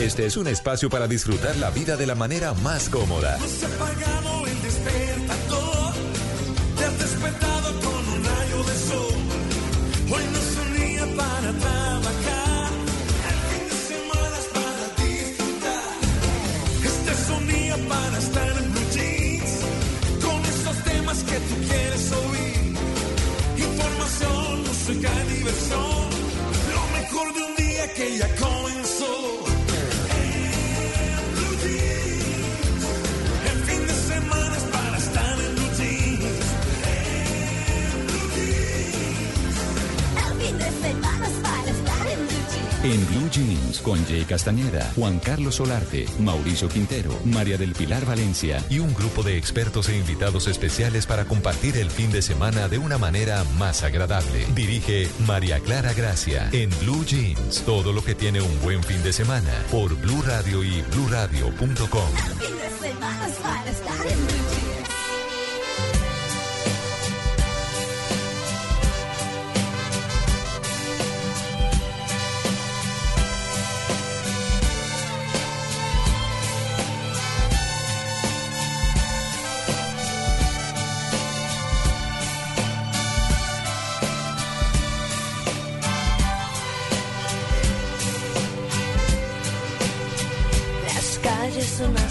Este es un espacio para disfrutar la vida de la manera más cómoda. En Blue Jeans con Jay Castañeda, Juan Carlos Solarte, Mauricio Quintero, María del Pilar Valencia y un grupo de expertos e invitados especiales para compartir el fin de semana de una manera más agradable. Dirige María Clara Gracia en Blue Jeans. Todo lo que tiene un buen fin de semana por Blue Radio y bluradio.com.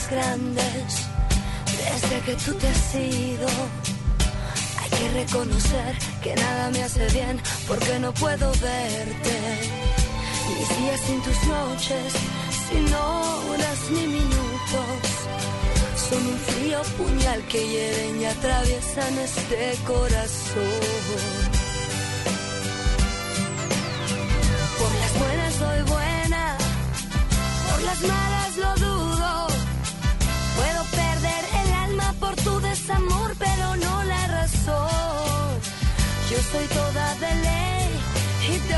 desde que tú te has ido. Hay que reconocer que nada me hace bien porque no puedo verte. Mis días sin tus noches, sin horas ni minutos, son un frío puñal que hieren y atraviesan este corazón. Por las buenas soy buena, por las malas lo dudo. Puedo perder el alma por tu desamor, pero no la razón. Yo soy toda de ley y te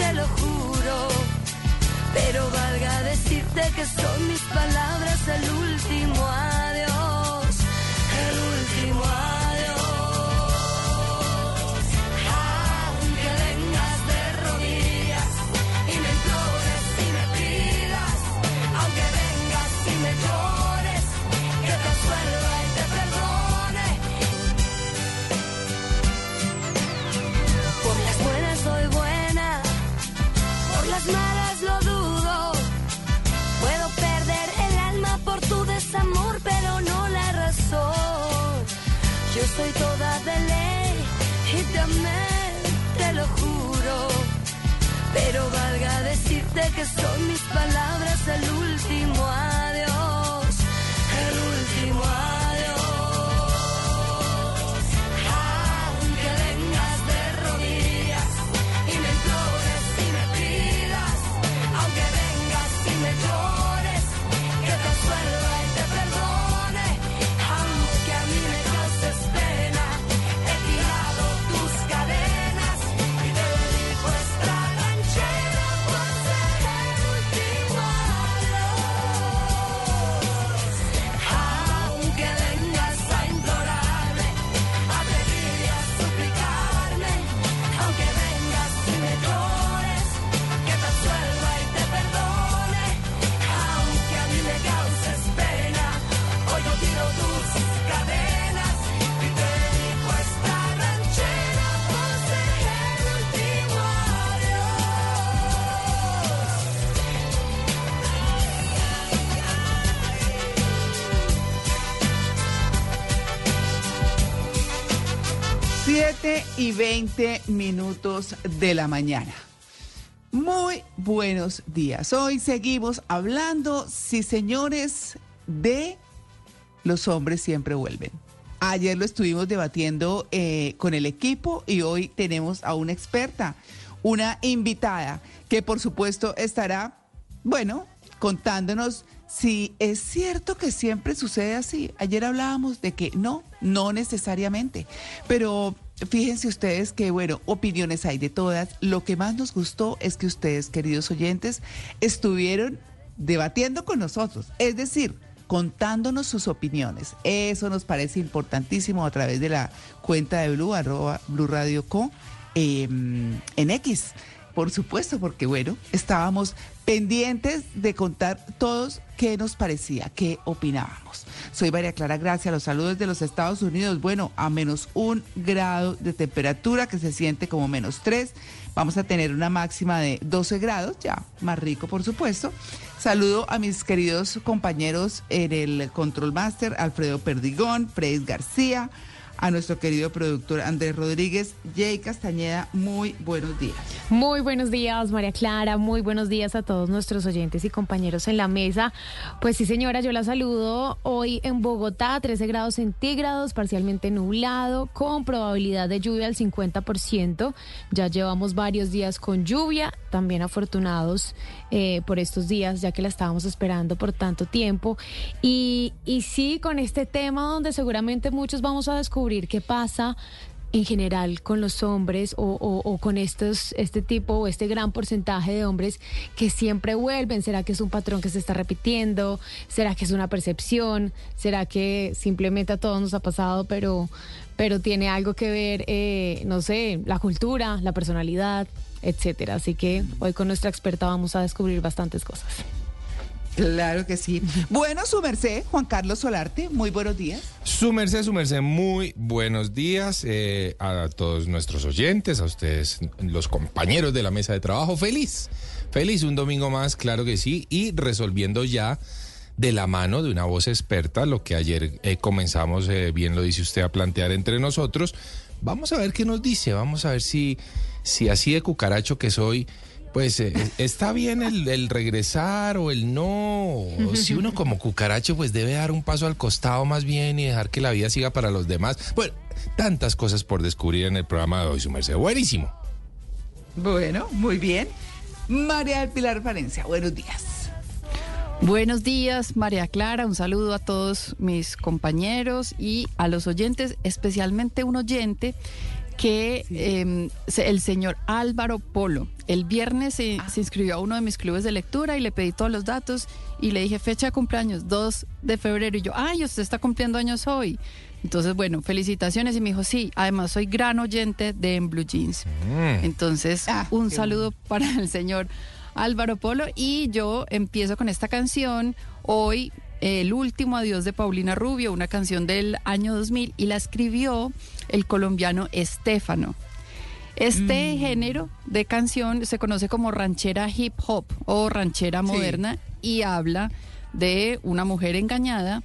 te lo juro. Pero valga decirte que son mis palabras el último adiós, te lo juro. Pero valga decirte que son mis palabras el último adiós, y 20 minutos de la mañana. Muy buenos días. Hoy seguimos hablando, sí señores, de los hombres siempre vuelven. Ayer lo estuvimos debatiendo eh, con el equipo y hoy tenemos a una experta, una invitada, que por supuesto estará, bueno, contándonos si es cierto que siempre sucede así. Ayer hablábamos de que no, no necesariamente, pero fíjense ustedes que, bueno, opiniones hay de todas. Lo que más nos gustó es que ustedes, queridos oyentes, estuvieron debatiendo con nosotros, es decir, contándonos sus opiniones. Eso nos parece importantísimo a través de la cuenta de Blue, arroba Blue Radio Co, eh, en X. Por supuesto, porque bueno, estábamos pendientes de contar todos qué nos parecía, qué opinábamos. Soy María Clara Gracia, los saludos de los Estados Unidos. Bueno, a menos un grado de temperatura que se siente como menos tres. Vamos a tener una máxima de 12 grados, ya más rico por supuesto. Saludo a mis queridos compañeros en el Control Master, Alfredo Perdigón, Freddy García, a nuestro querido productor Andrés Rodríguez, Jay Castañeda, muy buenos días. Muy buenos días, María Clara, muy buenos días a todos nuestros oyentes y compañeros en la mesa. Pues sí, señora, yo la saludo hoy en Bogotá, 13 grados centígrados, parcialmente nublado, con probabilidad de lluvia al 50%. Ya llevamos varios días con lluvia, también afortunados eh, por estos días, ya que la estábamos esperando por tanto tiempo. Y, y sí, con este tema donde seguramente muchos vamos a descubrir qué pasa en general con los hombres o con estos, este tipo o este gran porcentaje de hombres que siempre vuelven? ¿Será que es un patrón que se está repitiendo? ¿Será que es una percepción? ¿Será que simplemente a todos nos ha pasado, pero, pero tiene algo que ver, eh, no sé, la cultura, la personalidad, etcétera? Así que hoy con nuestra experta vamos a descubrir bastantes cosas. Claro que sí. Bueno, su merced, Juan Carlos Solarte, muy buenos días. Su merced, su merced, muy buenos días eh, a todos nuestros oyentes, a ustedes, los compañeros de la mesa de trabajo. Feliz, feliz un domingo más, claro que sí, y resolviendo ya de la mano de una voz experta lo que ayer eh, comenzamos, eh, bien lo dice usted, a plantear entre nosotros. Vamos a ver qué nos dice, vamos a ver si, si así de cucaracho que soy. Pues eh, está bien el, el regresar o el no. si uno como cucaracho pues debe dar un paso al costado más bien y dejar que la vida siga para los demás. Bueno, tantas cosas por descubrir en el programa de hoy, su merced. Buenísimo. Bueno, muy bien. María del Pilar Valencia, buenos días. Buenos días, María Clara. Un saludo a todos mis compañeros y a los oyentes, especialmente un oyente que eh, se- el señor Álvaro Polo. El viernes se, se inscribió a uno de mis clubes de lectura y le pedí todos los datos y le dije fecha de cumpleaños, 2 de febrero. Y yo, ay, usted está cumpliendo años hoy. Entonces, bueno, felicitaciones. Y me dijo, sí, además soy gran oyente de En Blue Jeans. Entonces, un saludo para el señor Álvaro Polo. Y yo empiezo con esta canción hoy, el último adiós de Paulina Rubio, una canción del año 2000, y la escribió el colombiano Estefano. Este género de canción se conoce como ranchera hip hop o ranchera Sí. moderna y habla de una mujer engañada,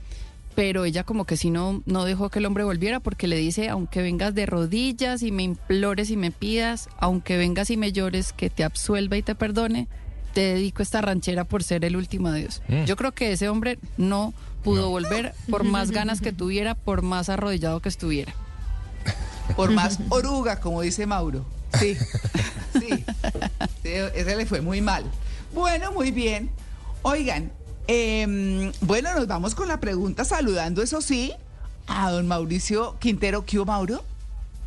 pero ella como que si no, no dejó que el hombre volviera porque le dice, aunque vengas de rodillas y me implores y me pidas, aunque vengas y me llores, que te absuelva y te perdone, te dedico esta ranchera por ser el último adiós. Mm. Yo creo que ese hombre no pudo volver por más ganas que tuviera, por más arrodillado que estuviera. Por más oruga, como dice Mauro. Sí, sí. Sí, Ese le fue muy mal. Bueno, muy bien. Oigan, em, bueno, nos vamos con la pregunta saludando, eso sí, a don Mauricio Quintero. ¿Qué Mauro?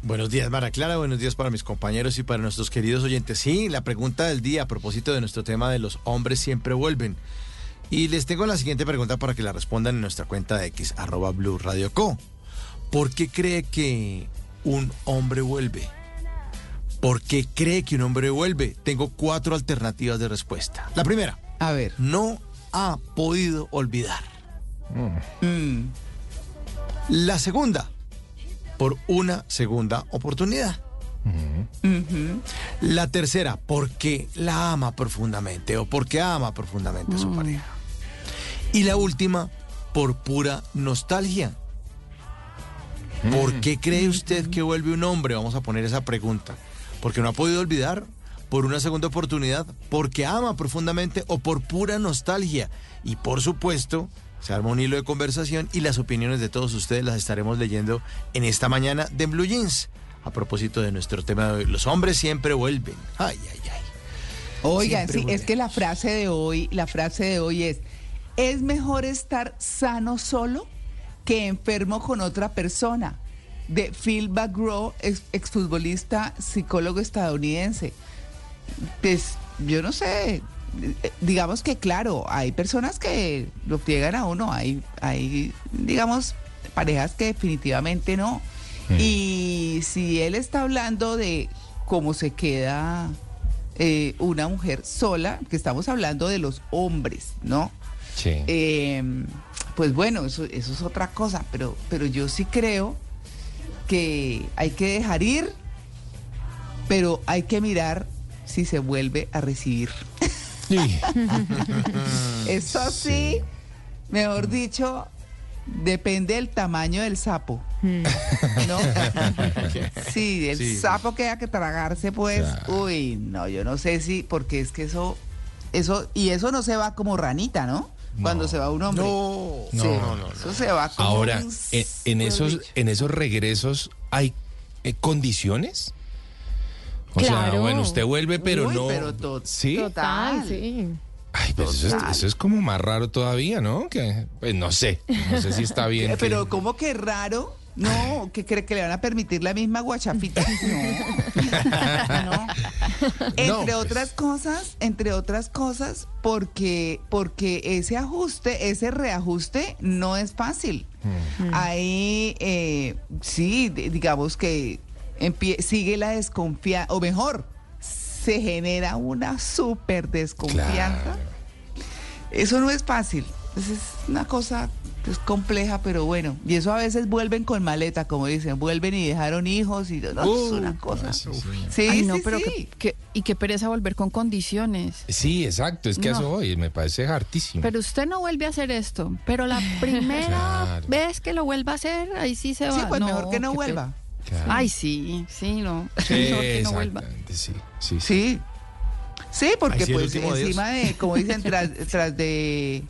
Buenos días, Mara Clara. Buenos días para mis compañeros y para nuestros queridos oyentes. Sí, la pregunta del día a propósito de nuestro tema de los hombres siempre vuelven. Y les tengo la siguiente pregunta para que la respondan en nuestra cuenta de X, arroba Blue Radio Co. ¿Por qué cree que un hombre vuelve? ¿Por qué cree que un hombre vuelve? Tengo cuatro alternativas de respuesta. La primera. A ver. No ha podido olvidar. Mm. La segunda. Por una segunda oportunidad. La tercera, porque la ama profundamente o porque ama profundamente a su pareja. Y la última, por pura nostalgia. ¿Por qué cree usted que vuelve un hombre? Vamos a poner esa pregunta. Porque no ha podido olvidar, por una segunda oportunidad, porque ama profundamente o por pura nostalgia. Y por supuesto, se arma un hilo de conversación y las opiniones de todos ustedes las estaremos leyendo en esta mañana de Blue Jeans. A propósito de nuestro tema de hoy, los hombres siempre vuelven. Ay, ay, ay. Oigan, sí, es que la frase de hoy, la frase de hoy es, es mejor estar sano solo que enfermo con otra persona. De Phil McGraw, ex- exfutbolista, psicólogo estadounidense. Pues yo no sé, digamos que claro, hay personas que lo pliegan a uno, hay, hay digamos, parejas que definitivamente no. Y si él está hablando de cómo se queda eh, una mujer sola, que estamos hablando de los hombres, ¿no? Sí. Eh, pues bueno, eso, eso es otra cosa, pero, pero yo sí creo que hay que dejar ir, pero hay que mirar si se vuelve a recibir. Eso sí, mejor dicho, depende del tamaño del sapo. ¿No? Sí, el Sí. sapo que haya que tragarse, pues, uy, no, yo no sé si, porque es que eso, eso, y eso no se va como ranita, ¿no? Cuando se va un hombre. No, Sí, no, no, no, Eso se va como Ahora, un en, en esos, en esos regresos hay eh, condiciones. O sea, bueno, usted vuelve, pero Uy, no. pero to- sí. Total, sí. Ay, pero eso es, eso es como más raro todavía, ¿no? Que, pues no sé. No sé si está bien. Eh, que- Pero como que raro, no, que cree que le van a permitir la misma guachafita. No. No. Entre pues. otras cosas, entre otras cosas, porque, porque ese ajuste, ese reajuste no es fácil. Ahí eh, sí, di- digamos que sigue la desconfianza, o mejor, se genera una súper desconfianza. Eso no es fácil. Esa es una cosa pues, compleja, pero bueno. Y eso a veces vuelven con maleta, como dicen. Vuelven y dejaron hijos y no, es una cosa. Sí, Ay, no, sí, pero sí. que- que- y qué pereza volver con condiciones. Sí, exacto. Es que No. eso voy. Me parece hartísimo. Pero usted no vuelve a hacer esto. Pero la primera Claro. vez que lo vuelva a hacer, ahí sí se va. Sí, pues mejor que no vuelva. Claro. Ay, sí, sí, no. Sí, mejor que no vuelva. sí, sí, sí. Sí. Sí, porque pues adiós. encima de, como dicen, tras, tras de...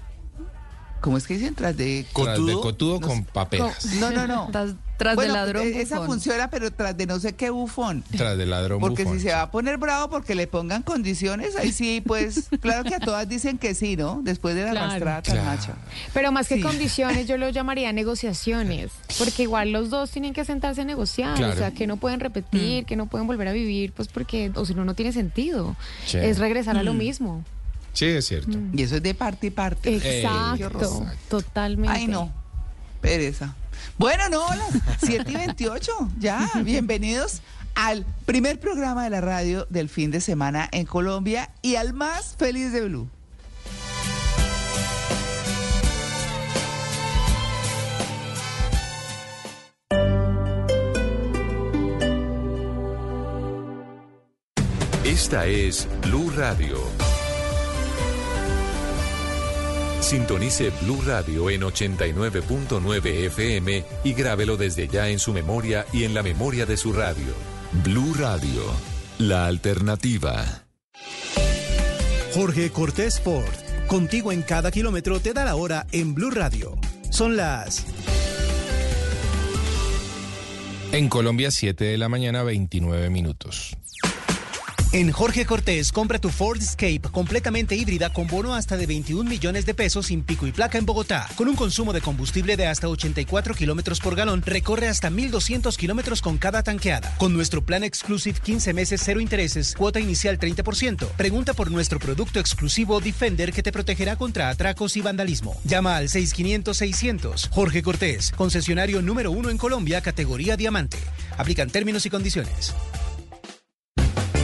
¿Cómo es que dicen? Tras de... Tras de cotudo No con paperas. No, no, no. Tras, tras Bueno, de ladrón. eh, Esa bufón. funciona, pero tras de no sé qué bufón. Tras de ladrón Porque bufón. si se va a poner bravo porque le pongan condiciones, ahí sí, pues, claro que a todas dicen que sí, ¿no? Después de la Claro. arrastrada tan Claro. macha. Pero más que Sí. condiciones, yo lo llamaría negociaciones, porque igual los dos tienen que sentarse a negociar, Claro. o sea, que no pueden repetir, que no pueden volver a vivir, pues porque, o si no, no tiene sentido. Sí. Es regresar Mm. a lo mismo. Sí, es cierto. Y eso es de parte y parte. Exacto, horror. totalmente. Ay, no. Pereza. Bueno, no, las 7 y 28. Ya, bienvenidos al primer programa de la radio del fin de semana en Colombia y al más feliz de Blue. Esta es Blue Radio. Sintonice Blue Radio en 89.9 FM y grábelo desde ya en su memoria y en la memoria de su radio. Blue Radio, la alternativa. Jorge Cortés Ford, contigo en cada kilómetro te da la hora en Blue Radio. Son las En Colombia, 7 de la mañana, 29 minutos. En Jorge Cortés, compra tu Ford Escape completamente híbrida con bono hasta de 21 millones de pesos sin pico y placa en Bogotá. Con un consumo de combustible de hasta 84 kilómetros por galón, recorre hasta 1,200 kilómetros con cada tanqueada. Con nuestro plan Exclusive 15 meses, cero intereses, cuota inicial 30%. Pregunta por nuestro producto exclusivo Defender que te protegerá contra atracos y vandalismo. Llama al 6500-600. Jorge Cortés, concesionario número uno en Colombia, categoría diamante. Aplican términos y condiciones.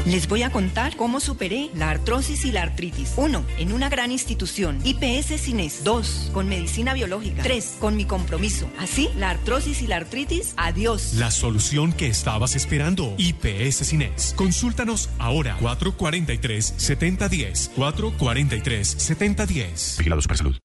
Les voy a contar cómo superé la artrosis y la artritis. 1. En una gran institución. IPS Cines. 2. Con medicina biológica. 3. Con mi compromiso. Así, la artrosis y la artritis, adiós. La solución que estabas esperando. IPS Cines. Consúltanos ahora. 443-7010. 443-7010. Vigilado Supersalud.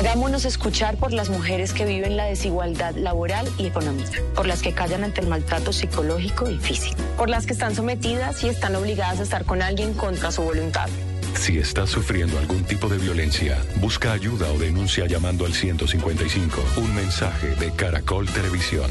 Hagámonos escuchar por las mujeres que viven la desigualdad laboral y económica, por las que callan ante el maltrato psicológico y físico, por las que están sometidas y están obligadas a estar con alguien contra su voluntad, Si estás sufriendo algún tipo de violencia, busca ayuda o denuncia llamando al 155. Un mensaje de Caracol Televisión.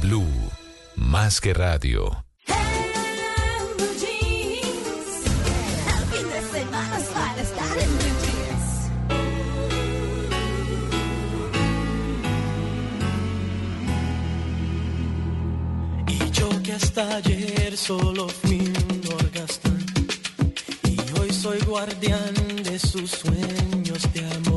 Blue, más que radio. Y yo que hasta ayer solo fui un orgasmo Y hoy soy guardián de sus sueños de amor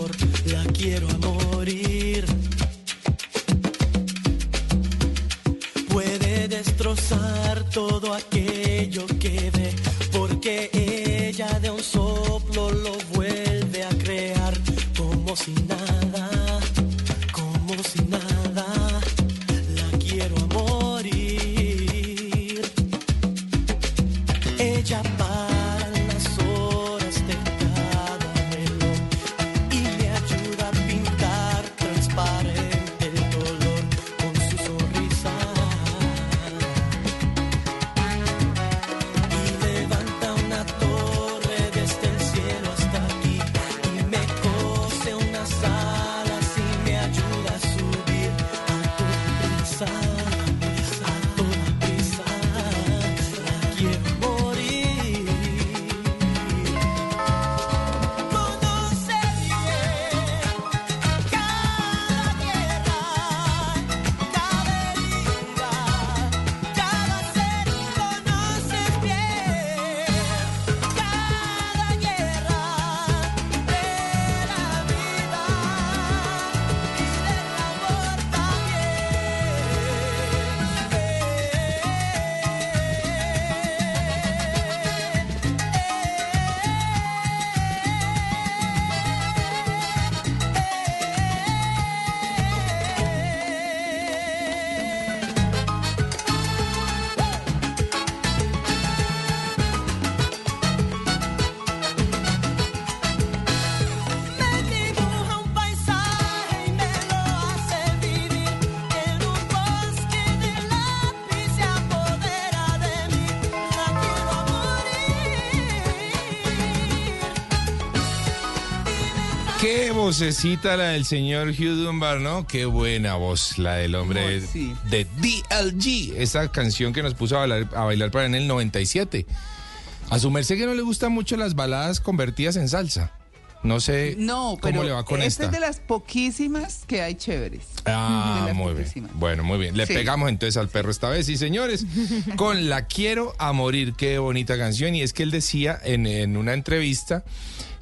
vocecita la del señor Hugh Dunbar, ¿no? Qué buena voz la del hombre de DLG, esa canción que nos puso a bailar, a bailar para en el 97. A su merced que no le gustan mucho las baladas convertidas en salsa. No sé No, cómo pero le va con esta esta. es de las poquísimas que hay chéveres. Ah, muy bien. Bueno, muy bien. Le Sí. pegamos entonces al perro esta vez. Y señores, con La Quiero a Morir, qué bonita canción. Y es que él decía en, en una entrevista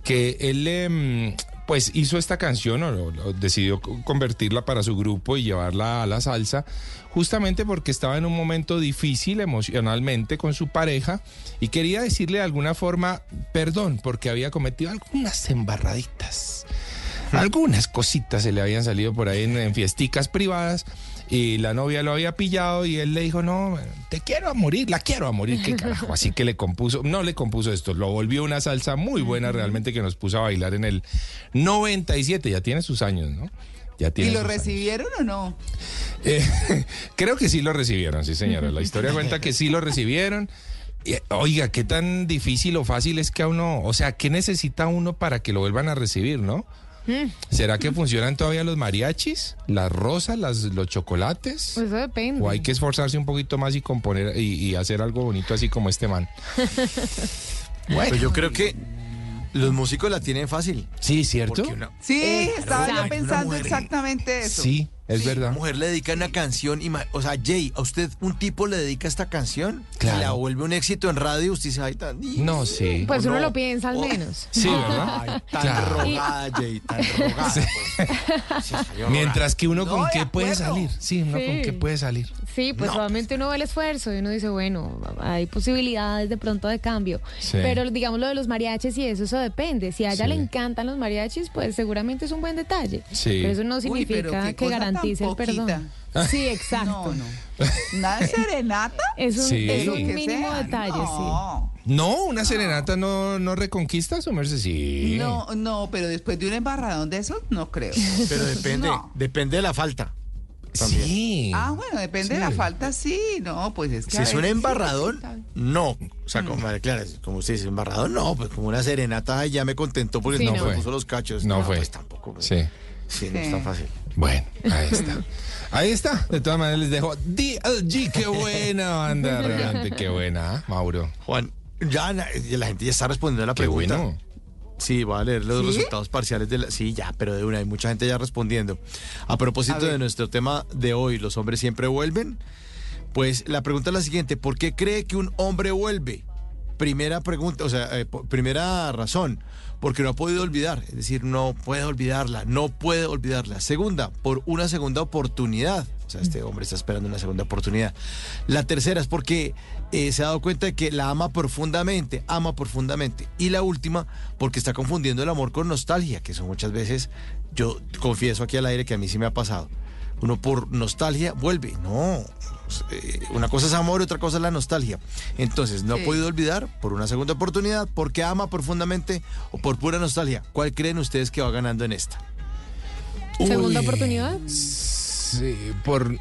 que él em, pues hizo esta canción o, decidió co- convertirla para su grupo y llevarla a la salsa, justamente porque estaba en un momento difícil emocionalmente con su pareja y quería decirle de alguna forma perdón porque había cometido algunas embarraditas. Algunas cositas se le habían salido por ahí en, en fiesticas privadas y la novia lo había pillado y él le dijo, no, te quiero a morir, la quiero a morir, qué carajo. Así que le compuso, no le compuso esto, lo volvió una salsa muy buena realmente que nos puso a bailar en el 97, ya tiene sus años, ¿no? Ya ¿Y tiene lo sus años. recibieron o no? Eh, creo que sí lo recibieron, sí señora. La historia cuenta que sí lo recibieron. Y, oiga, qué tan difícil o fácil es que a uno, o sea, ¿qué necesita uno para que lo vuelvan a recibir, no? ¿Será que funcionan todavía los mariachis, las rosas, las, los chocolates? Eso depende. ¿O hay que esforzarse un poquito más y componer y, y hacer algo bonito así como este man? Bueno, yo creo que los músicos la tienen fácil. Sí, ¿cierto? Una- Sí, estaba yo pensando exactamente eso. Sí, Es verdad. Una mujer le dedica una canción, ima- o sea, Jay, a usted un tipo le dedica esta canción, Claro. y la vuelve un éxito en radio, usted dice, ay, tan... No, sí. Pues ¿O uno no? lo piensa al menos. Sí, ¿verdad? Ay, tan Claro. rogada, Jay, tan rogada. pues. Sí, señor. Mientras que uno con No, qué puede salir. Sí, uno con qué puede salir. Sí, pues No. obviamente uno ve el esfuerzo y uno dice, bueno, hay posibilidades de pronto de cambio. Sí. Pero digamos lo de los mariachis y eso, eso depende. Si a ella Sí. le encantan los mariachis, pues seguramente es un buen detalle. Sí. Pero eso no significa que cosa tan garantice el poquita. perdón. Sí, exacto. ¿Nada de serenata? Es un, Sí. es un Que mínimo sea, detalle, no. No, una serenata no, no reconquista su merced, sí. No, no, pero después de un embarradón de esos, no creo. Pero depende, No. depende de la falta. También. Sí. Ah, bueno, depende de la falta, sí, no, pues es que. Si a es un sí, embarradón, no. O Mm. sea, como María Clara, como usted dice, embarradón, no. Pues como una serenata, ya me contentó porque Sí, no, no. me puso los cachos. No fue. Pues tampoco. pues. Sí. Sí, no es tan fácil. Bueno, ahí está. Ahí está. De todas maneras les dejo DLG. Qué buena banda, realmente. Qué buena, ¿ah, Mauro. Juan, ya ya la gente ya está respondiendo a la Qué pregunta. bueno. Sí, voy a leer los ¿Sí? resultados parciales de la... Sí, ya, pero de una, hay mucha gente ya respondiendo. A propósito A de nuestro tema de hoy, ¿los hombres siempre vuelven? Pues la pregunta es la siguiente, ¿por qué cree que un hombre vuelve? Primera pregunta, o sea, eh, primera razón, porque no ha podido olvidar, es decir, no puede olvidarla, no puede olvidarla. Segunda, por una segunda oportunidad, o sea, este hombre está esperando una segunda oportunidad. La tercera es porque eh, se ha dado cuenta de que la ama profundamente, ama profundamente. Y la última, porque está confundiendo el amor con nostalgia, que eso muchas veces, yo confieso aquí al aire que a mí sí me ha pasado. Uno por nostalgia vuelve. No, eh, una cosa es amor y otra cosa es la nostalgia. Entonces, no Sí. ha podido olvidar por una segunda oportunidad, porque ama profundamente o por pura nostalgia. ¿Cuál creen ustedes que va ganando en esta? Segunda Uy. oportunidad. Sí, por,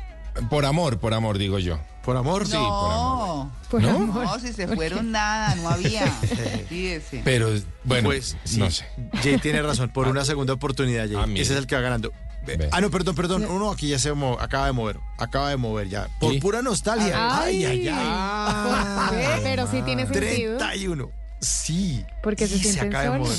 por amor, por amor, digo yo. ¿Por amor? Sí, por amor. No, Por ¿No? amor. no, si se fueron nada, no había. Fíjese. Pero, bueno, Pues, sí, no sé. Jay tiene razón, por una segunda oportunidad, Jay. Ah. Ese es el que va ganando. Ve-. Ah, no, perdón, perdón. Uno aquí ya se acaba de mover. Acaba de mover ya. Por ¿Sí? pura nostalgia. Ay, ay, ay. Pero sí tiene sentido. 31. Sí. Porque se sienten acaba de mover.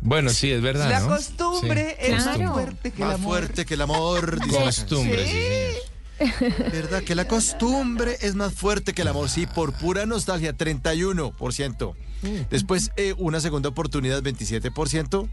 Bueno, sí, es verdad, La ¿no? costumbre Sí. es Claro. más fuerte que el Más amor. fuerte que el amor. dice la Costumbre, sí, señor. ¿Verdad? Que la costumbre es más fuerte que el amor. Sí, por pura nostalgia, 31%. Después, eh, una segunda oportunidad, 27%.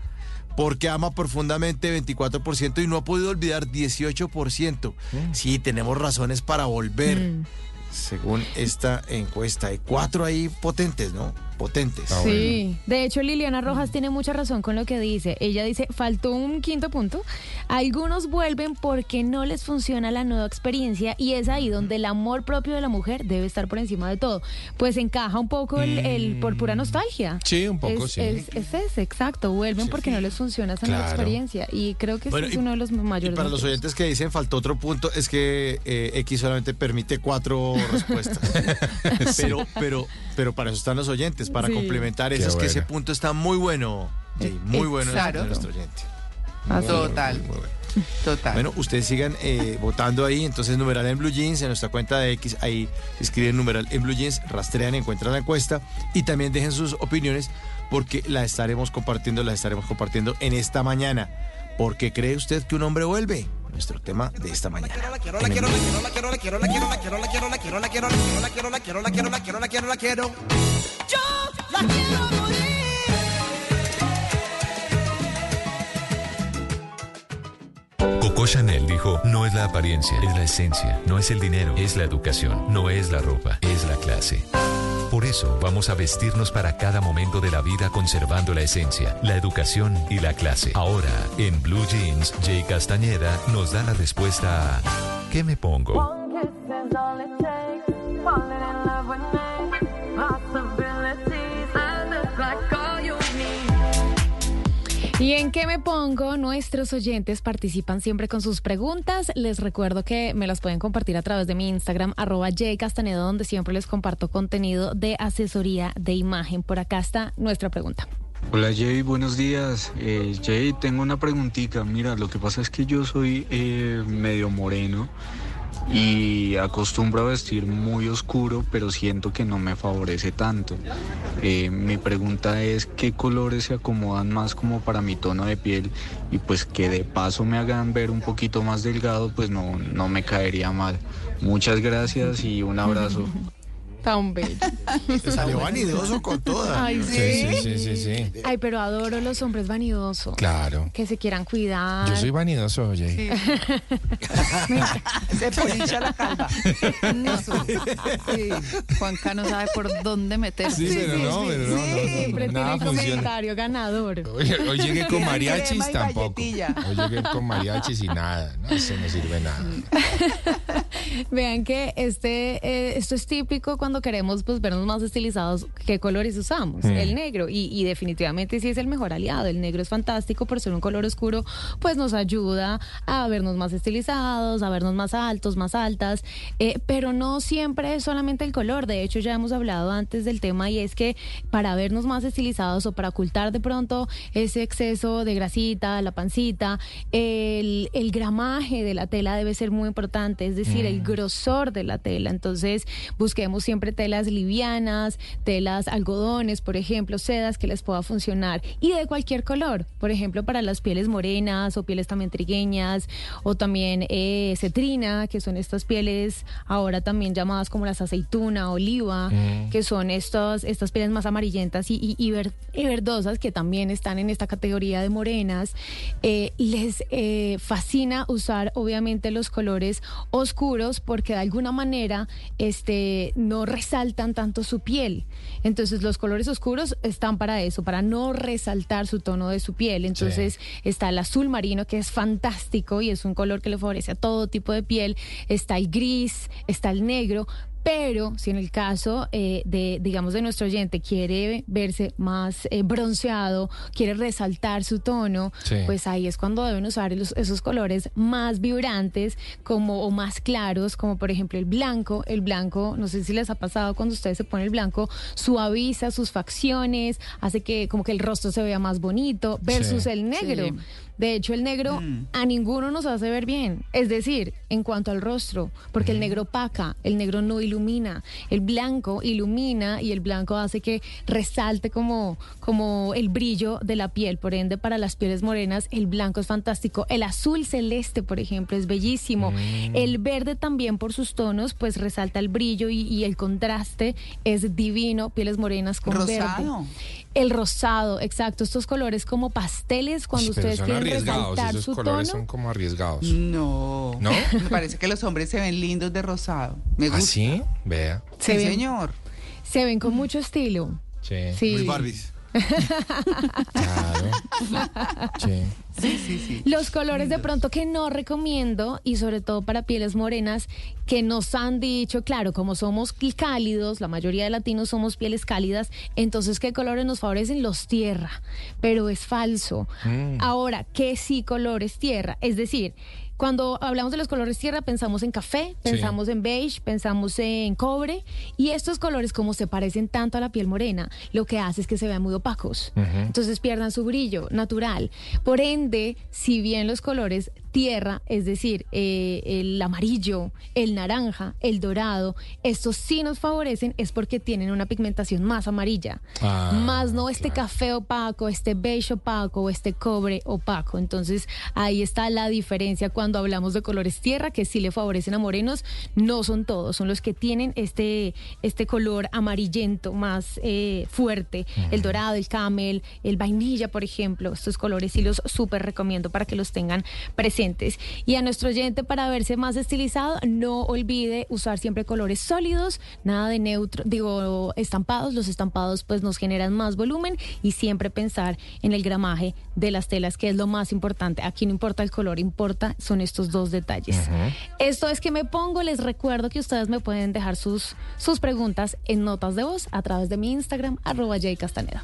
Porque ama profundamente, 24%. Y no ha podido olvidar, 18%. Sí, tenemos razones para volver. Mm. Según esta encuesta. Hay cuatro ahí potentes, ¿no? Potentes. Ah, Sí, de hecho Liliana Rojas tiene mucha razón con lo que dice. Ella dice, faltó un quinto punto. Algunos vuelven porque no les funciona la nueva experiencia y es ahí donde el amor propio de la mujer debe estar por encima de todo. Pues encaja un poco el, el por pura nostalgia. Sí, un poco, es, sí. Es, es ese, exacto. Vuelven porque no les funciona esa nueva experiencia y creo que ese Bueno, es y- uno de los Y mayores. para los oyentes que dicen faltó otro punto, es que eh, X solamente permite cuatro respuestas. pero, pero, pero para eso están los oyentes, para Sí. complementar Qué eso. Es que ese bueno. punto está muy bueno, Jay, muy bueno de Exacto. nuestro oyente. Así es. Total, Muy bueno. total. Bueno, ustedes sigan eh, votando ahí, entonces numeral en Blue Jeans, en nuestra cuenta de X, ahí escriben numeral en Blue Jeans, rastrean, encuentran la encuesta y también dejen sus opiniones porque la estaremos compartiendo, la estaremos compartiendo en esta mañana. ¿Por qué cree usted que un hombre vuelve? Nuestro tema de esta mañana. Coco Chanel dijo, no es la apariencia, es la esencia, no es el dinero, es la educación, no es la ropa, es la clase. Por eso vamos a vestirnos para cada momento de la vida conservando la esencia, la educación y la clase. Ahora, en Blue Jeans, Jay Castañeda nos da la respuesta a ¿qué me pongo? ¿Y en qué me pongo? Nuestros oyentes participan siempre con sus preguntas. Les recuerdo que me las pueden compartir a través de mi Instagram, arroba Castanedo, donde siempre les comparto contenido de asesoría de imagen. Por acá está nuestra pregunta. Hola Jay, buenos días. Eh, Jay, tengo una preguntita. Mira, lo que pasa es que yo soy eh, medio moreno y acostumbro a vestir muy oscuro, pero siento que no me favorece tanto. Eh, mi pregunta es qué colores se acomodan más como para mi tono de piel y pues que de paso me hagan ver un poquito más delgado, pues no, no me caería mal. Muchas gracias y un abrazo. Tan bello. Te salió vanidoso con todas. Ay, sí. Sí, sí, sí, sí, sí. Ay, pero adoro los hombres vanidosos. Claro. Que se quieran cuidar. Yo soy vanidoso, oye. Se polincha la calva. Eso. Sí. Juanca no sabe por dónde meterse. Sí, pero no, pero no, no, no, Siempre nada tiene funciona. comentario ganador. Hoy, hoy llegué con mariachis tampoco. Hoy llegué con mariachis y nada. No, eso no sirve nada. Vean que este, eh, esto es típico cuando queremos pues, vernos más estilizados. ¿Qué colores usamos? Mm. El negro. Y, y definitivamente sí es el mejor aliado. El negro es fantástico por ser un color oscuro, pues nos ayuda a vernos más estilizados, a vernos más altos, más altas. Eh, pero no siempre es solamente el color. De hecho, ya hemos hablado antes del tema y es que para vernos más estilizados o para ocultar de pronto ese exceso de grasita, la pancita, el, el gramaje de la tela debe ser muy importante, es decir, el grosor de la tela. Entonces, busquemos siempre telas livianas, telas algodones, por ejemplo, sedas que les pueda funcionar y de cualquier color. Por ejemplo, para las pieles morenas o pieles también trigueñas o también eh, cetrina, que son estas pieles ahora también llamadas como las aceituna, oliva, Mm. que son estos, estas pieles más amarillentas y, y- y ver- y verdosas que también están en esta categoría de morenas. Eh, les eh, fascina usar obviamente los colores oscuros porque de alguna manera este, no resaltan tanto su piel. Entonces los colores oscuros están para eso, para no resaltar su tono de su piel. Entonces está el azul marino que es fantástico y es un color que le favorece a todo tipo de piel. Está el gris, está el negro. Pero si en el caso eh, de, digamos, de nuestro oyente quiere verse más eh, bronceado, quiere resaltar su tono, Sí. pues ahí es cuando deben usar los- esos colores más vibrantes como, o más claros, como por ejemplo el blanco. El blanco, no sé si les ha pasado cuando ustedes se ponen el blanco, suaviza sus facciones, hace que como que el rostro se vea más bonito, versus Sí. el negro. Sí. De hecho, el negro a ninguno nos hace ver bien. Es decir, en cuanto al rostro, porque el negro opaca, el negro no ilumina. El blanco ilumina y el blanco hace que resalte como, como el brillo de la piel. Por ende, para las pieles morenas, el blanco es fantástico. El azul celeste, por ejemplo, es bellísimo. El verde también por sus tonos, pues resalta el brillo y, y el contraste es divino. Pieles morenas con verde. Rosado. El rosado, exacto. Estos colores como pasteles cuando pero ustedes quieren arriesgados. resaltar Esos su colores tono. son como arriesgados. No. ¿No? Me parece que los hombres se ven lindos de rosado. Me gusta. ¿Ah, sí? Vea. Sí, ven- señor. Se ven con mucho estilo. Sí. Sí. Muy Barbies. Claro. Sí. Sí, sí, sí. Los colores de pronto que no recomiendo y sobre todo para pieles morenas que nos han dicho, claro, como somos cálidos, la mayoría de latinos somos pieles cálidas, entonces qué colores nos favorecen los tierra, pero es falso. Mm. Ahora, ¿qué sí colores tierra? Es decir, cuando hablamos de los colores tierra pensamos en café, pensamos en beige, pensamos en cobre y estos colores como se parecen tanto a la piel morena, lo que hace es que se vean muy opacos. Entonces pierdan su brillo natural. Por ende, si bien los colores tierra, es decir, eh, el amarillo, el naranja, el dorado, estos sí nos favorecen es porque tienen una pigmentación más amarilla. Ah, más no este café opaco, este beige opaco o este cobre opaco. Entonces ahí está la diferencia cuando hablamos de colores tierra que sí le favorecen a morenos. No son todos, son los que tienen este, este color amarillento más eh, fuerte. El dorado, el camel, el vainilla, por ejemplo. Estos colores sí los súper recomiendo para que los tengan presentes. Y a nuestro oyente para verse más estilizado, no olvide usar siempre colores sólidos, nada de neutro, digo, estampados. Los estampados pues nos generan más volumen y siempre pensar en el gramaje de las telas, que es lo más importante. Aquí no importa el color, importa son estos dos detalles. Esto es que me pongo, les recuerdo que ustedes me pueden dejar sus, sus preguntas en notas de voz a través de mi Instagram, arroba Jay Castaneda.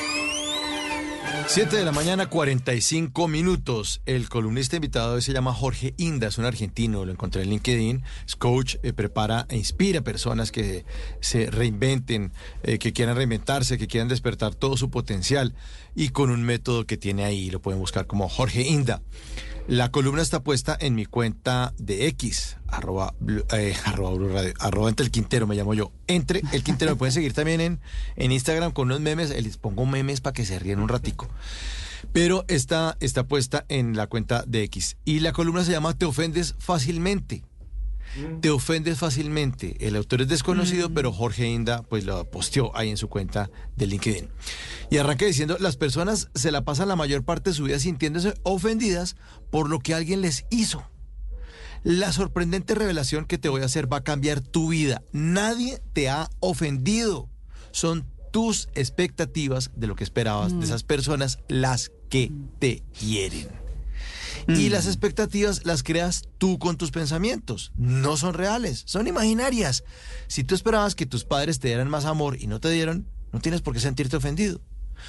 7 de la mañana, 45 minutos. El columnista invitado hoy se llama Jorge Inda, es un argentino, lo encontré en LinkedIn. Es coach, eh, prepara e inspira personas que se reinventen, eh, que quieran reinventarse, que quieran despertar todo su potencial y con un método que tiene ahí. Lo pueden buscar como Jorge Inda. La columna está puesta en mi cuenta de X, arroba, eh, arroba Radio, arroba entre el Quintero, me llamo yo. Entre el Quintero, me pueden seguir también en, en Instagram con unos memes, eh, les pongo memes para que se ríen un ratico. Pero está, está puesta en la cuenta de X. Y la columna se llama Te ofendes fácilmente. Te ofendes fácilmente. El autor es desconocido, pero Jorge Inda pues lo posteó ahí en su cuenta de LinkedIn. Y arranca diciendo, las personas se la pasan la mayor parte de su vida sintiéndose ofendidas por lo que alguien les hizo. La sorprendente revelación que te voy a hacer va a cambiar tu vida. Nadie te ha ofendido. Son tus expectativas de lo que esperabas de esas personas las que te hieren. Y las expectativas las creas tú con tus pensamientos. No son reales, son imaginarias. Si tú esperabas que tus padres te dieran más amor y no te dieron, no tienes por qué sentirte ofendido.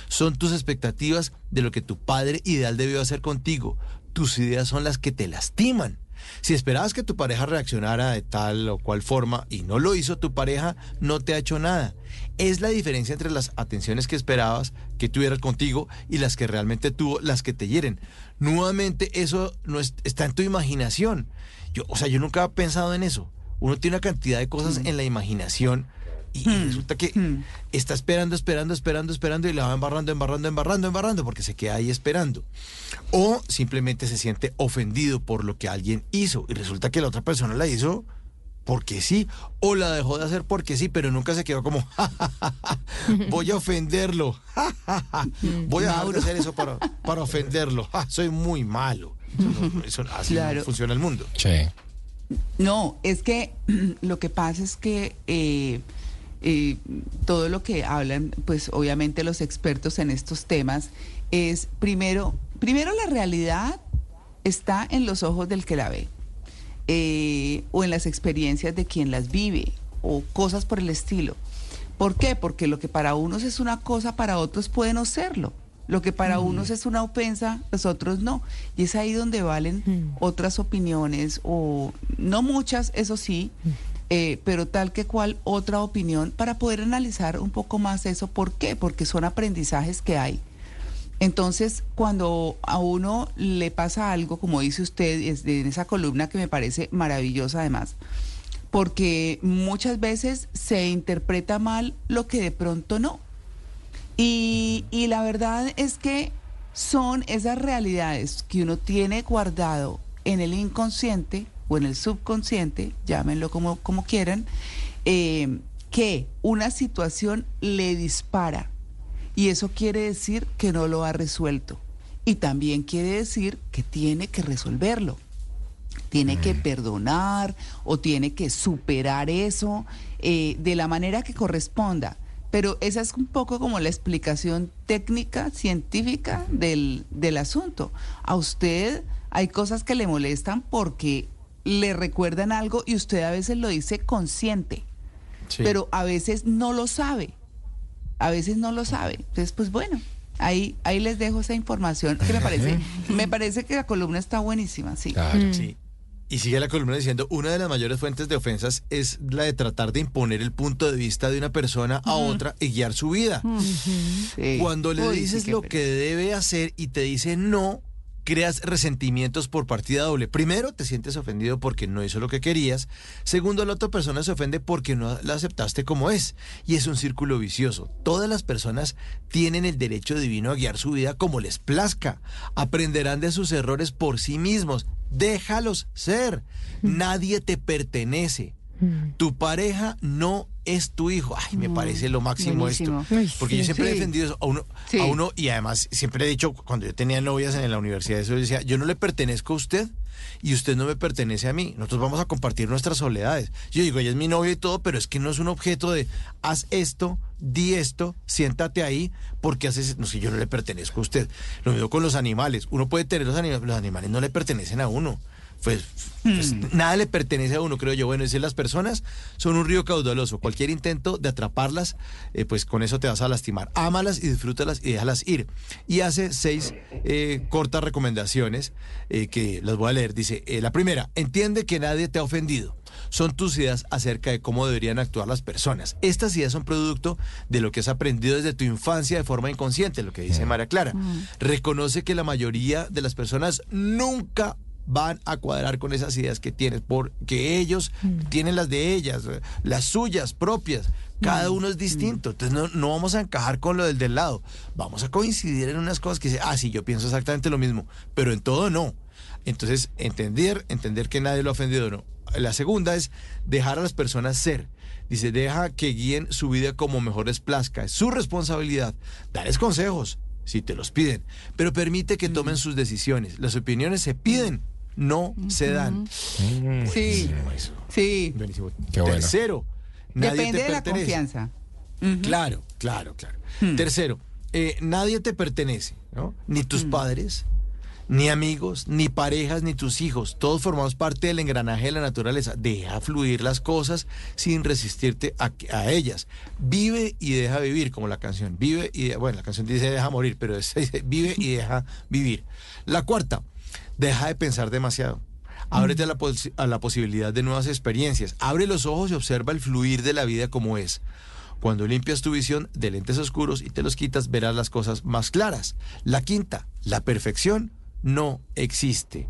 Son tus expectativas de lo que tu padre ideal debió hacer contigo. Tus ideas son las que te lastiman. Si esperabas que tu pareja reaccionara de tal o cual forma y no lo hizo, tu pareja no te ha hecho nada. Es la diferencia entre las atenciones que esperabas que tuviera contigo y las que realmente tuvo, las que te hieren. Nuevamente, eso no es- está en tu imaginación. Yo, o sea, yo nunca he pensado en eso. Uno tiene una cantidad de cosas en la imaginación y, y resulta que está esperando, esperando, esperando, esperando y la va embarrando, embarrando, embarrando, embarrando porque se queda ahí esperando. O simplemente se siente ofendido por lo que alguien hizo y resulta que la otra persona la hizo porque sí o la dejó de hacer porque sí, pero nunca se quedó como "Ja, ja, ja, ja, voy a ofenderlo, ja, ja, ja, voy a dejar de hacer eso para, para ofenderlo, ja, soy muy malo. Eso no- eso- así no Claro. funciona el mundo. No, es que lo que pasa es que eh, eh, todo lo que hablan, pues obviamente los expertos en estos temas, es primero, primero la realidad está en los ojos del que la ve, eh, o en las experiencias de quien las vive, o cosas por el estilo. ¿Por qué? Porque lo que para unos es una cosa, para otros puede no serlo. Lo que para unos es una ofensa, los otros no. Y es ahí donde valen otras opiniones, o no muchas, eso sí, eh, pero tal que cual otra opinión para poder analizar un poco más eso. ¿Por qué? Porque son aprendizajes que hay. Entonces, cuando a uno le pasa algo, como dice usted en esa columna que me parece maravillosa además, porque muchas veces se interpreta mal lo que de pronto no. Y, y la verdad es que son esas realidades que uno tiene guardado en el inconsciente o en el subconsciente, llámenlo como, como quieran, eh, que una situación le dispara. Y eso quiere decir que no lo ha resuelto. Y también quiere decir que tiene que resolverlo. Tiene que perdonar o tiene que superar eso eh, de la manera que corresponda. Pero esa es un poco como la explicación técnica, científica del, del asunto. A usted hay cosas que le molestan porque le recuerdan algo y usted a veces lo dice consciente, Sí. pero a veces no lo sabe. A veces no lo sabe. Entonces, pues bueno, ahí, ahí les dejo esa información que me parece, me parece que la columna está buenísima, sí. Sí. Y sigue la columna diciendo, una de las mayores fuentes de ofensas es la de tratar de imponer el punto de vista de una persona a otra y guiar su vida. Cuando le Uy, sí, dices lo pereza. que debe hacer y te dice no, creas resentimientos por partida doble. Primero, te sientes ofendido porque no hizo lo que querías. Segundo, la otra persona se ofende porque no la aceptaste como es. Y es un círculo vicioso. Todas las personas tienen el derecho divino a guiar su vida como les plazca. Aprenderán de sus errores por sí mismos. Déjalos ser. Nadie te pertenece. Tu pareja no es tu hijo. Ay, me parece lo máximo buenísimo. esto. Ay, Porque sí. yo siempre he defendido eso a uno, Sí. a uno y además siempre he dicho, cuando yo tenía novias en la universidad, eso yo decía, yo no le pertenezco a usted y usted no me pertenece a mí. Nosotros vamos a compartir nuestras soledades. Yo digo, ella es mi novia y todo, pero es que no es un objeto de haz esto, di esto, siéntate ahí, porque haces, no sé, yo no le pertenezco a usted. Lo mismo con los animales. Uno puede tener los animales, los animales no le pertenecen a uno. Pues, pues, nada le pertenece a uno, creo yo. Bueno, es decir, las personas son un río caudaloso. Cualquier intento de atraparlas, eh, pues con eso te vas a lastimar. Ámalas y disfrútalas y déjalas ir. Y hace seis eh, cortas recomendaciones eh, que las voy a leer. Dice, la primera, entiende que nadie te ha ofendido. Son tus ideas acerca de cómo deberían actuar las personas. Estas ideas son producto de lo que has aprendido desde tu infancia de forma inconsciente, lo que dice María Clara. Reconoce que la mayoría de las personas nunca van a cuadrar con esas ideas que tienes, porque ellos tienen las de ellas, las suyas propias. Cada uno es distinto, entonces no, no vamos a encajar con lo del del lado. Vamos a coincidir en unas cosas que dice, ah, sí, yo pienso exactamente lo mismo, pero en todo no. Entonces, entender, entender que nadie lo ha ofendido no. La segunda es dejar a las personas ser. Dice, deja que guíen su vida como mejor les plazca. Es su responsabilidad. Darles consejos, si te los piden, pero permite que tomen sus decisiones. Las opiniones se piden, no se dan. Sí, sí. Buenísimo. Qué bueno. Tercero, nadie Depende te de la pertenece. confianza. Claro, claro, claro. Tercero, eh, nadie te pertenece, ¿no? Ni tus padres, ni amigos, ni parejas, ni tus hijos. Todos formamos parte del engranaje de la naturaleza. Deja fluir las cosas sin resistirte a, a ellas. Vive y deja vivir, como la canción. Vive y, de- bueno, la canción dice deja morir, pero es- dice vive y deja vivir. La cuarta, deja de pensar demasiado. Ábrete a la, a la posibilidad de nuevas experiencias. Abre los ojos y observa el fluir de la vida como es. Cuando limpias tu visión de lentes oscuros y te los quitas, verás las cosas más claras. La quinta, la perfección no existe.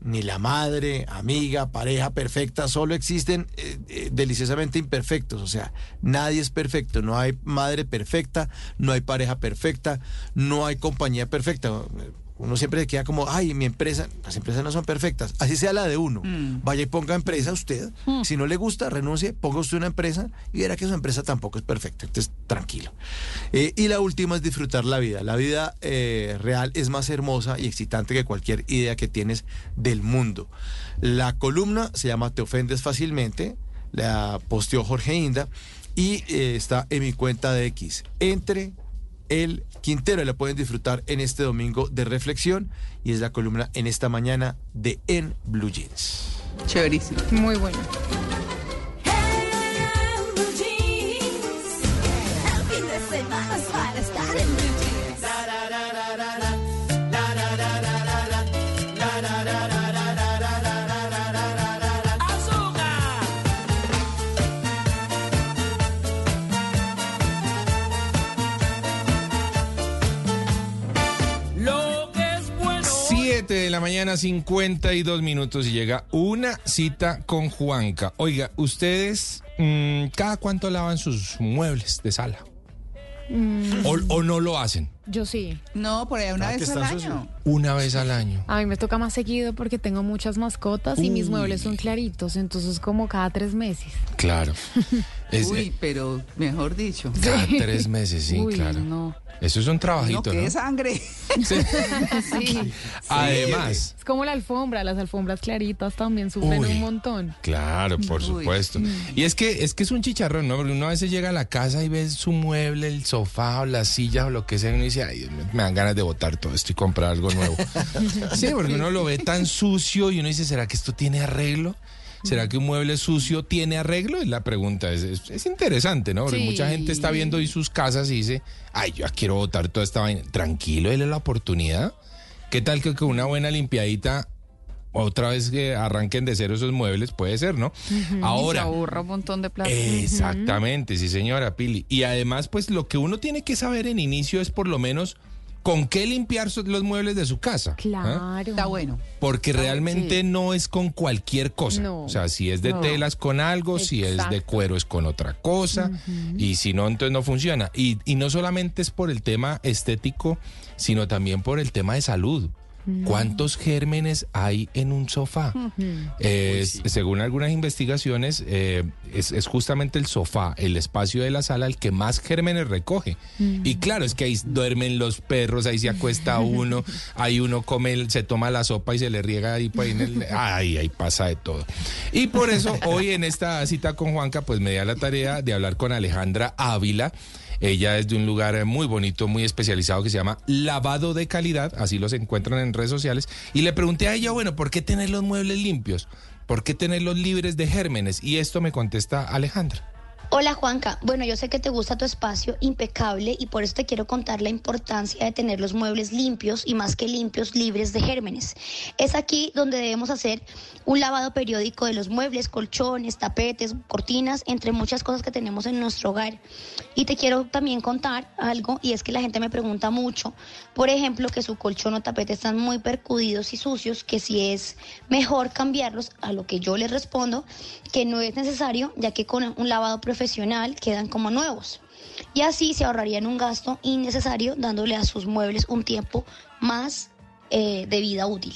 Ni la madre, amiga, pareja perfecta, solo existen eh, eh, deliciosamente imperfectos. O sea, nadie es perfecto. No hay madre perfecta, no hay pareja perfecta, no hay compañía perfecta. Uno siempre se queda como, ay, mi empresa, las empresas no son perfectas. Así sea la de uno. Vaya y ponga empresa usted. Si no le gusta, renuncie, ponga usted una empresa y verá que su empresa tampoco es perfecta. Entonces, tranquilo. Eh, y la última es disfrutar la vida. La vida eh, real es más hermosa y excitante que cualquier idea que tienes del mundo. La columna se llama Te ofendes fácilmente. La posteó Jorge Inda y eh, está en mi cuenta de X. Entre el Quintero. La pueden disfrutar en este domingo de reflexión y es la columna en esta mañana de En Blue Jeans. Chéverísimo. Muy bueno. La mañana, 52 minutos y llega una cita con Juanca. Oiga, ustedes, mm, ¿cada cuánto lavan sus muebles de sala? Mm, ¿O, o no lo hacen? Yo sí. No, por ahí una Ah, que vez al año. Una vez al año. A mí me toca más seguido porque tengo muchas mascotas y mis muebles son claritos, entonces como cada tres meses. Claro. Es, Uy, eh, pero mejor dicho. cada tres meses, sí, Uy, claro. no. Eso es un No, trabajito, que ¿no? sangre. Sí. Además, Es como la alfombra, las alfombras claritas también sufren Uy. un montón. Claro, por Uy. supuesto. Y es que es que es un chicharrón, ¿no? Porque uno a veces llega a la casa y ve su mueble, el sofá o las sillas o lo que sea, y uno dice, ay, me dan ganas de botar todo esto y comprar algo nuevo. sí, porque uno lo ve tan sucio y uno dice, ¿será que esto tiene arreglo? ¿Será que un mueble sucio tiene arreglo? Es la pregunta. Es, es- es interesante, ¿no? Porque Sí. mucha gente está viendo hoy sus casas y dice, ay, yo quiero botar toda esta vaina. Tranquilo, déle la oportunidad. ¿Qué tal que con una buena limpiadita otra vez que arranquen de cero esos muebles? Puede ser, ¿no? Y se Ahora, ahorra un montón de plata. exactamente, sí señora Pili. Y además, pues lo que uno tiene que saber en inicio es por lo menos con qué limpiar los muebles de su casa. ¿ah? Claro. Está bueno. Porque realmente no es con cualquier cosa. No. O sea, si es de No. telas con algo, si es de cuero es con otra cosa, y si no, entonces no funciona. Y, y no solamente es por el tema estético, sino también por el tema de salud. ¿Cuántos gérmenes hay en un sofá? Eh, Según algunas investigaciones, eh, es, es justamente el sofá, el espacio de la sala, el que más gérmenes recoge. Y claro, es que ahí duermen los perros, ahí se acuesta uno, ahí uno come, se toma la sopa y se le riega ahí, ahí en el- ay, ahí pasa de todo. Y por eso hoy en esta cita con Juanca, pues me da la tarea de hablar con Alejandra Ávila. Ella es de un lugar eh, muy bonito, muy especializado que se llama Lavado de Calidad, así los encuentran en redes sociales. Y le pregunté a ella, bueno, ¿por qué tener los muebles limpios? ¿Por qué tenerlos libres de gérmenes? Y esto me contesta Alejandra. Hola Juanca, bueno yo sé que te gusta tu espacio impecable y por eso te quiero contar la importancia de tener los muebles limpios y más que limpios, libres de gérmenes. Es aquí donde debemos hacer un lavado periódico de los muebles, colchones, tapetes, cortinas, entre muchas cosas que tenemos en nuestro hogar. Y te quiero también contar algo y es que la gente me pregunta mucho, por ejemplo, que su colchón o tapete están muy percudidos y sucios, que si es mejor cambiarlos, a lo que yo les respondo, que no es necesario, ya que con un lavado profesional quedan como nuevos. Y así se ahorrarían un gasto innecesario dándole a sus muebles un tiempo más eh, de vida útil.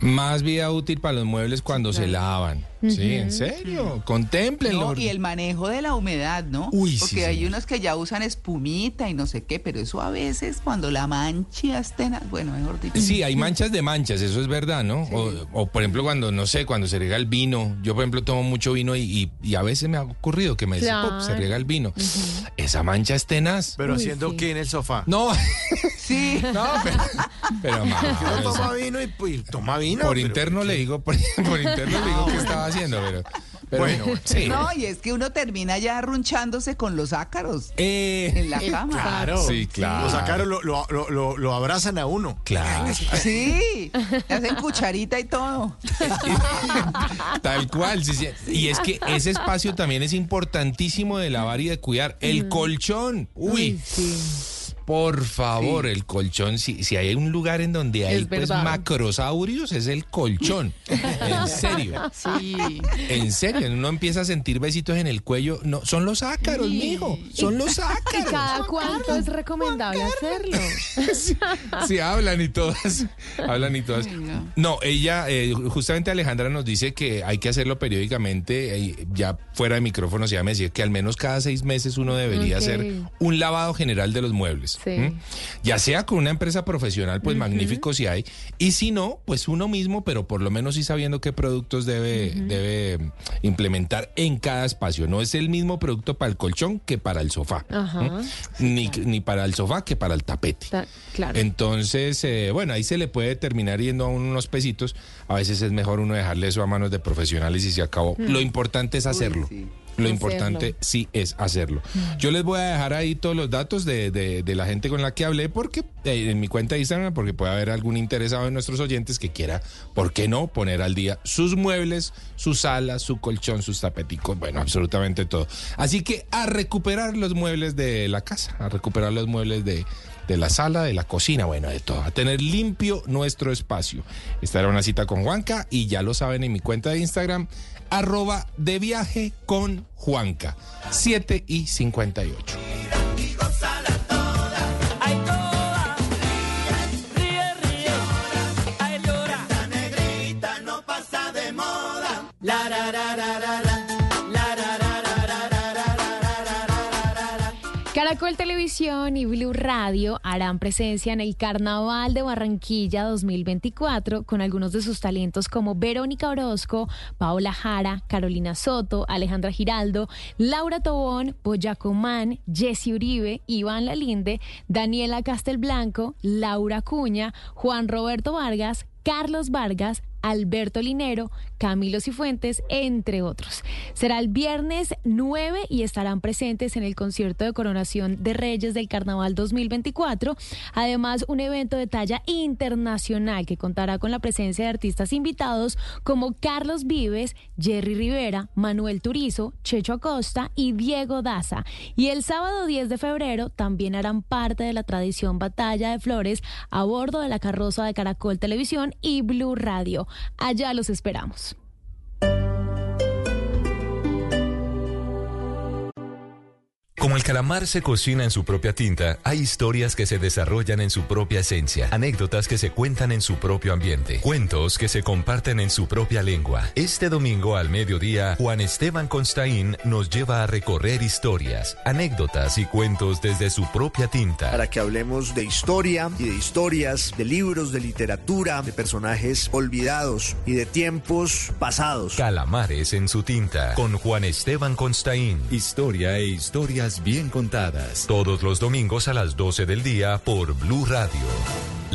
Más vida útil para los muebles cuando se lavan. Sí, en serio. Contemplenlo. No, y el manejo de la humedad, ¿no? Uy, sí, Porque hay señor. unos que ya usan espumita y no sé qué, pero eso a veces cuando la mancha esté, na- bueno, mejor dicho. Sí, hay manchas de manchas, eso es verdad, ¿no? O, o, por ejemplo cuando, no sé, cuando se riega el vino. Yo, por ejemplo, tomo mucho vino y, y- y a veces me ha ocurrido que me dice, Claro. "Pop, se riega el vino. Esa mancha es tenaz. Pero haciendo qué en el sofá. No, Sí. no, pero, pero ma, Que uno o sea, toma vino y, pues, toma vino. por pero- interno le digo, por, por interno le digo qué estaba haciendo, pero, pero bueno, sí. No, y es que uno termina ya arrunchándose con los ácaros Eh, en la cama. Claro. Sí, claro. Los ácaros lo, lo, lo, lo- lo abrazan a uno. Claro. Sí, hacen cucharita y todo. Tal cual. sí, sí. Y es que ese espacio también es importantísimo de lavar y de cuidar. El colchón. Uy. Por favor, el colchón, si, si hay un lugar en donde hay Es pues macrosaurios, es el colchón. en serio. Sí. En serio, uno empieza a sentir besitos en el cuello. No, son los ácaros, mijo. Son los ¿Y ácaros. cada cuánto es recomendable hacerlo? Sí, hablan y todas. Hablan y todas. No, ella, eh, justamente Alejandra nos dice que hay que hacerlo periódicamente. eh, ya fuera de micrófono, ya me decía que al menos cada seis meses uno debería hacer un lavado general de los muebles. Sí. Ya sea con una empresa profesional, pues magnífico si hay. Y si no, pues uno mismo, pero por lo menos sí sabiendo qué productos debe, debe implementar en cada espacio. No es el mismo producto para el colchón que para el sofá. Ajá. ¿m? Ni, ni para el sofá que para el tapete. Ta- Claro. Entonces, eh, bueno, ahí se le puede terminar yendo a uno unos pesitos. A veces es mejor uno dejarle eso a manos de profesionales y se acabó. Lo importante es hacerlo. Lo importante sí es hacerlo. Yo les voy a dejar ahí todos los datos de, de- de la gente con la que hablé porque eh, en mi cuenta de Instagram, porque puede haber algún interesado en nuestros oyentes que quiera, ¿por qué no? Poner al día sus muebles, sus salas, su colchón, sus tapeticos, bueno, absolutamente todo. Así que a recuperar los muebles de la casa, a recuperar los muebles de, de la sala, de la cocina, bueno, de todo, a tener limpio nuestro espacio. Esta era una cita con Juanca y ya lo saben en mi cuenta de Instagram, arroba de viaje con Juanca, 7 y 58. Y Blue Radio harán presencia en el Carnaval de Barranquilla 2024 con algunos de sus talentos como Verónica Orozco, Paola Jara, Carolina Soto, Alejandra Giraldo, Laura Tobón, Boyacomán, Jessy Uribe, Iván Lalinde, Daniela Castelblanco, Laura Cuña, Juan Roberto Vargas, Carlos Vargas, Alberto Linero, Camilo Cifuentes, entre otros. Será el viernes 9 y estarán presentes en el concierto de coronación de Reyes del Carnaval 2024. Además, un evento de talla internacional que contará con la presencia de artistas invitados como Carlos Vives, Jerry Rivera, Manuel Turizo, Checho Acosta y Diego Daza. Y el sábado 10 de febrero también harán parte de la tradición Batalla de Flores a bordo de la carroza de Caracol Televisión y Blue Radio. Allá los esperamos. Como el calamar se cocina en su propia tinta, hay historias que se desarrollan en su propia esencia, anécdotas que se cuentan en su propio ambiente, cuentos que se comparten en su propia lengua. Este domingo al mediodía, Juan Esteban Constaín nos lleva a recorrer historias, anécdotas y cuentos desde su propia tinta. para que hablemos de historia y de historias, de libros, de literatura, de personajes olvidados y de tiempos pasados. Calamares en su tinta, con Juan Esteban Constaín. Historia e historias bien contadas. Todos los domingos a las 12 del día por Blue Radio.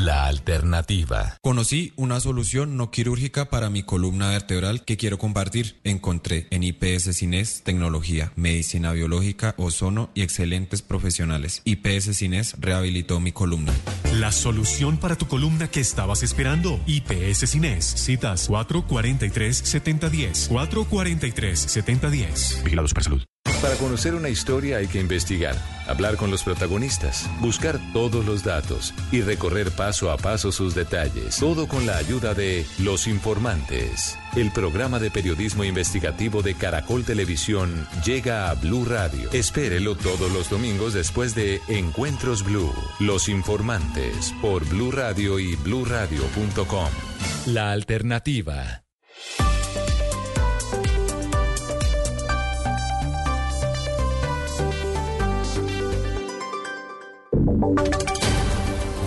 La alternativa. Conocí una solución no quirúrgica para mi columna vertebral que quiero compartir. Encontré en IPS Cines tecnología, medicina biológica, ozono y excelentes profesionales. IPS Cines rehabilitó mi columna. La solución para tu columna que estabas esperando. IPS Cines. Citas 443-7010. 443-7010. Vigilados para salud. Para conocer una historia hay que investigar, hablar con los protagonistas, buscar todos los datos y recorrer paso a paso sus detalles. Todo con la ayuda de Los Informantes. El programa de periodismo investigativo de Caracol Televisión llega a Blue Radio. Espérelo todos los domingos después de Encuentros Blue. Los Informantes por Blue Radio y bluradio.com. La alternativa.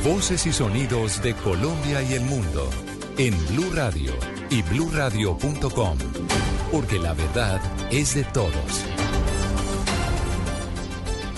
Voces y sonidos de Colombia y el mundo en Blue Radio y bluradio.com, porque la verdad es de todos.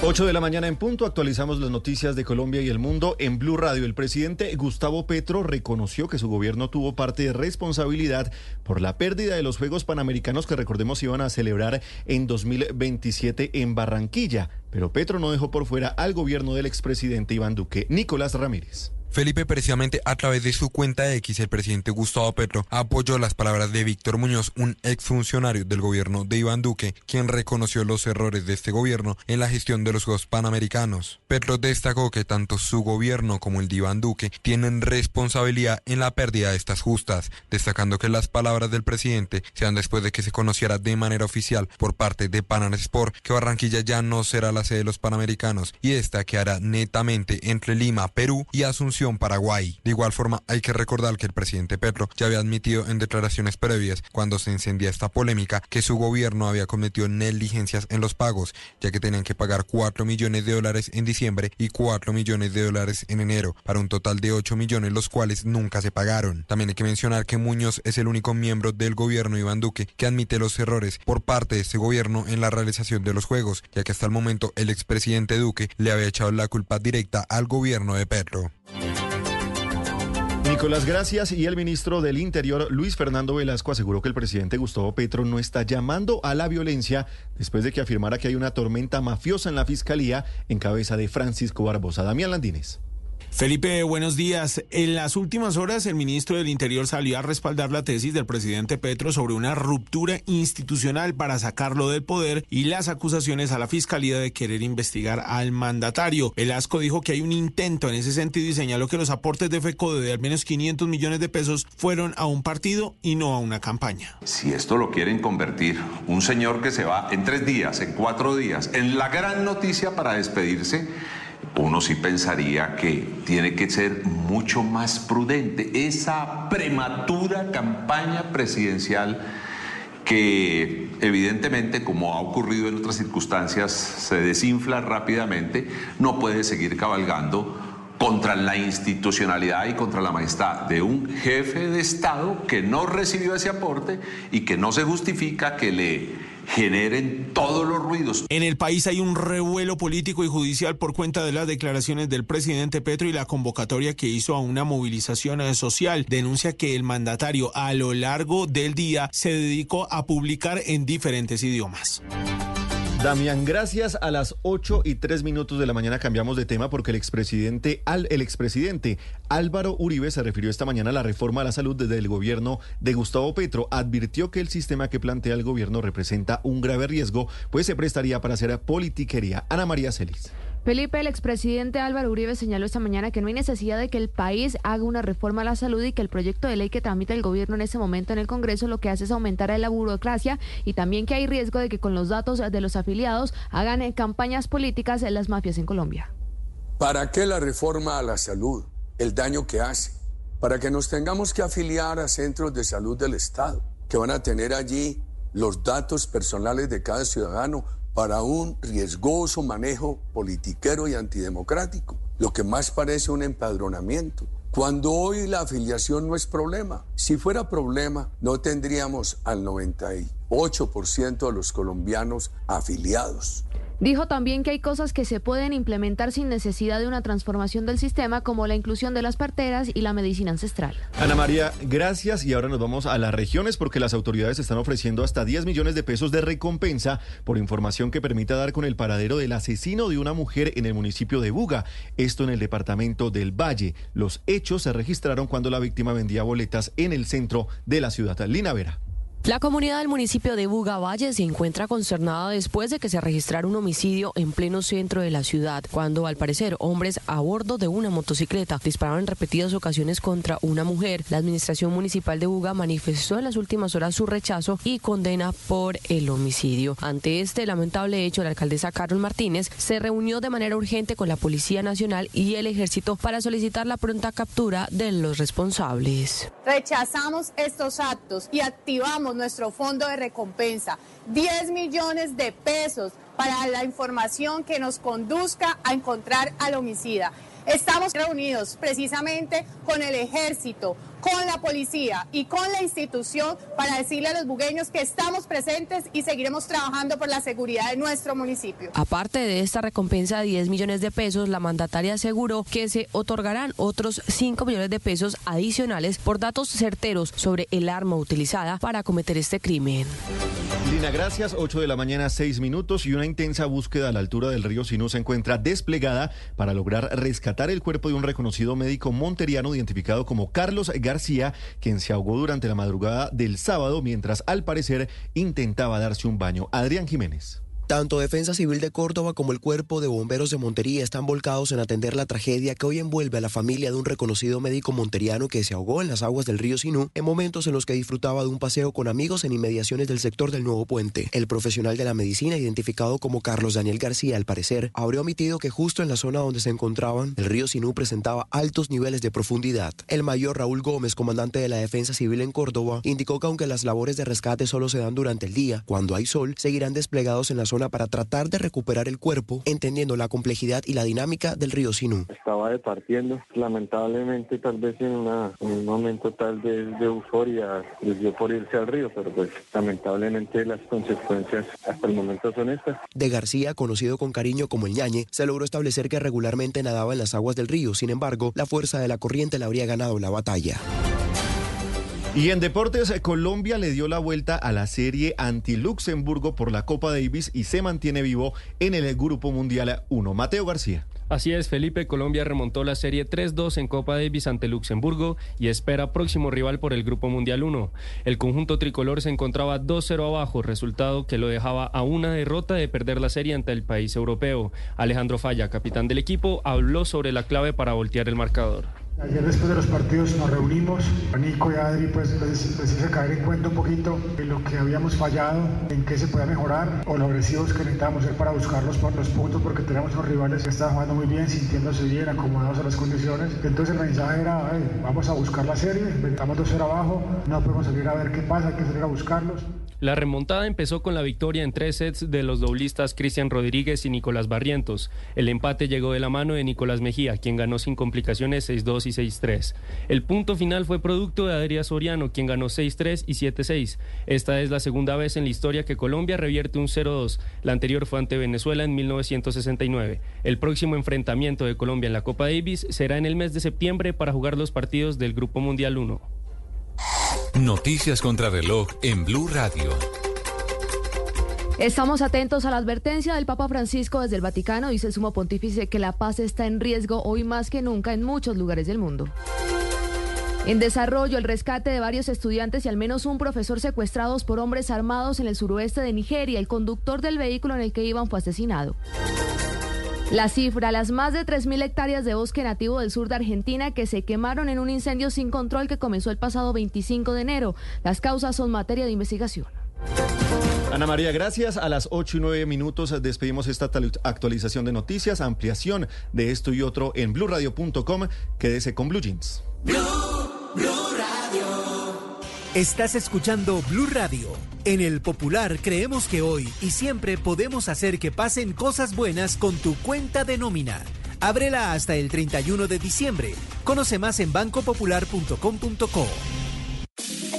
8 de la mañana en punto, actualizamos las noticias de Colombia y el mundo en Blue Radio. El presidente Gustavo Petro reconoció que su gobierno tuvo parte de responsabilidad por la pérdida de los Juegos Panamericanos que recordemos iban a celebrar en 2027 en Barranquilla. Pero Petro no dejó por fuera al gobierno del expresidente Iván Duque, Nicolás Ramírez. Felipe, precisamente a través de su cuenta de X, el presidente Gustavo Petro apoyó las palabras de Víctor Muñoz, un exfuncionario del gobierno de Iván Duque, quien reconoció los errores de este gobierno en la gestión de los Juegos Panamericanos. Petro destacó que tanto su gobierno como el de Iván Duque tienen responsabilidad en la pérdida de estas justas, destacando que las palabras del presidente sean después de que se conociera de manera oficial por parte de Panam Sport que Barranquilla ya no será la de los Panamericanos y esta quedará netamente entre Lima, Perú y Asunción Paraguay. De igual forma, hay que recordar que el presidente Petro ya había admitido en declaraciones previas, cuando se encendía esta polémica, que su gobierno había cometido negligencias en los pagos, ya que tenían que pagar 4 millones de dólares en diciembre y 4 millones de dólares en enero, para un total de 8 millones, los cuales nunca se pagaron. También hay que mencionar que Muñoz es el único miembro del gobierno Iván Duque que admite los errores por parte de este gobierno en la realización de los Juegos, ya que hasta el momento el expresidente Duque le había echado la culpa directa al gobierno de Petro. Nicolás, gracias. Y el ministro del Interior, Luis Fernando Velasco, aseguró que el presidente Gustavo Petro no está llamando a la violencia después de que afirmara que hay una tormenta mafiosa en la fiscalía en cabeza de Francisco Barbosa. Damián Landines. Felipe, buenos días. En las últimas horas, el ministro del Interior salió a respaldar la tesis del presidente Petro sobre una ruptura institucional para sacarlo del poder y las acusaciones a la fiscalía de querer investigar al mandatario. Velasco dijo que hay un intento en ese sentido y señaló que los aportes de FECODE de al menos 500 millones de pesos fueron a un partido y no a una campaña. Si esto lo quieren convertir, un señor que se va en tres días, en cuatro días, en la gran noticia para despedirse, uno sí pensaría que tiene que ser mucho más prudente. Esa prematura campaña presidencial que evidentemente, como ha ocurrido en otras circunstancias, se desinfla rápidamente, no puede seguir cabalgando contra la institucionalidad y contra la majestad de un jefe de Estado que no recibió ese aporte y que no se justifica que le generen todos los ruidos. En el país hay un revuelo político y judicial por cuenta de las declaraciones del presidente Petro y la convocatoria que hizo a una movilización social. Denuncia que el mandatario a lo largo del día se dedicó a publicar en diferentes idiomas. Damián, gracias. A las 8 y 3 minutos de la mañana cambiamos de tema porque el expresidente, al, el expresidente Álvaro Uribe se refirió esta mañana a la reforma a la salud desde el gobierno de Gustavo Petro. Advirtió que el sistema que plantea el gobierno representa un grave riesgo, pues se prestaría para hacer politiquería. Ana María Celis. Felipe, el expresidente Álvaro Uribe señaló esta mañana que no hay necesidad de que el país haga una reforma a la salud y que el proyecto de ley que tramita el gobierno en ese momento en el Congreso lo que hace es aumentar la burocracia y también que hay riesgo de que con los datos de los afiliados hagan eh, campañas políticas en las mafias en Colombia. ¿Para qué la reforma a la salud? El daño que hace. Para que nos tengamos que afiliar a centros de salud del Estado, que van a tener allí los datos personales de cada ciudadano para un riesgoso manejo politiquero y antidemocrático, lo que más parece un empadronamiento. Cuando hoy la afiliación no es problema. Si fuera problema, no tendríamos al 98% de los colombianos afiliados. Dijo también que hay cosas que se pueden implementar sin necesidad de una transformación del sistema, como la inclusión de las parteras y la medicina ancestral. Ana María, gracias. Y ahora nos vamos a las regiones porque las autoridades están ofreciendo hasta 10 millones de pesos de recompensa por información que permita dar con el paradero del asesino de una mujer en el municipio de Buga. Esto en el departamento del Valle. Los hechos se registraron cuando la víctima vendía boletas en el centro de la ciudad. Lina Vera. La comunidad del municipio de Buga Valle se encuentra consternada después de que se registrara un homicidio en pleno centro de la ciudad, cuando al parecer hombres a bordo de una motocicleta dispararon en repetidas ocasiones contra una mujer. La administración municipal de Buga manifestó en las últimas horas su rechazo y condena por el homicidio. Ante este lamentable hecho, la alcaldesa Carol Martínez se reunió de manera urgente con la Policía Nacional y el Ejército para solicitar la pronta captura de los responsables. Rechazamos estos actos y activamos nuestro fondo de recompensa, 10 millones de pesos para la información que nos conduzca a encontrar al homicida. Estamos reunidos precisamente con el ejército, con la policía y con la institución para decirle a los bugueños que estamos presentes y seguiremos trabajando por la seguridad de nuestro municipio. Aparte de esta recompensa de 10 millones de pesos, la mandataria aseguró que se otorgarán otros 5 millones de pesos adicionales por datos certeros sobre el arma utilizada para cometer este crimen. Lina, gracias. 8 de la mañana, 6 minutos y una intensa búsqueda a la altura del río Sinú se encuentra desplegada para lograr rescatar el cuerpo de un reconocido médico monteriano identificado como Carlos García, quien se ahogó durante la madrugada del sábado mientras al parecer intentaba darse un baño. Adrián Jiménez. Tanto Defensa Civil de Córdoba como el Cuerpo de Bomberos de Montería están volcados en atender la tragedia que hoy envuelve a la familia de un reconocido médico monteriano que se ahogó en las aguas del río Sinú en momentos en los que disfrutaba de un paseo con amigos en inmediaciones del sector del nuevo puente. El profesional de la medicina, identificado como Carlos Daniel García, al parecer, habría omitido que justo en la zona donde se encontraban, el río Sinú presentaba altos niveles de profundidad. El mayor Raúl Gómez, comandante de la Defensa Civil en Córdoba, indicó que aunque las labores de rescate solo se dan durante el día, cuando hay sol, seguirán desplegados en la zona para tratar de recuperar el cuerpo, entendiendo la complejidad y la dinámica del río Sinú. Estaba departiendo, lamentablemente tal vez en, una- en un momento tal vez de euforia dio por irse al río, pero pues lamentablemente las consecuencias hasta el momento son estas. De García, conocido con cariño como el ñañe, se logró establecer que regularmente nadaba en las aguas del río. Sin embargo, la fuerza de la corriente le habría ganado la batalla. Y en deportes, Colombia le dio la vuelta a la serie anti-Luxemburgo por la Copa Davis y se mantiene vivo en el Grupo Mundial 1. Mateo García. Así es, Felipe, Colombia remontó la serie 3-2 en Copa Davis ante Luxemburgo y espera próximo rival por el Grupo Mundial 1. El conjunto tricolor se encontraba 2-0 abajo, resultado que lo dejaba a una derrota de perder la serie ante el país europeo. Alejandro Falla, capitán del equipo, habló sobre la clave para voltear el marcador. Ayer después de los partidos nos reunimos, Nico y Adri pues les, hice caer en cuenta un poquito de lo que habíamos fallado, en qué se podía mejorar o lo agresivos que necesitábamos ser para buscar los, los puntos porque teníamos unos rivales que estaban jugando muy bien, sintiéndose bien, acomodados a las condiciones. Entonces el mensaje era, "Ay, vamos a buscar la serie, estamos 2-0 abajo, no podemos salir a ver qué pasa, hay que salir a buscarlos. La remontada empezó con la victoria en tres sets de los doblistas Cristian Rodríguez y Nicolás Barrientos. El empate llegó de la mano de Nicolás Mejía, quien ganó sin complicaciones 6-2 y 6-3. El punto final fue producto de Adrián Soriano, quien ganó 6-3 y 7-6. Esta es la segunda vez en la historia que Colombia revierte un 0-2. La anterior fue ante Venezuela en 1969. El próximo enfrentamiento de Colombia en la Copa Davis será en el mes de septiembre para jugar los partidos del Grupo Mundial 1. Noticias contra reloj en Blue Radio. Estamos atentos a la advertencia del Papa Francisco desde el Vaticano. Dice el sumo pontífice que la paz está en riesgo hoy más que nunca en muchos lugares del mundo. En desarrollo, el rescate de varios estudiantes y al menos un profesor secuestrados por hombres armados en el suroeste de Nigeria. El conductor del vehículo en el que iban fue asesinado. La cifra, las más de 3.000 hectáreas de bosque nativo del sur de Argentina que se quemaron en un incendio sin control que comenzó el pasado 25 de enero. Las causas son materia de investigación. Ana María, gracias. A las 8 y 9 minutos despedimos esta actualización de noticias, ampliación de esto y otro en blurradio.com. Quédese con Blue Jeans. Estás escuchando Blue Radio. En el Popular creemos que hoy y siempre podemos hacer que pasen cosas buenas con tu cuenta de nómina. Ábrela hasta el 31 de diciembre. Conoce más en bancopopular.com.co.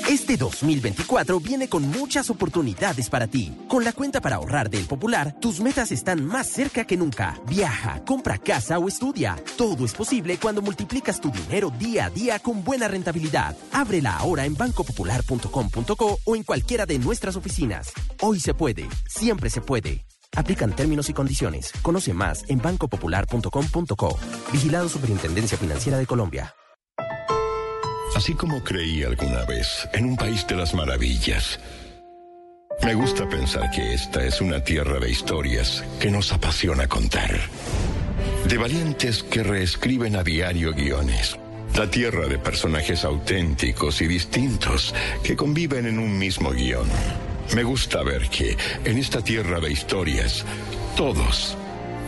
Este 2024 viene con muchas oportunidades para ti. Con la cuenta para ahorrar del Popular, tus metas están más cerca que nunca. Viaja, compra casa o estudia. Todo es posible cuando multiplicas tu dinero día a día con buena rentabilidad. Ábrela ahora en bancopopular.com.co o en cualquiera de nuestras oficinas. Hoy se puede, siempre se puede. Aplican términos y condiciones. Conoce más en bancopopular.com.co. Vigilado Superintendencia Financiera de Colombia. Así como creí alguna vez en un país de las maravillas, me gusta pensar que esta es una tierra de historias que nos apasiona contar. De valientes que reescriben a diario guiones. La tierra de personajes auténticos y distintos que conviven en un mismo guion. Me gusta ver que en esta tierra de historias, todos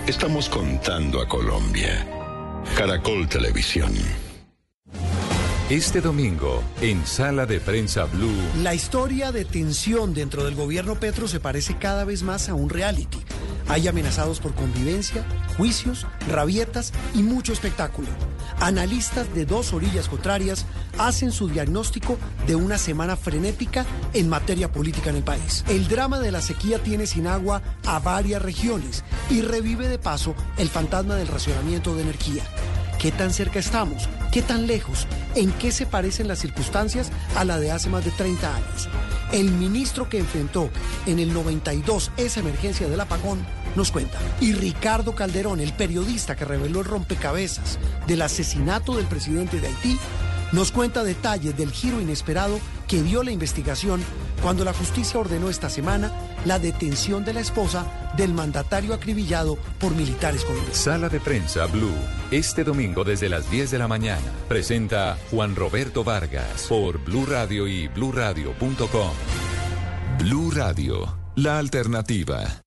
estamos contando a Colombia. Caracol Televisión. Este domingo, en Sala de Prensa Blue, La historia de tensión dentro del gobierno Petro se parece cada vez más a un reality. Hay amenazados por convivencia, juicios, rabietas y mucho espectáculo. Analistas de dos orillas contrarias hacen su diagnóstico de una semana frenética en materia política en el país. El drama de la sequía tiene sin agua a varias regiones y revive de paso el fantasma del racionamiento de energía. ¿Qué tan cerca estamos? ¿Qué tan lejos? ¿En qué se parecen las circunstancias a la de hace más de 30 años? El ministro que enfrentó en el 92 esa emergencia del apagón nos cuenta. Y Ricardo Calderón, el periodista que reveló el rompecabezas del asesinato del presidente de Haití, nos cuenta detalles del giro inesperado que dio la investigación cuando la justicia ordenó esta semana la detención de la esposa del mandatario acribillado por militares colombianos. Sala de Prensa Blue, este domingo desde las 10 de la mañana, presenta Juan Roberto Vargas por Blue Radio y bluradio.com. Blue Radio, la alternativa.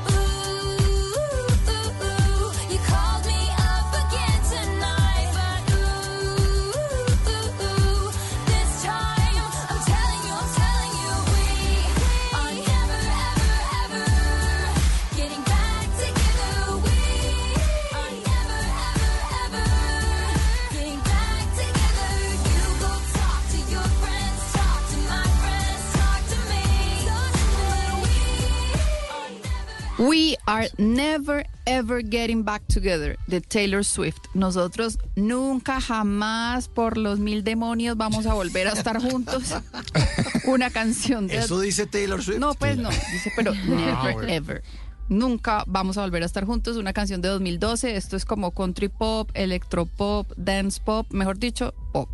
We are never ever getting back together de Taylor Swift. Nosotros nunca jamás por los mil demonios vamos a volver a estar juntos. Una canción de ¿Eso dice Taylor Swift? No, pues no, dice, pero never bueno. ever. Nunca vamos a volver a estar juntos. Una canción de 2012. Esto es como country pop, electropop, dance pop, mejor dicho, pop.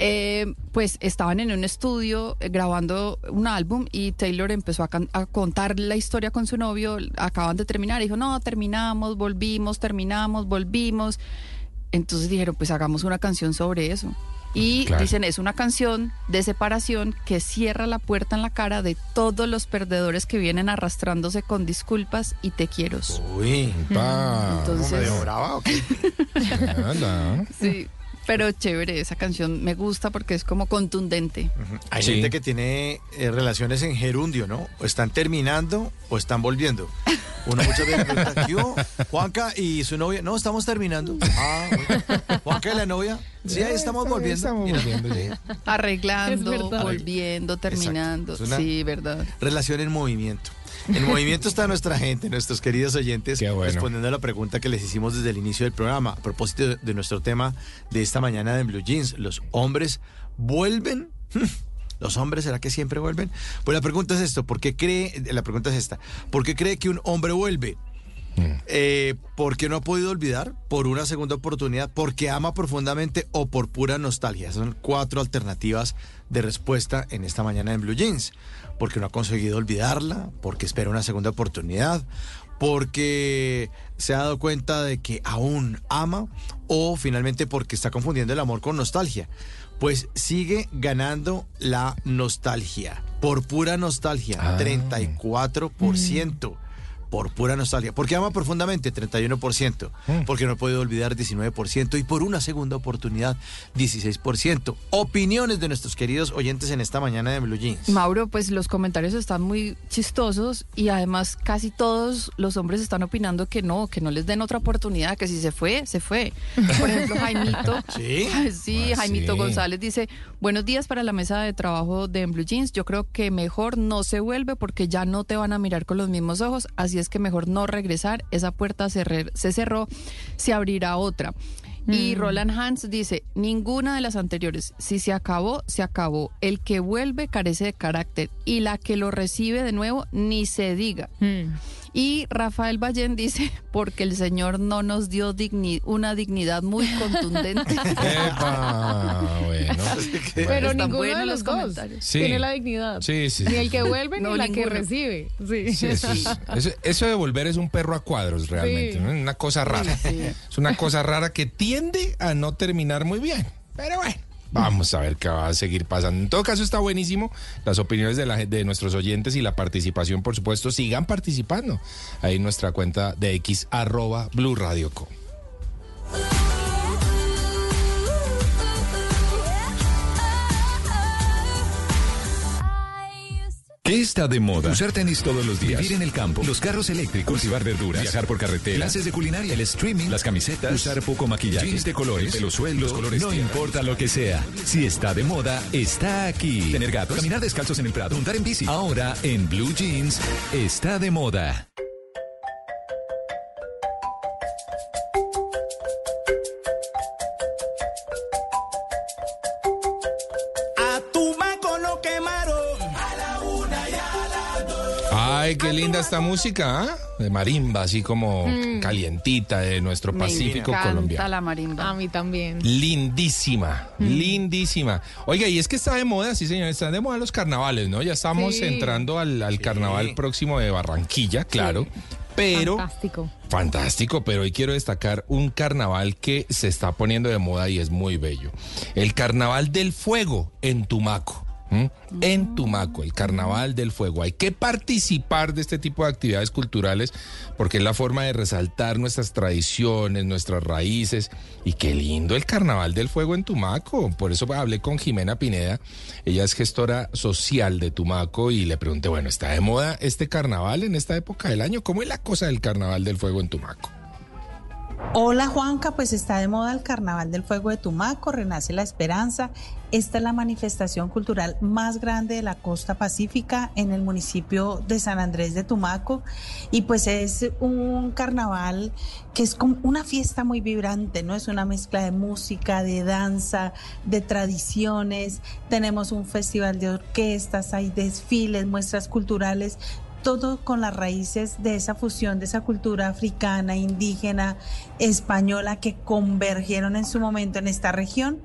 Eh, pues estaban en un estudio eh, grabando un álbum y Taylor empezó a, contar la historia con su novio. Acaban de terminar. y Dijo, no, terminamos, volvimos, terminamos, volvimos. Entonces dijeron, pues hagamos una canción sobre eso. Y Claro. dicen, es una canción de separación que cierra la puerta en la cara de todos los perdedores que vienen arrastrándose con disculpas y te quiero. Uy, pa. Entonces- ¿Medio brava o qué? Anda. Sí. Pero chévere, esa canción me gusta porque es como contundente. Hay Sí. gente que tiene eh, relaciones en gerundio, ¿no? O están terminando o están volviendo. Uno muchas veces. Juanca y su novia, no, estamos terminando. Ah, bueno. Juanca y la novia, sí, ahí estamos volviendo. Estamos Mira, volviendo. Arreglando, volviendo, terminando. Es una- Sí, verdad. Relación en movimiento. En movimiento está nuestra gente, nuestros queridos oyentes, bueno. respondiendo a la pregunta que les hicimos desde el inicio del programa, a propósito de, de nuestro tema de esta mañana de Blue Jeans. ¿Los hombres vuelven? ¿Los hombres será que siempre vuelven? Pues la pregunta es esto, ¿por qué cree, la pregunta es esta, ¿por qué cree que un hombre vuelve? Eh, porque no ha podido olvidar, por una segunda oportunidad, porque ama profundamente o por pura nostalgia. Son cuatro alternativas de respuesta en esta mañana en Blue Jeans. Porque no ha conseguido olvidarla, porque espera una segunda oportunidad, porque se ha dado cuenta de que aún ama o finalmente porque está confundiendo el amor con nostalgia. Pues sigue ganando la nostalgia. Por pura nostalgia, Ah. 34%. Por pura nostalgia. Porque ama profundamente, 31%. Porque no ha podido olvidar, 19%. Y por una segunda oportunidad, 16%. Opiniones de nuestros queridos oyentes en esta mañana de Blue Jeans. Mauro, pues los comentarios están muy chistosos y además casi todos los hombres están opinando que no, que no les den otra oportunidad, que si se fue, se fue. Por ejemplo, Jaimito. ¿Sí? Sí, Ah, Jaimito sí. González dice, buenos días para la mesa de trabajo de Blue Jeans. Yo creo que mejor no se vuelve porque ya no te van a mirar con los mismos ojos, así es que mejor no regresar. Esa puerta se, cerró, se abrirá otra. Y Mm. Roland Hans dice, ninguna de las anteriores, si se acabó, se acabó. El que vuelve carece de carácter y la que lo recibe de nuevo ni se diga. Mm. Y Rafael Ballén dice, porque el Señor no nos dio digni- una dignidad muy contundente. Epa, bueno. Pero Están ninguno de los los dos comentarios. Sí. tiene la dignidad. Sí, sí, Ni el que vuelve No, ni la que recibe. Sí. Sí, eso, es- eso- eso de volver es un perro a cuadros realmente, Sí. ¿no? una cosa rara. Es una cosa rara que tiende a no terminar muy bien. Pero bueno, vamos a ver qué va a seguir pasando. En todo caso está buenísimo las opiniones de, nuestros oyentes y la participación, por supuesto, sigan participando. Ahí en nuestra cuenta de X arroba Blue Radio. ¿Qué está de moda? Usar tenis todos los días. Vivir en el campo. Los carros eléctricos. Cultivar verduras. Viajar por carretera. Clases de culinaria. El streaming. Las camisetas. Usar poco maquillaje. Jeans de colores. Pelo. Los colores No importa lo que sea. Si está de moda, está aquí. Tener gatos. Caminar descalzos en el prado. Montar en bici. Ahora, en Blue Jeans, está de moda. Ay, qué linda esta música, ¿ah? De marimba, así como Mm. calientita de nuestro Pacífico Me encanta colombiano. la marimba. A mí también. Lindísima, Mm. lindísima. Oiga, y es que está de moda, sí señor, están de moda los carnavales, ¿no? Ya estamos Sí. entrando al, al carnaval próximo de Barranquilla, claro. Pero, Fantástico. fantástico, pero hoy quiero destacar un carnaval que se está poniendo de moda y es muy bello. El Carnaval del Fuego en Tumaco. ¿M? En Tumaco, el Carnaval del Fuego. Hay que participar de este tipo de actividades culturales porque es la forma de resaltar nuestras tradiciones, nuestras raíces. Y qué lindo el Carnaval del Fuego en Tumaco. Por eso hablé con Jimena Pineda. Ella es gestora social de Tumaco y le pregunté, bueno, ¿está de moda este carnaval en esta época del año? ¿Cómo es la cosa del Carnaval del Fuego en Tumaco? Hola Juanca, pues está de moda el Carnaval del Fuego de Tumaco, Renace la Esperanza. Esta es la manifestación cultural más grande de la costa pacífica en el municipio de San Andrés de Tumaco y pues es un carnaval que es como una fiesta muy vibrante, ¿no? Es una mezcla de música, de danza, de tradiciones. Tenemos un festival de orquestas, hay desfiles, muestras culturales todo con las raíces de esa fusión, de esa cultura africana, indígena, española que convergieron en su momento en esta región.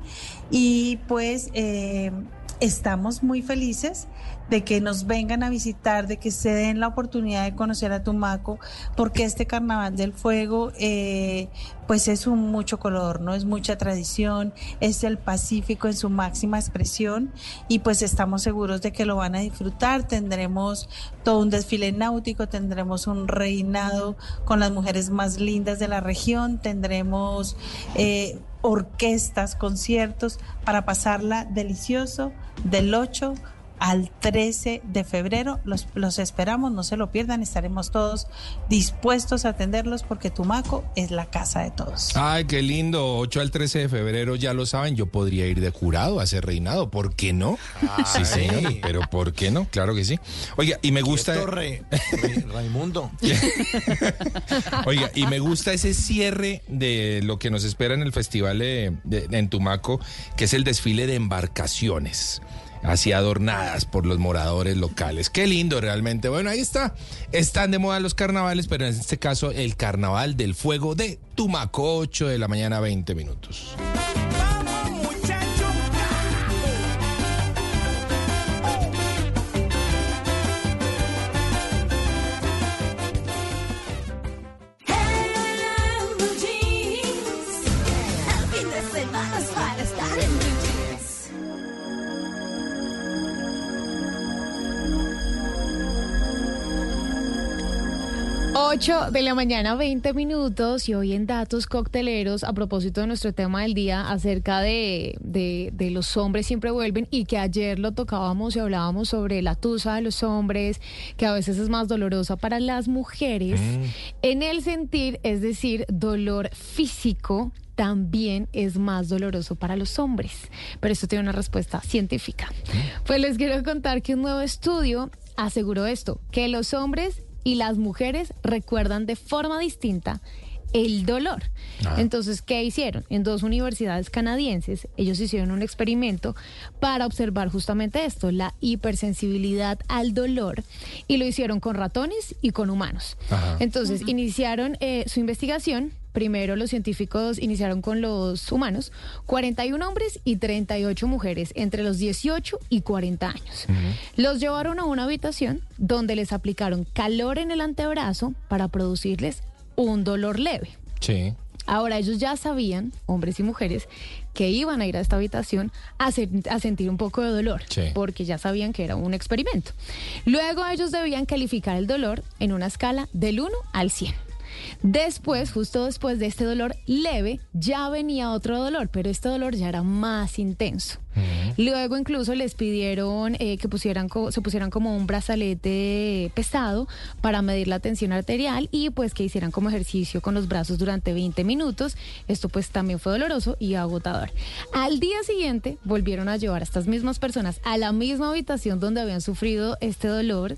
Y pues eh, estamos muy felices de que nos vengan a visitar, de que se den la oportunidad de conocer a Tumaco, porque este Carnaval del Fuego, eh, pues es un mucho color, ¿no? Es mucha tradición, es el Pacífico en su máxima expresión y pues estamos seguros de que lo van a disfrutar. Tendremos todo un desfile náutico, tendremos un reinado con las mujeres más lindas de la región, tendremos... eh, orquestas, conciertos, para pasarla delicioso del 8 al 13 de febrero. Los, los esperamos, no se lo pierdan, estaremos todos dispuestos a atenderlos porque Tumaco es la casa de todos. Ay, qué lindo. 8 al 13 de febrero, ya lo saben, yo podría ir de jurado a ser reinado. ¿Por qué no? Sí, señor. Pero ¿por qué no? Claro que sí. Oiga, y me gusta. Esto, Re- Re- Raimundo. Oiga, y me gusta ese cierre de lo que nos espera en el festival de, de- en Tumaco, que es el desfile de embarcaciones. Así adornadas por los moradores locales. Qué lindo realmente. Bueno, ahí está. Están de moda los carnavales, pero en este caso el carnaval del fuego de Tumaco, 8 de la mañana, 20 minutos. 8 de la mañana, 20 minutos, y hoy en Datos Cocteleros, a propósito de nuestro tema del día acerca de, de, de los hombres siempre vuelven, y que ayer lo tocábamos y hablábamos sobre la tusa de los hombres, que a veces es más dolorosa para las mujeres, en el sentir, es decir, dolor físico. También es más doloroso para los hombres, pero esto tiene una respuesta científica. Pues les quiero contar que un nuevo estudio aseguró esto, que los hombres y las mujeres recuerdan de forma distinta el dolor. Ah. Entonces, ¿qué hicieron? En dos universidades canadienses, ellos hicieron un experimento para observar justamente esto, la hipersensibilidad al dolor, y lo hicieron con ratones y con humanos. Ajá. Entonces, iniciaron eh, su investigación. Primero los científicos iniciaron con los humanos, 41 hombres y 38 mujeres entre los 18 y 40 años. Los llevaron a una habitación donde les aplicaron calor en el antebrazo para producirles un dolor leve. Sí. Ahora ellos ya sabían, hombres y mujeres, que iban a ir a esta habitación a, a sentir un poco de dolor, Sí. porque ya sabían que era un experimento. Luego ellos debían calificar el dolor en una escala del 1 al 100. Después, justo después de este dolor leve, ya venía otro dolor, pero este dolor ya era más intenso. Luego incluso les pidieron eh, que pusieran se pusieran como un brazalete pesado para medir la tensión arterial y pues que hicieran como ejercicio con los brazos durante 20 minutos. Esto pues también fue doloroso y agotador. Al día siguiente volvieron a llevar a estas mismas personas a la misma habitación donde habían sufrido este dolor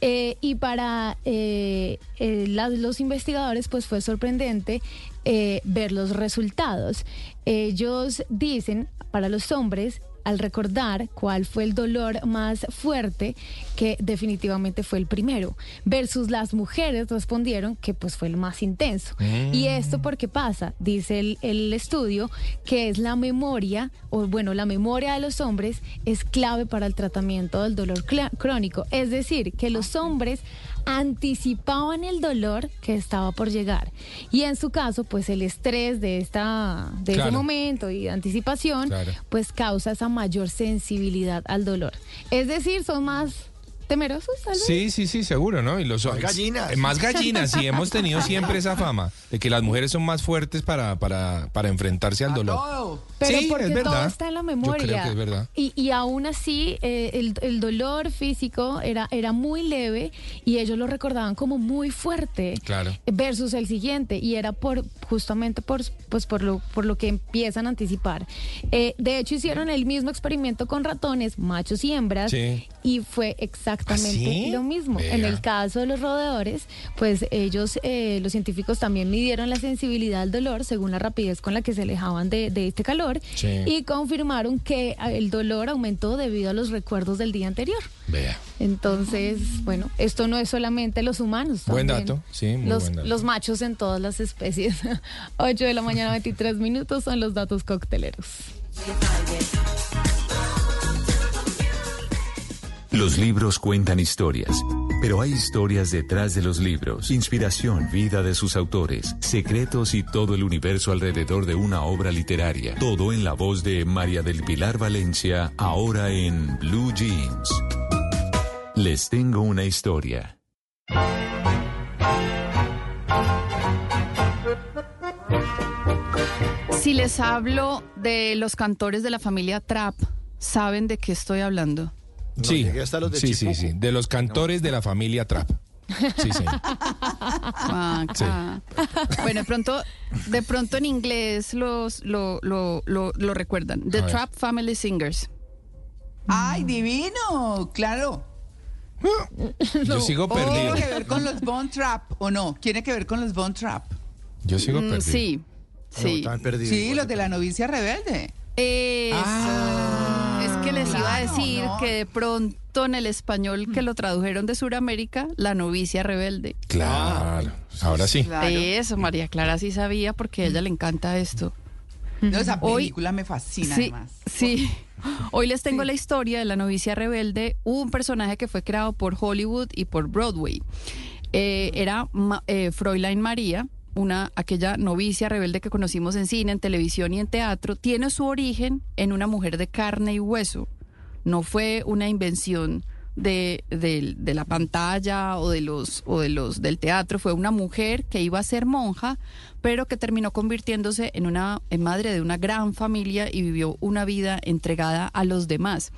eh, y para eh, eh, la- los investigadores pues fue sorprendente eh, ver los resultados. Ellos dicen, para los hombres, al recordar cuál fue el dolor más fuerte, que definitivamente fue el primero, versus las mujeres respondieron que pues fue el más intenso. Mm. Y esto porque pasa, dice el, el estudio, que es la memoria, o bueno, la memoria de los hombres es clave para el tratamiento del dolor crónico. Es decir, que los hombres anticipaban el dolor que estaba por llegar. Y en su caso, pues el estrés de esta de ese momento y de anticipación, Claro. pues causa esa mayor sensibilidad al dolor. Es decir, son más temerosos, tal vez. Sí, sí, sí, seguro, ¿no? Y los Más gallinas. Eh, Más gallinas, sí, hemos tenido siempre esa fama de que las mujeres son más fuertes para, para, para enfrentarse al dolor. Pero sí, porque es verdad. todo está en la Yo memoria. creo que es verdad. Y, y aún así, eh, el, el dolor físico era, era muy leve y ellos lo recordaban como muy fuerte. Claro. Versus el siguiente, y era por justamente por, pues por, lo, por lo que empiezan a anticipar. Eh, de hecho, hicieron el mismo experimento con ratones, machos y hembras, Sí. Y fue exactamente ¿Ah, sí? lo mismo. Vea. En el caso de los roedores, pues ellos, eh, los científicos también midieron la sensibilidad al dolor según la rapidez con la que se alejaban de, de este calor Sí. y confirmaron que ah, el dolor aumentó debido a los recuerdos del día anterior. Vea. Entonces, bueno, esto no es solamente los humanos. Buen dato, sí, muy los, buen dato. los machos en todas las especies. 8 de la mañana, 23 minutos son los datos cocteleros. Los libros cuentan historias, pero hay historias detrás de los libros, inspiración, vida de sus autores, secretos y todo el universo alrededor de una obra literaria. Todo en la voz de María del Pilar Valencia, ahora en Blue Jeans. Les tengo una historia. Si les hablo de los cantores de la familia Trap, ¿saben de qué estoy hablando? Sí, llegué hasta los de sí, sí, Chipuco. sí, de los cantores de la familia Trap. Sí, sí. Juanca. Bueno, de pronto, de pronto en inglés los, lo, lo, lo, lo recuerdan. The A ver. Trap Family Singers. ¡Ay, divino! Claro. Yo sigo ¿Tiene perdido. que ver con los Bone Trap o no? ¿Tiene que ver con los Bone Trap? Yo sigo Mm, perdido. sí, sí. Sí, los de la novicia rebelde. Eso. Es que les iba a claro, decir no. que de pronto en el español que lo tradujeron de Sudamérica, la novicia rebelde. Claro, ahora sí. Eso, María Clara sí sabía porque a ella le encanta esto. No, esa Hoy- película me fascina Sí, además. sí. Hoy les tengo la historia de la novicia rebelde, un personaje que fue creado por Hollywood y por Broadway. Eh, era eh, Fräulein María, una aquella novicia rebelde que conocimos en cine, en televisión y en teatro, tiene su origen en una mujer de carne y hueso. No fue una invención de, de- de la pantalla o de los o de los del teatro, fue una mujer que iba a ser monja, pero que terminó convirtiéndose en una en madre de una gran familia y vivió una vida entregada a los demás.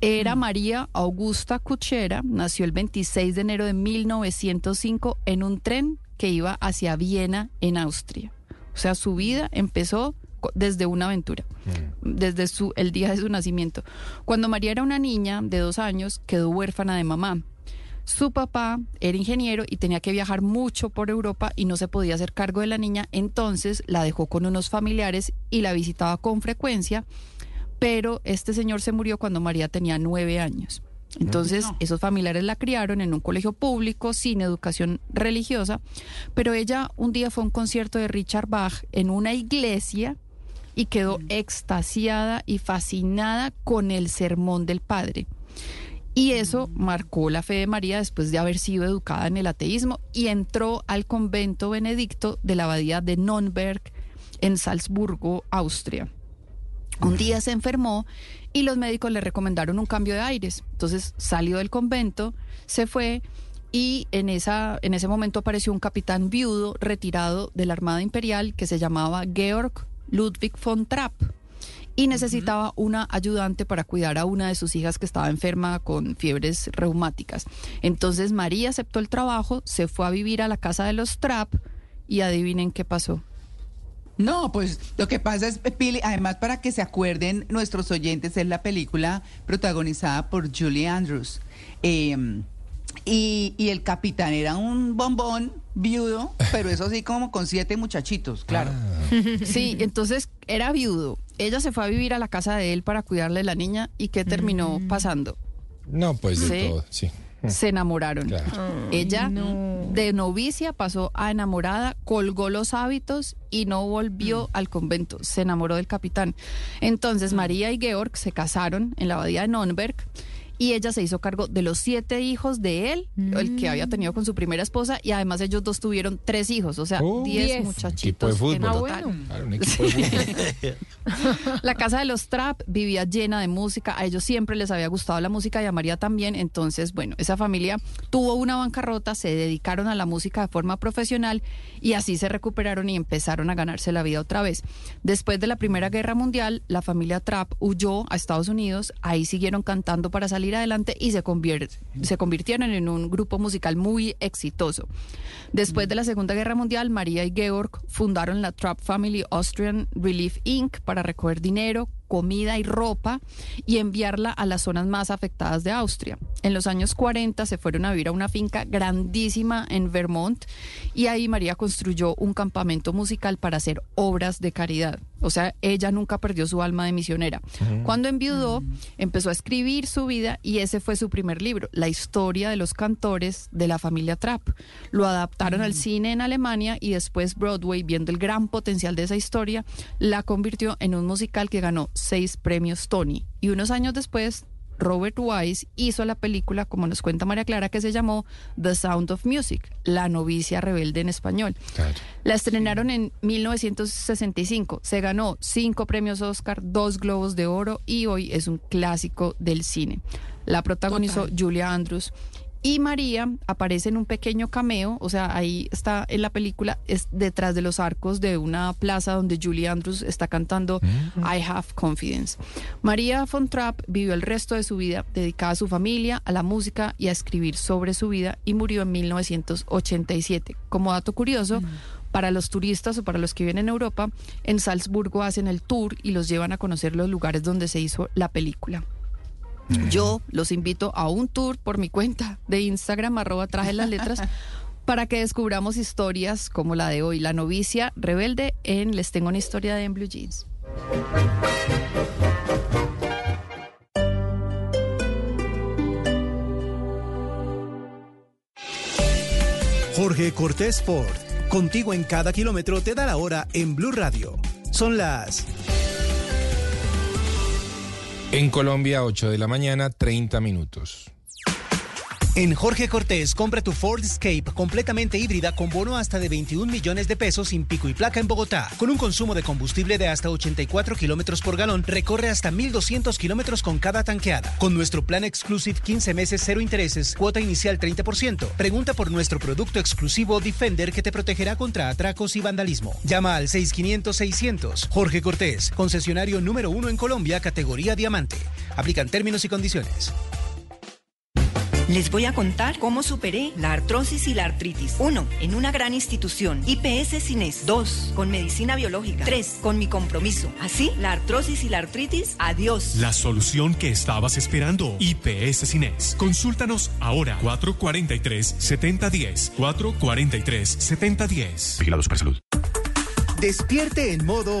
Era María Augusta Cuchera, nació el 26 de enero de 1905 en un tren que iba hacia Viena, en Austria. O sea, su vida empezó desde una aventura, desde su, el día de su nacimiento. Cuando María era una niña de dos años, quedó huérfana de mamá. Su papá era ingeniero y tenía que viajar mucho por Europa y no se podía hacer cargo de la niña, entonces la dejó con unos familiares y la visitaba con frecuencia, pero este señor se murió cuando María tenía nueve años. Entonces, esos familiares la criaron en un colegio público sin educación religiosa, pero ella un día fue a un concierto de Richard Bach en una iglesia y quedó extasiada y fascinada con el sermón del padre. Y eso marcó la fe de María después de haber sido educada en el ateísmo y entró al convento benedicto de la abadía de Nonnberg en Salzburgo, Austria. Un día se enfermó y los médicos le recomendaron un cambio de aires. Entonces salió del convento, se fue y en, esa, en ese momento apareció un capitán viudo retirado de la Armada Imperial que se llamaba Georg Ludwig von Trapp y necesitaba una ayudante para cuidar a una de sus hijas que estaba enferma con fiebres reumáticas. Entonces María aceptó el trabajo, se fue a vivir a la casa de los Trapp y adivinen qué pasó. No, pues lo que pasa es, Pili, además para que se acuerden nuestros oyentes, es la película protagonizada por Julie Andrews. Eh, y, y el capitán era un bombón viudo, pero eso sí como con siete muchachitos, claro. Sí, entonces era viudo. Ella se fue a vivir a la casa de él para cuidarle a la niña y ¿qué terminó pasando? No, pues de Sí. todo, sí. Se enamoraron. Claro. Ella de novicia pasó a enamorada, colgó los hábitos y no volvió al convento. Se enamoró del capitán. Entonces María y Georg se casaron en la abadía de Nonnberg y ella se hizo cargo de los siete hijos de él, el que había tenido con su primera esposa, y además ellos dos tuvieron tres hijos, o sea, Oh. diez, Diez. muchachitos Equipo de en fútbol. total. Ah, bueno. Claro, un equipo de fútbol. La casa de los Trap vivía llena de música, a ellos siempre les había gustado la música y a María también, entonces, bueno, esa familia tuvo una bancarrota, se dedicaron a la música de forma profesional y así se recuperaron y empezaron a ganarse la vida otra vez. Después de la Primera Guerra Mundial, la familia Trap huyó a Estados Unidos, ahí siguieron cantando para salir adelante y se, convier- se convirtieron en un grupo musical muy exitoso. Después de la Segunda Guerra Mundial, María y Georg fundaron la Trap Family Austrian Relief Inc. para recoger dinero, comida y ropa y enviarla a las zonas más afectadas de Austria. En los años 40 se fueron a vivir a una finca grandísima en Vermont y ahí María construyó un campamento musical para hacer obras de caridad. O sea, ella nunca perdió su alma de misionera. Mm. Cuando enviudó, empezó a escribir su vida y ese fue su primer libro, La historia de los cantores de la familia Trapp. Lo adaptaron al cine en Alemania y después Broadway, viendo el gran potencial de esa historia, la convirtió en un musical que ganó seis premios Tony. Y unos años después, Robert Wise hizo la película, como nos cuenta María Clara, que se llamó The Sound of Music, La novicia rebelde en español. La estrenaron en 1965. Se ganó cinco premios Oscar, dos Globos de Oro y hoy es un clásico del cine. La protagonizó Julia Andrews Y María aparece en un pequeño cameo, o sea, ahí está en la película, es detrás de los arcos de una plaza donde Julie Andrews está cantando I Have Confidence. María von Trapp vivió el resto de su vida dedicada a su familia, a la música y a escribir sobre su vida y murió en 1987. Como dato curioso, para los turistas o para los que viven en Europa, en Salzburgo hacen el tour y los llevan a conocer los lugares donde se hizo la película. Yo los invito a un tour por mi cuenta de Instagram, arroba traje las letras, para que descubramos historias como la de hoy, la novicia rebelde en Les tengo una historia de en Blue Jeans. Jorge Cortés Sport. Contigo en cada kilómetro te da la hora en Blue Radio. Son las En Colombia, 8 de la mañana, 30 minutos. En Jorge Cortés, compra tu Ford Escape completamente híbrida con bono hasta de 21 millones de pesos sin pico y placa en Bogotá. Con un consumo de combustible de hasta 84 kilómetros por galón, recorre hasta 1,200 kilómetros con cada tanqueada. Con nuestro plan Exclusive 15 meses, cero intereses, cuota inicial 30%. Pregunta por nuestro producto exclusivo Defender que te protegerá contra atracos y vandalismo. Llama al 6500-600. Jorge Cortés, concesionario número uno en Colombia, categoría diamante. Aplican términos y condiciones. Les voy a contar cómo superé la artrosis y la artritis. 1. En una gran institución. IPS Cines. 2. Con medicina biológica. 3. Con mi compromiso. Así, la artrosis y la artritis, adiós. La solución que estabas esperando. IPS Cines. Consúltanos ahora. 443-7010. 443-7010. Vigilado Supersalud. Despierte en modo.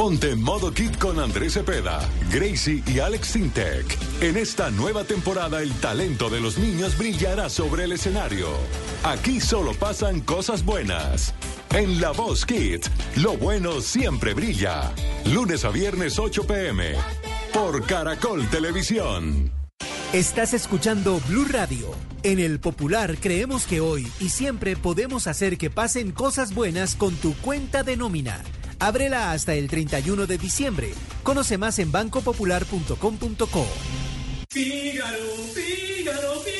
Ponte en modo kit con Andrés Cepeda, Gracie y Alex Sintek. En esta nueva temporada el talento de los niños brillará sobre el escenario. Aquí solo pasan cosas buenas. En La Voz Kids, lo bueno siempre brilla. Lunes a viernes 8 pm. Por Caracol Televisión. Estás escuchando Blue Radio. En el Popular creemos que hoy y siempre podemos hacer que pasen cosas buenas con tu cuenta de nómina. Ábrela hasta el 31 de diciembre. Conoce más en bancopopular.com.co. Fígaro, Fígaro, Fígaro.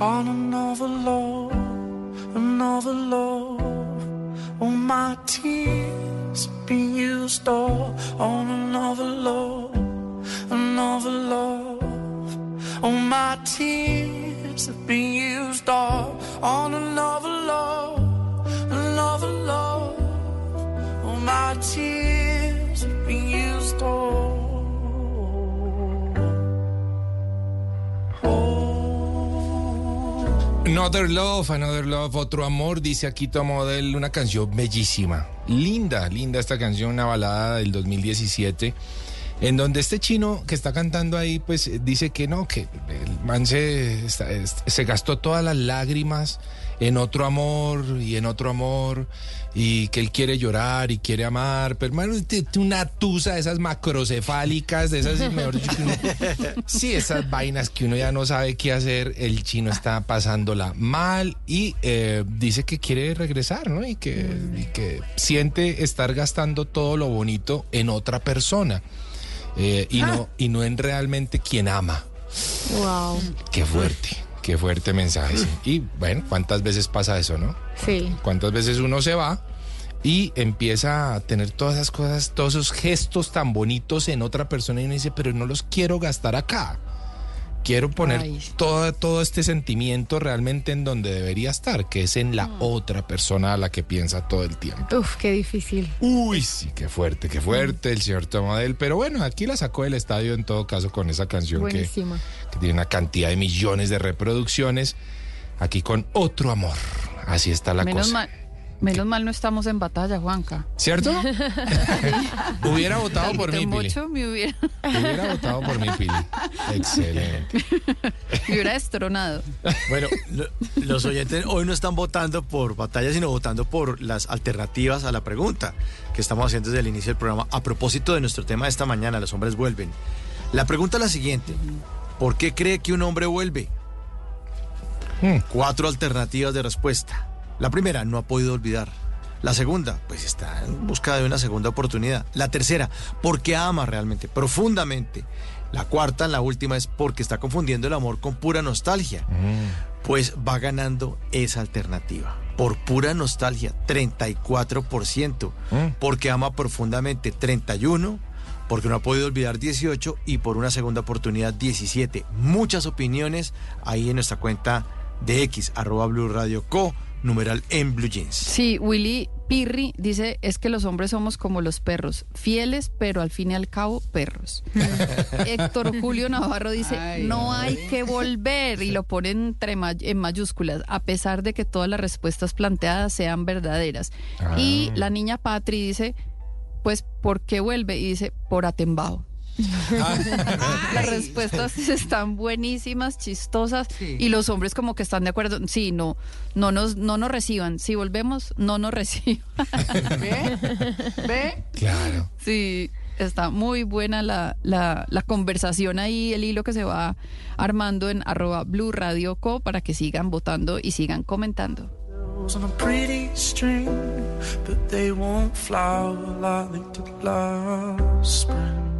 on another love, another love. All my tears been used up on another love, another love. All my tears have been used up on another love, another love. All my tears have been used up. Another Love, Another Love, otro amor, dice aquí model, una canción bellísima. Linda, linda esta canción, una balada del 2017. En donde este chino que está cantando ahí, pues dice que no, que el man se gastó todas las lágrimas en otro amor y en otro amor, y que él quiere llorar y quiere amar, pero hermano, una tusa de esas macrocefálicas, de esas, mejor dicho, que uno- sí, esas vainas que uno ya no sabe qué hacer, el chino está pasándola mal y eh, dice que quiere regresar, ¿no? Y que, y que siente estar gastando todo lo bonito en otra persona eh, y, no, y no en realmente quien ama. Wow. Qué fuerte, qué fuerte mensaje. sí. Y bueno, ¿cuántas veces pasa eso, no? Sí. ¿Cuántas veces uno se va y empieza a tener todas esas cosas, todos esos gestos tan bonitos en otra persona y uno dice, pero no los quiero gastar acá? Quiero poner Ay. todo, todo este sentimiento realmente en donde debería estar, que es en la otra persona a la que piensa todo el tiempo. Uf, qué difícil. Uy, sí, qué fuerte, qué fuerte el señor Tomadel. Pero bueno, aquí la sacó del estadio en todo caso con esa canción que tiene una cantidad de millones de reproducciones. Aquí con otro amor. Así está la Menos cosa. mal, menos mal no estamos en batalla, Juanca. ¿Cierto? Hubiera votado por mí, Pili. Mocho me hubiera, Hubiera votado por mí, Pili. Excelente. me hubiera destronado. Bueno, lo- los oyentes hoy no están votando por batalla, sino votando por las alternativas a la pregunta que estamos haciendo desde el inicio del programa. A propósito de nuestro tema de esta mañana, los hombres vuelven. La pregunta es la siguiente. ¿Por qué cree que un hombre vuelve? Cuatro alternativas de respuesta. La primera, no ha podido olvidar. La segunda, pues está en busca de una segunda oportunidad. La tercera, porque ama realmente, profundamente. La cuarta, la última, es porque está confundiendo el amor con pura nostalgia. Pues va ganando esa alternativa. Por pura nostalgia, 34%. Porque ama profundamente, 31%. Porque no ha podido olvidar 18 y por una segunda oportunidad 17. Muchas opiniones ahí en nuestra cuenta de X, arroba Blue Radio Co, numeral en Blue Jeans. Sí, Willy Pirri dice es que los hombres somos como los perros, fieles, pero al fin y al cabo perros. Héctor Julio Navarro dice, Ay, no ay. hay que volver y lo pone entre en mayúsculas, a pesar de que todas las respuestas planteadas sean verdaderas. Ah. Y la niña Patri dice, pues, ¿por qué vuelve? Y dice, por atembao. Las respuestas están buenísimas, chistosas y los hombres como que están de acuerdo. Sí, no, no nos, no nos reciban. Si volvemos, no nos reciban. ¿Ve? ¿Ve? Claro. Sí, está muy buena la, la, la conversación ahí, el hilo que se va armando en arroba Blue Radio Co para que sigan votando y sigan comentando. on a pretty string, but they won't flower like did last spring.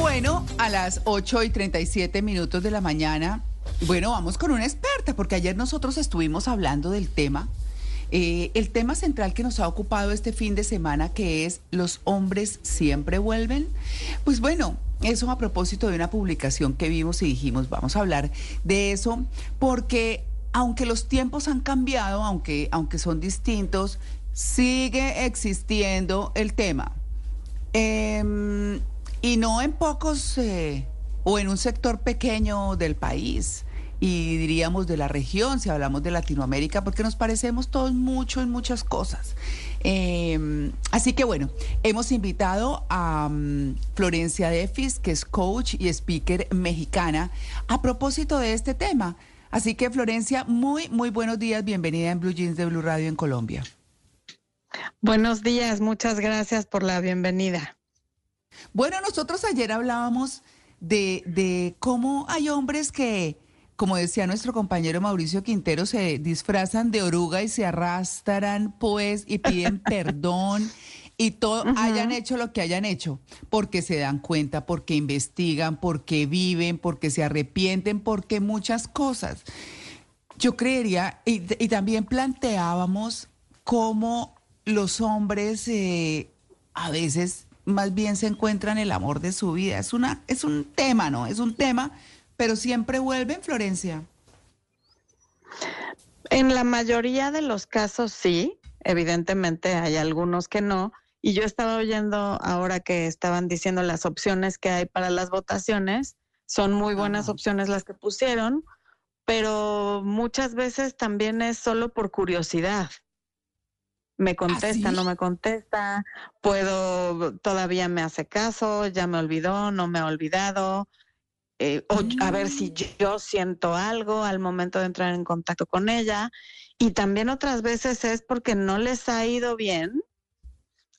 Bueno, a las 8 y 37 minutos de la mañana, bueno, vamos con una experta, porque ayer nosotros estuvimos hablando del tema, eh, el tema central que nos ha ocupado este fin de semana, que es los hombres siempre vuelven. Pues bueno, eso a propósito de una publicación que vimos y dijimos, vamos a hablar de eso, porque aunque los tiempos han cambiado, aunque, aunque son distintos, sigue existiendo el tema. Em, y no en pocos eh, o en un sector pequeño del país y diríamos de la región, si hablamos de Latinoamérica, porque nos parecemos todos mucho en muchas cosas. Em, así que bueno, hemos invitado a mm, Florencia Defis, que es coach y speaker mexicana, a propósito de este tema. Así que Florencia, muy, muy buenos días, bienvenida en Blue Jeans de Blue Radio en Colombia. Buenos días, muchas gracias por la bienvenida. Bueno, nosotros ayer hablábamos de, de cómo hay hombres que, como decía nuestro compañero Mauricio Quintero, se disfrazan de oruga y se arrastran, pues, y piden perdón y todo, hayan hecho lo que hayan hecho, porque se dan cuenta, porque investigan, porque viven, porque se arrepienten, porque muchas cosas. Yo creería, y, y también planteábamos cómo los hombres eh, a veces más bien se encuentran el amor de su vida. Es, una, es un tema, ¿no? Es un tema, pero siempre vuelven, Florencia. En la mayoría de los casos sí, evidentemente hay algunos que no. Y yo estaba oyendo ahora que estaban diciendo las opciones que hay para las votaciones, son muy buenas opciones las que pusieron, pero muchas veces también es solo por curiosidad. Me contesta, no me contesta, puedo, todavía me hace caso, ya me olvidó, no me ha olvidado, eh, o a ver si yo siento algo al momento de entrar en contacto con ella. Y también otras veces es porque no les ha ido bien,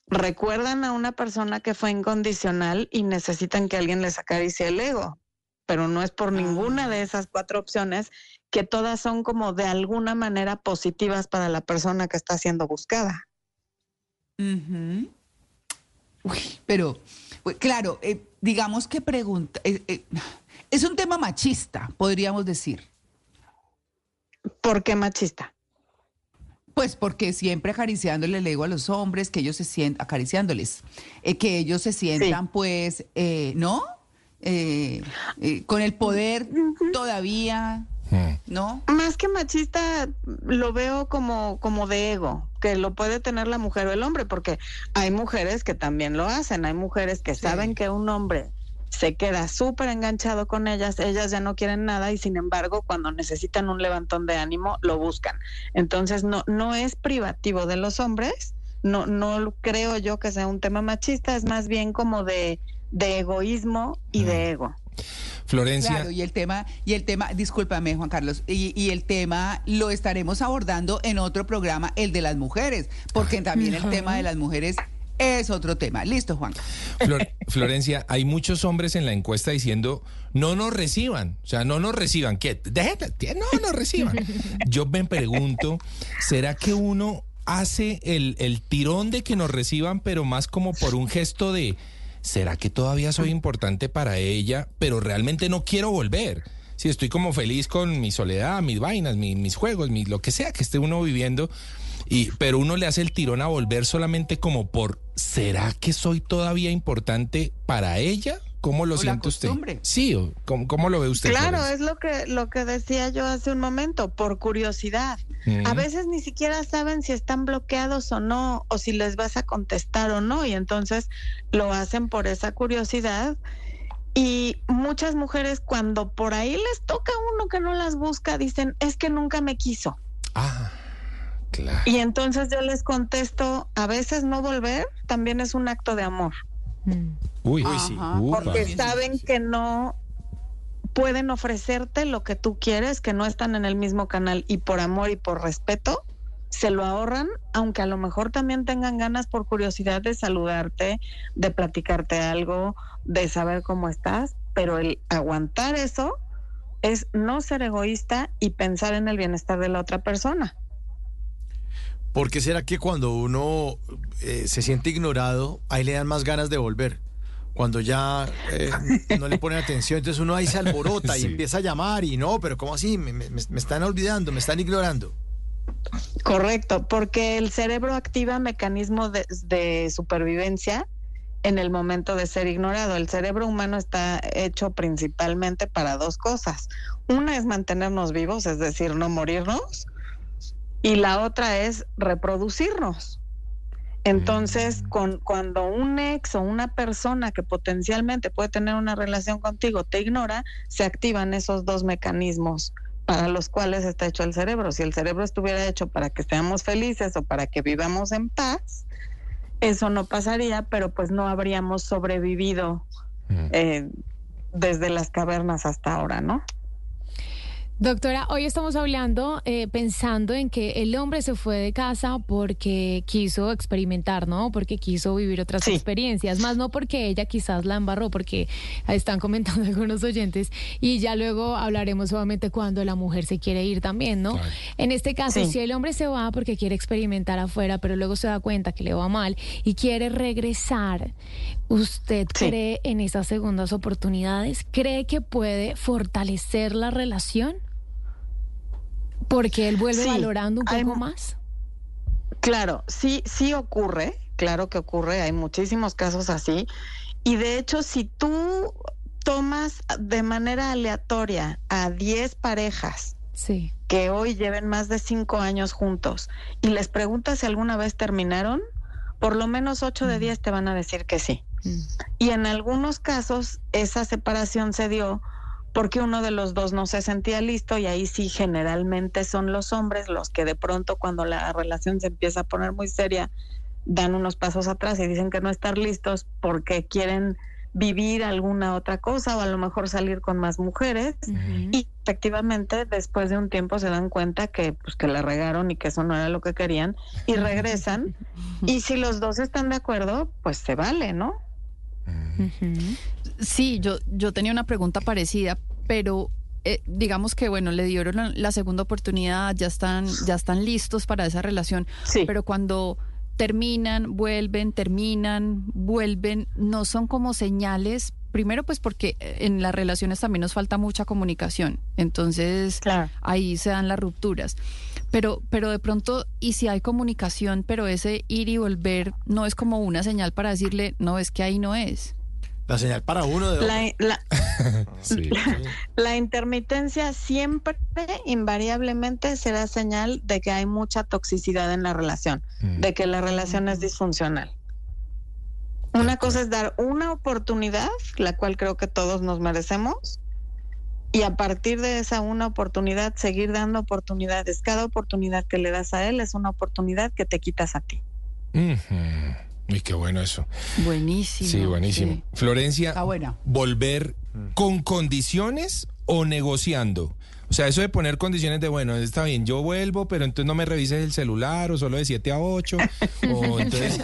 recuerdan a una persona que fue incondicional y necesitan que alguien les acaricie el ego, pero no es por ninguna de esas cuatro opciones que todas son como de alguna manera positivas para la persona que está siendo buscada. Uy, pero, claro, eh, digamos que pregunta, eh, eh, es un tema machista, podríamos decir. ¿Por qué machista? Pues porque siempre acariciándole el ego a los hombres, que ellos se sientan, acariciándoles, eh, que ellos se sientan pues, eh, ¿no? Eh, eh, con el poder todavía, ¿no? Más que machista, lo veo como, como de ego, que lo puede tener la mujer o el hombre, porque hay mujeres que también lo hacen, hay mujeres que saben que un hombre se queda súper enganchado con ellas, ellas ya no quieren nada y sin embargo cuando necesitan un levantón de ánimo lo buscan. Entonces no, no es privativo de los hombres, no, no creo yo que sea un tema machista, es más bien como de, de egoísmo y de ego. Florencia. Claro, y el tema, y el tema, discúlpame, Juan Carlos, y, y el tema lo estaremos abordando en otro programa, el de las mujeres, porque también el tema de las mujeres es otro tema. Listo, Juan. Flor- Florencia, hay muchos hombres en la encuesta diciendo no nos reciban, o sea, no nos reciban, que no nos reciban. Yo me pregunto, ¿será que uno hace el, el tirón de que nos reciban, pero más como por un gesto de, ¿será que todavía soy importante para ella, pero realmente no quiero volver? Si estoy como feliz con mi soledad, mis vainas, mi- mis juegos, mi, lo que sea que esté uno viviendo, y, pero uno le hace el tirón a volver solamente como por, ¿será que soy todavía importante para ella? ¿Cómo lo O la siente usted? Sí, o ¿cómo, cómo lo ve usted? Claro, es lo que lo que decía yo hace un momento, por curiosidad. Mm. A veces ni siquiera saben si están bloqueados o no, o si les vas a contestar o no, y entonces lo hacen por esa curiosidad. Y muchas mujeres cuando por ahí les toca uno que no las busca, dicen, es que nunca me quiso. Claro. Y entonces yo les contesto, a veces no volver también es un acto de amor. Uy, sí. Porque saben que no pueden ofrecerte lo que tú quieres, que no están en el mismo canal y por amor y por respeto se lo ahorran, aunque a lo mejor también tengan ganas por curiosidad de saludarte, de platicarte algo, de saber cómo estás, pero el aguantar eso es no ser egoísta y pensar en el bienestar de la otra persona. ¿Por qué será que cuando uno eh, se siente ignorado, ahí le dan más ganas de volver? Cuando ya eh, no le ponen atención, entonces uno ahí se alborota y empieza a llamar y no, pero ¿cómo así? Me, me- me están olvidando, me están ignorando. Correcto, porque el cerebro activa mecanismos de, de supervivencia en el momento de ser ignorado. El cerebro humano está hecho principalmente para dos cosas. Una es mantenernos vivos, es decir, no morirnos, y la otra es reproducirnos. Entonces, con, cuando un ex o una persona que potencialmente puede tener una relación contigo te ignora, se activan esos dos mecanismos para los cuales está hecho el cerebro. Si el cerebro estuviera hecho para que seamos felices o para que vivamos en paz, eso no pasaría, pero pues no habríamos sobrevivido eh, desde las cavernas hasta ahora, ¿no? Doctora, hoy estamos hablando, eh, pensando en que el hombre se fue de casa porque quiso experimentar, ¿no? Porque quiso vivir otras experiencias, más no porque ella quizás la embarró, porque están comentando algunos oyentes y ya luego hablaremos obviamente cuando la mujer se quiere ir también, ¿no? En este caso, Sí. si el hombre se va porque quiere experimentar afuera, pero luego se da cuenta que le va mal y quiere regresar, ¿usted cree en esas segundas oportunidades? ¿Cree que puede fortalecer la relación? Porque él vuelve Sí, valorando un poco más. Claro, sí, sí ocurre, claro que ocurre, hay muchísimos casos así. Y de hecho, si tú tomas de manera aleatoria a 10 parejas Sí. que hoy lleven más de cinco años juntos y les preguntas si alguna vez terminaron, por lo menos ocho de diez te van a decir que sí. Y en algunos casos esa separación se dio porque uno de los dos no se sentía listo y ahí sí generalmente son los hombres los que de pronto cuando la relación se empieza a poner muy seria dan unos pasos atrás y dicen que no estar listos porque quieren vivir alguna otra cosa o a lo mejor salir con más mujeres. Y efectivamente después de un tiempo se dan cuenta que pues que la regaron y que eso no era lo que querían y regresan. Y si los dos están de acuerdo pues se vale, ¿no? Sí, yo, yo tenía una pregunta parecida, pero eh, digamos que bueno, le dieron la, la segunda oportunidad, ya están, ya están listos para esa relación. Pero cuando terminan, vuelven, terminan, vuelven, no son como señales. Primero, pues porque en las relaciones también nos falta mucha comunicación. Entonces, ahí se dan las rupturas. Pero, pero de pronto, y si hay comunicación, pero ese ir y volver no es como una señal para decirle, no, es que ahí no es. La señal para uno de La, la- Sí. la intermitencia siempre, invariablemente, será señal de que hay mucha toxicidad en la relación, de que la relación es disfuncional. Una cosa es dar una oportunidad, la cual creo que todos nos merecemos, y a partir de esa una oportunidad, seguir dando oportunidades. Cada oportunidad que le das a él es una oportunidad que te quitas a ti. Ujú. Uy, qué bueno eso. Buenísimo. Sí, buenísimo. Florencia, Está buena. ¿volver con condiciones o negociando? O sea, eso de poner condiciones de, bueno, está bien, yo vuelvo, pero entonces no me revises el celular o solo de 7 a 8. o entonces...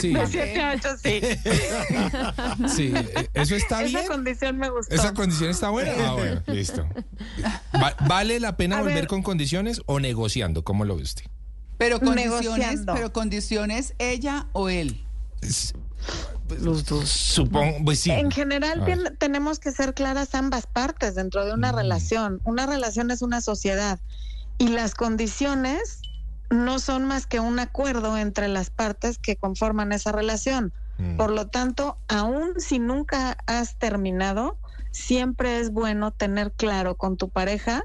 Sí, De siete a ocho, sí. sí, eso está bien. Esa condición me gustó. ¿Esa condición está buena? Ah, bueno, listo. Va- ¿Vale la pena A volver ver. con condiciones o negociando? ¿Cómo lo ve usted? Pero condiciones, Negociando. pero condiciones ella o él. Los dos. Supongo, pues sí. En general bien- tenemos que ser claras ambas partes dentro de una relación. Una relación es una sociedad y las condiciones no son más que un acuerdo entre las partes que conforman esa relación. Por lo tanto, aun si nunca has terminado, siempre es bueno tener claro con tu pareja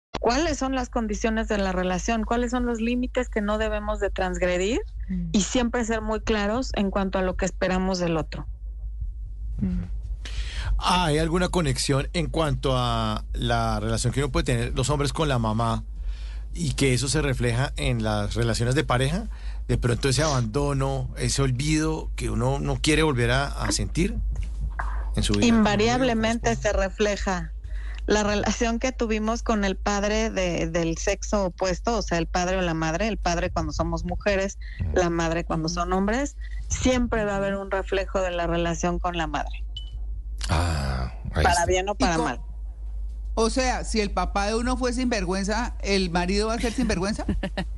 Cuáles son las condiciones de la relación, cuáles son los límites que no debemos de transgredir y siempre ser muy claros en cuanto a lo que esperamos del otro. Ah, ¿Hay alguna conexión en cuanto a la relación que uno puede tener los hombres con la mamá y que eso se refleja en las relaciones de pareja? De pronto ese abandono, ese olvido que uno no quiere volver a, a sentir en su vida. Invariablemente se refleja la relación que tuvimos con el padre de- del sexo opuesto, o sea, el padre o la madre, el padre cuando somos mujeres, la madre cuando son hombres, siempre va a haber un reflejo de la relación con la madre, Ah, para bien o para mal. O sea, si el papá de uno fue sinvergüenza, ¿el marido va a ser sinvergüenza?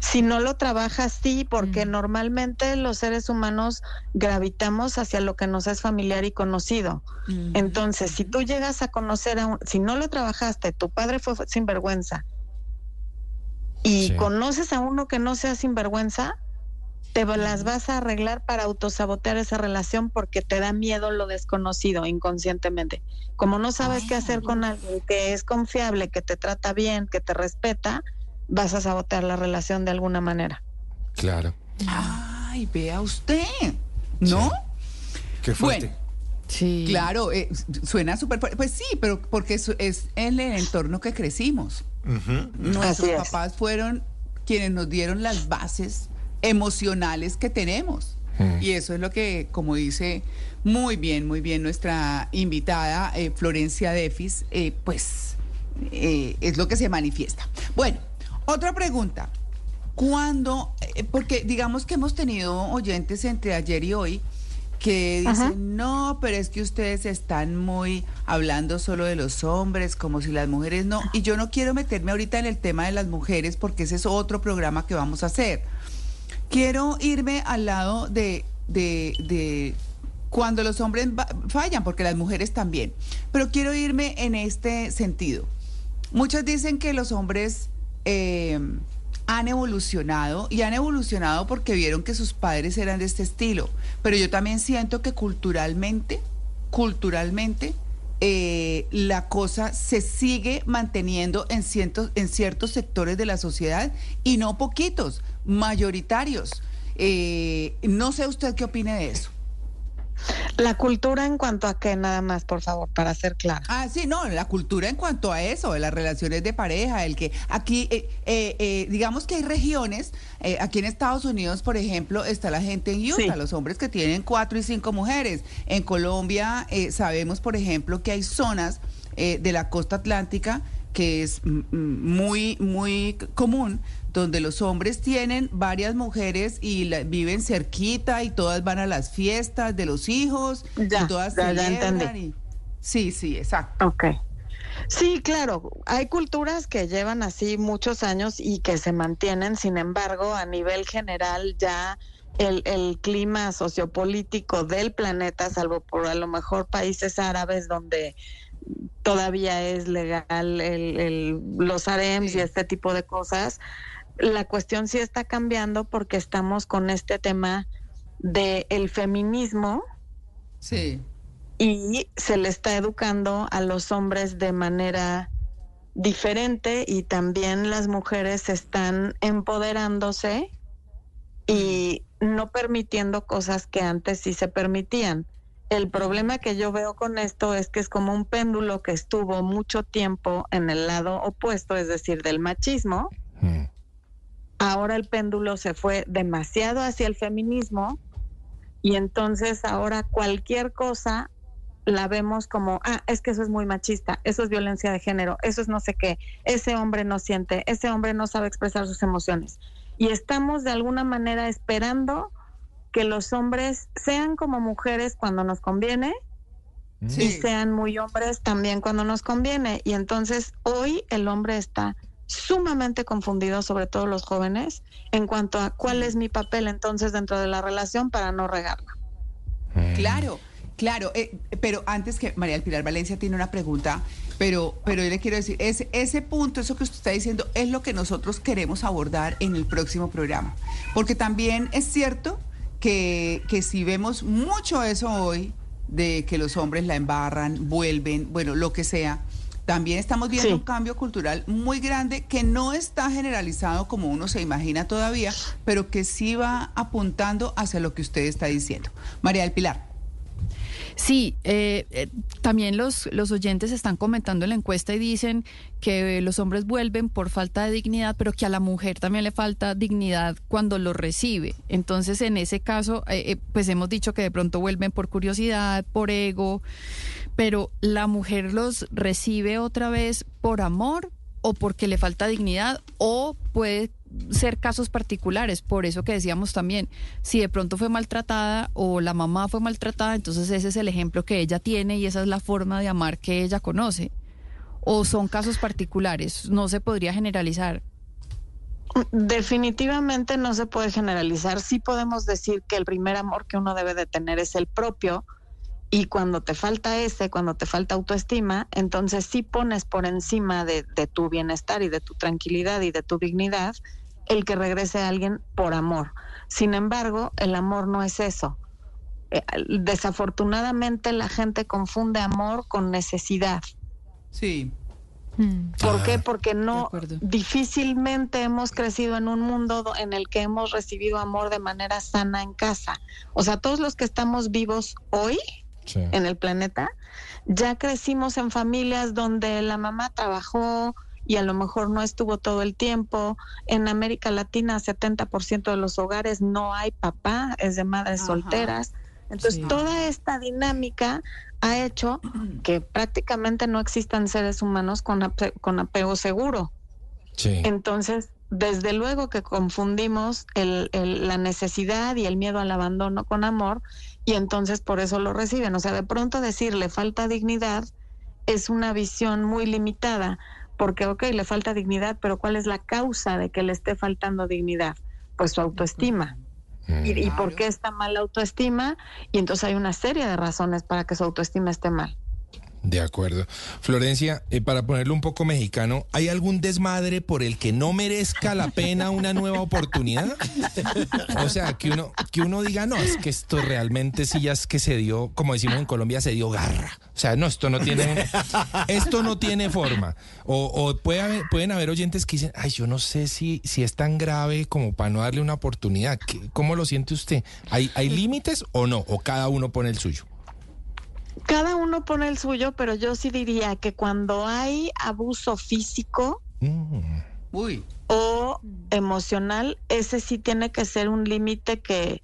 Si no lo trabajas, sí, porque normalmente los seres humanos gravitamos hacia lo que nos es familiar y conocido. Entonces, si tú llegas a conocer a un, si no lo trabajaste, tu padre fue sinvergüenza y Sí. conoces a uno que no sea sinvergüenza, te las vas a arreglar para autosabotear esa relación porque te da miedo lo desconocido inconscientemente. Como no sabes qué hacer con alguien que es confiable, que te trata bien, que te respeta, vas a sabotear la relación de alguna manera. Claro. Ay, vea usted. ¿No? Qué fuerte. Bueno, Sí. claro, eh, suena súper fuerte. Pues sí, pero porque es, es en el entorno que crecimos. Nuestros Así es. papás fueron quienes nos dieron las bases emocionales que tenemos. Mm. Y eso es lo que, como dice muy bien, muy bien nuestra invitada eh, Florencia Defis, eh, pues eh, es lo que se manifiesta. Bueno, otra pregunta. ¿Cuándo? eh, porque digamos que hemos tenido oyentes entre ayer y hoy que dicen, Ajá. no, pero es que ustedes están muy hablando solo de los hombres, como si las mujeres no. Y yo no quiero meterme ahorita en el tema de las mujeres porque ese es otro programa que vamos a hacer. Quiero irme al lado de, de, de cuando los hombres fallan, porque las mujeres también. Pero quiero irme en este sentido. Muchos dicen que los hombres eh, han evolucionado y han evolucionado porque vieron que sus padres eran de este estilo. Pero yo también siento que culturalmente, culturalmente, eh, la cosa se sigue manteniendo en ciertos, en ciertos sectores de la sociedad y no poquitos, mayoritarios. Eh, no sé usted qué opine de eso. La cultura en cuanto a qué, nada más, por favor, para ser claro. Ah, sí, no, la cultura en cuanto a eso, de las relaciones de pareja, el que aquí, eh, eh, eh, digamos que hay regiones, aquí en Estados Unidos, por ejemplo, está la gente en Utah, Sí. los hombres que tienen cuatro y cinco mujeres. En Colombia sabemos, por ejemplo, que hay zonas eh, de la costa atlántica que es muy, muy común, donde los hombres tienen varias mujeres y la- viven cerquita y todas van a las fiestas de los hijos Ya, y todas ya, ya y- Sí, sí, exacto. Ok. Sí, claro, hay culturas que llevan así muchos años y que se mantienen, sin embargo, a nivel general ya el, el clima sociopolítico del planeta, salvo por a lo mejor países árabes donde todavía es legal el, el- los harems y este tipo de cosas, la cuestión sí está cambiando porque estamos con este tema del el feminismo Sí. y se le está educando a los hombres de manera diferente y también las mujeres están empoderándose y no permitiendo cosas que antes sí se permitían. El problema que yo veo con esto es que es como un péndulo que estuvo mucho tiempo en el lado opuesto, es decir, del machismo. Ahora el péndulo se fue demasiado hacia el feminismo y entonces ahora cualquier cosa la vemos como, ah, es que eso es muy machista, eso es violencia de género, eso es no sé qué, ese hombre no siente, ese hombre no sabe expresar sus emociones. Y estamos de alguna manera esperando que los hombres sean como mujeres cuando nos conviene y sean muy hombres también cuando nos conviene. Y entonces hoy el hombre está sumamente confundido, sobre todo los jóvenes, en cuanto a cuál es mi papel entonces dentro de la relación para no regarla. Claro, claro, eh, pero antes que María del Pilar Valencia tiene una pregunta, pero, pero yo le quiero decir, ese, ese punto, eso que usted está diciendo, es lo que nosotros queremos abordar en el próximo programa. Porque también es cierto que, que si vemos mucho eso hoy, de que los hombres la embarran, vuelven, bueno, lo que sea, también estamos viendo Sí. un cambio cultural muy grande que no está generalizado como uno se imagina todavía, pero que sí va apuntando hacia lo que usted está diciendo. María del Pilar. Sí, eh, eh, también los, los oyentes están comentando en la encuesta y dicen que los hombres vuelven por falta de dignidad, pero que a la mujer también le falta dignidad cuando lo recibe. Entonces, en ese caso, eh, eh, pues hemos dicho que de pronto vuelven por curiosidad, por ego, pero la mujer los recibe otra vez por amor o porque le falta dignidad o puede ser casos particulares, por eso que decíamos también, si de pronto fue maltratada o la mamá fue maltratada, entonces ese es el ejemplo que ella tiene y esa es la forma de amar que ella conoce. O son casos particulares, no se podría generalizar. Definitivamente no se puede generalizar. Sí podemos decir que el primer amor que uno debe de tener es el propio y cuando te falta ese, cuando te falta autoestima, entonces sí pones por encima de, de tu bienestar y de tu tranquilidad y de tu dignidad el que regrese a alguien por amor. Sin embargo, el amor no es eso. Eh, desafortunadamente la gente confunde amor con necesidad. Sí. ¿Por qué? Porque no difícilmente hemos crecido en un mundo do- en el que hemos recibido amor de manera sana en casa. O sea, todos los que estamos vivos hoy en el planeta, ya crecimos en familias donde la mamá trabajó y a lo mejor no estuvo todo el tiempo. En América Latina, 70% de los hogares no hay papá, es de madres solteras. Entonces, Sí. toda esta dinámica ha hecho que prácticamente no existan seres humanos con, ape- con apego seguro. Sí. Entonces, desde luego que confundimos el- el- la necesidad y el miedo al abandono con amor y entonces por eso lo reciben. O sea, de pronto decirle falta dignidad es una visión muy limitada, porque, ok, le falta dignidad, pero ¿cuál es la causa de que le esté faltando dignidad? Pues su autoestima. ¿Y, y por qué está mal la autoestima? Y entonces hay una serie de razones para que su autoestima esté mal. De acuerdo. Florencia, eh, para ponerlo un poco mexicano, ¿hay algún desmadre por el que no merezca la pena una nueva oportunidad? O sea, que uno, que uno diga, no, es que esto realmente sí ya es que se dio, como decimos en Colombia, se dio garra. O sea, no, esto no tiene, esto no tiene forma. O, o puede haber- pueden haber oyentes que dicen, ay, yo no sé si, si es tan grave como para no darle una oportunidad. ¿Qué- ¿Cómo lo siente usted? ¿Hay, ¿Hay límites o no? ¿O cada uno pone el suyo? Cada uno pone el suyo, pero yo sí diría que cuando hay abuso físico Uy. o emocional, ese sí tiene que ser un límite que,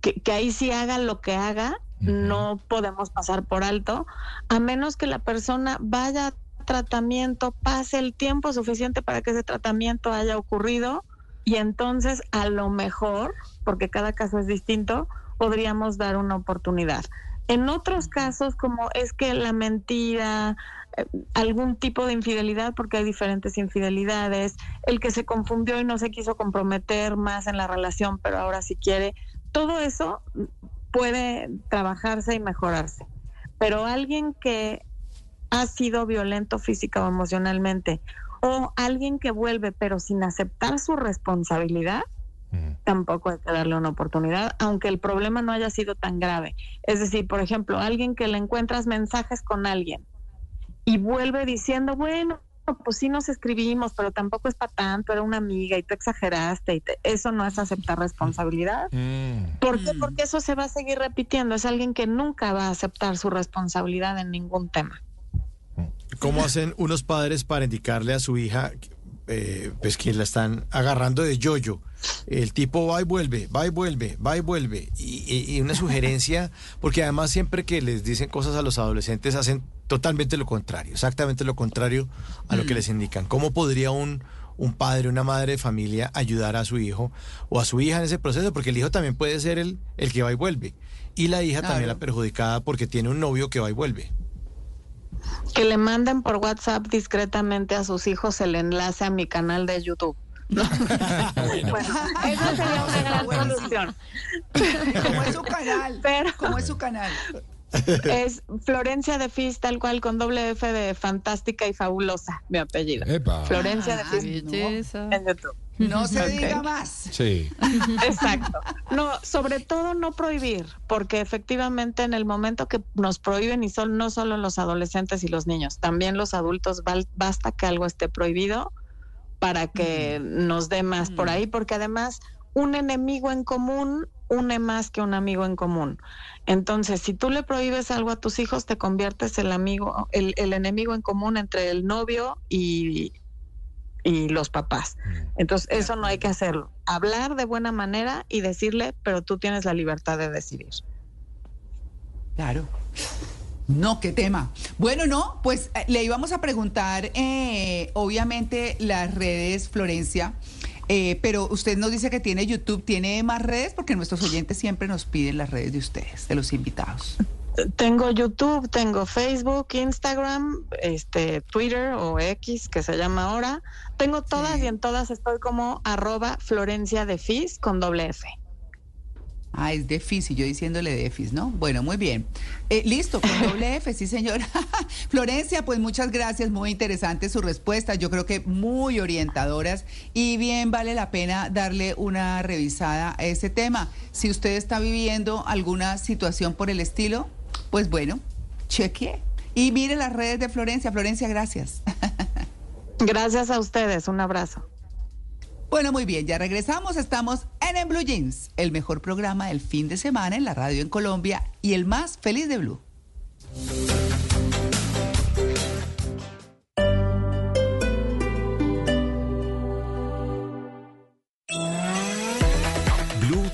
que, que ahí sí haga lo que haga, no podemos pasar por alto, a menos que la persona vaya a tratamiento, pase el tiempo suficiente para que ese tratamiento haya ocurrido y entonces a lo mejor, porque cada caso es distinto, podríamos dar una oportunidad. En otros casos, como es que la mentira, eh, algún tipo de infidelidad, porque hay diferentes infidelidades, el que se confundió y no se quiso comprometer más en la relación, pero ahora sí quiere, todo eso puede trabajarse y mejorarse. Pero alguien que ha sido violento física o emocionalmente, o alguien que vuelve pero sin aceptar su responsabilidad, tampoco hay que darle una oportunidad, aunque el problema no haya sido tan grave. Es decir, por ejemplo, alguien que le encuentras mensajes con alguien y vuelve diciendo, bueno, pues sí nos escribimos, pero tampoco es para tanto, era una amiga y tú exageraste, y te- eso no es aceptar responsabilidad. ¿Por qué? Porque eso se va a seguir repitiendo. Es alguien que nunca va a aceptar su responsabilidad en ningún tema. ¿Cómo hacen unos padres para indicarle a su hija, eh, pues que la están agarrando de yoyo? El tipo va y vuelve, va y vuelve, va y vuelve. Y, y- y una sugerencia, porque además siempre que les dicen cosas a los adolescentes hacen totalmente lo contrario, exactamente lo contrario a lo que les indican. ¿Cómo podría un, un padre, una madre de familia ayudar a su hijo o a su hija en ese proceso? Porque el hijo también puede ser el, el que va y vuelve. Y la hija también la perjudicada porque tiene un novio que va y vuelve. Que le manden por WhatsApp discretamente a sus hijos el enlace a mi canal de YouTube. bueno, esa sería una gran solución. ¿Cómo es su canal? Pero ¿Cómo es su canal? es Florencia de Fis, tal cual, con doble F de fantástica y fabulosa, mi apellido. Epa. Florencia de Ah, Fis belleza. en YouTube. No se diga más. Sí. Exacto. No, sobre todo no prohibir, porque efectivamente en el momento que nos prohíben, y son no solo los adolescentes y los niños, también los adultos, basta que algo esté prohibido para que nos dé más por ahí, porque además un enemigo en común une más que un amigo en común. Entonces, si tú le prohíbes algo a tus hijos, te conviertes el amigo, el, el enemigo en común entre el novio y, y los papás. Entonces, eso no hay que hacerlo. Hablar de buena manera y decirle, pero tú tienes la libertad de decidir. Claro. No, qué tema. Bueno, no, pues eh, le íbamos a preguntar, eh, obviamente, las redes, Florencia, eh, pero usted nos dice que tiene YouTube, ¿tiene más redes? Porque nuestros oyentes siempre nos piden las redes de ustedes, de los invitados. Tengo YouTube, tengo Facebook, Instagram, este, Twitter o X, que se llama ahora. Tengo todas y en todas estoy como arroba Florencia de Fis con doble F. Ah, es Defis y yo diciéndole Defis, ¿no? Bueno, muy bien. Eh, listo, con doble F, sí, señora. Florencia, pues muchas gracias, muy interesante su respuesta. Yo creo que muy orientadoras y bien vale la pena darle una revisada a ese tema. Si usted está viviendo alguna situación por el estilo, pues bueno, chequee. Y mire las redes de Florencia. Florencia, gracias. Gracias a ustedes, un abrazo. Bueno, muy bien, ya regresamos. Estamos en En Blue Jeans, el mejor programa del fin de semana en la radio en Colombia y el más feliz de Blue.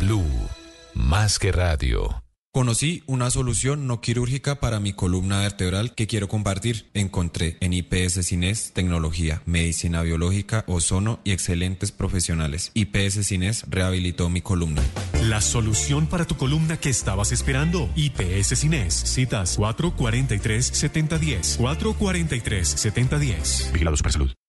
Blue, más que radio. Conocí una solución no quirúrgica para mi columna vertebral que quiero compartir. Encontré en IPS Cines tecnología, medicina biológica, ozono y excelentes profesionales. IPS Cines rehabilitó mi columna. La solución para tu columna que estabas esperando. IPS Cines. Citas 443-7010. 443-7010. Vigilado Supersalud.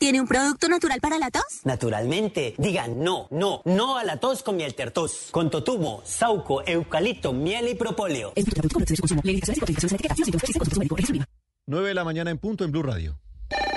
¿Tiene un producto natural para la tos? Naturalmente, digan no, no, no a la tos con miel tertos, con totumo, sauco, eucalipto, miel y propóleo. 9 de la mañana en punto en Blue Radio.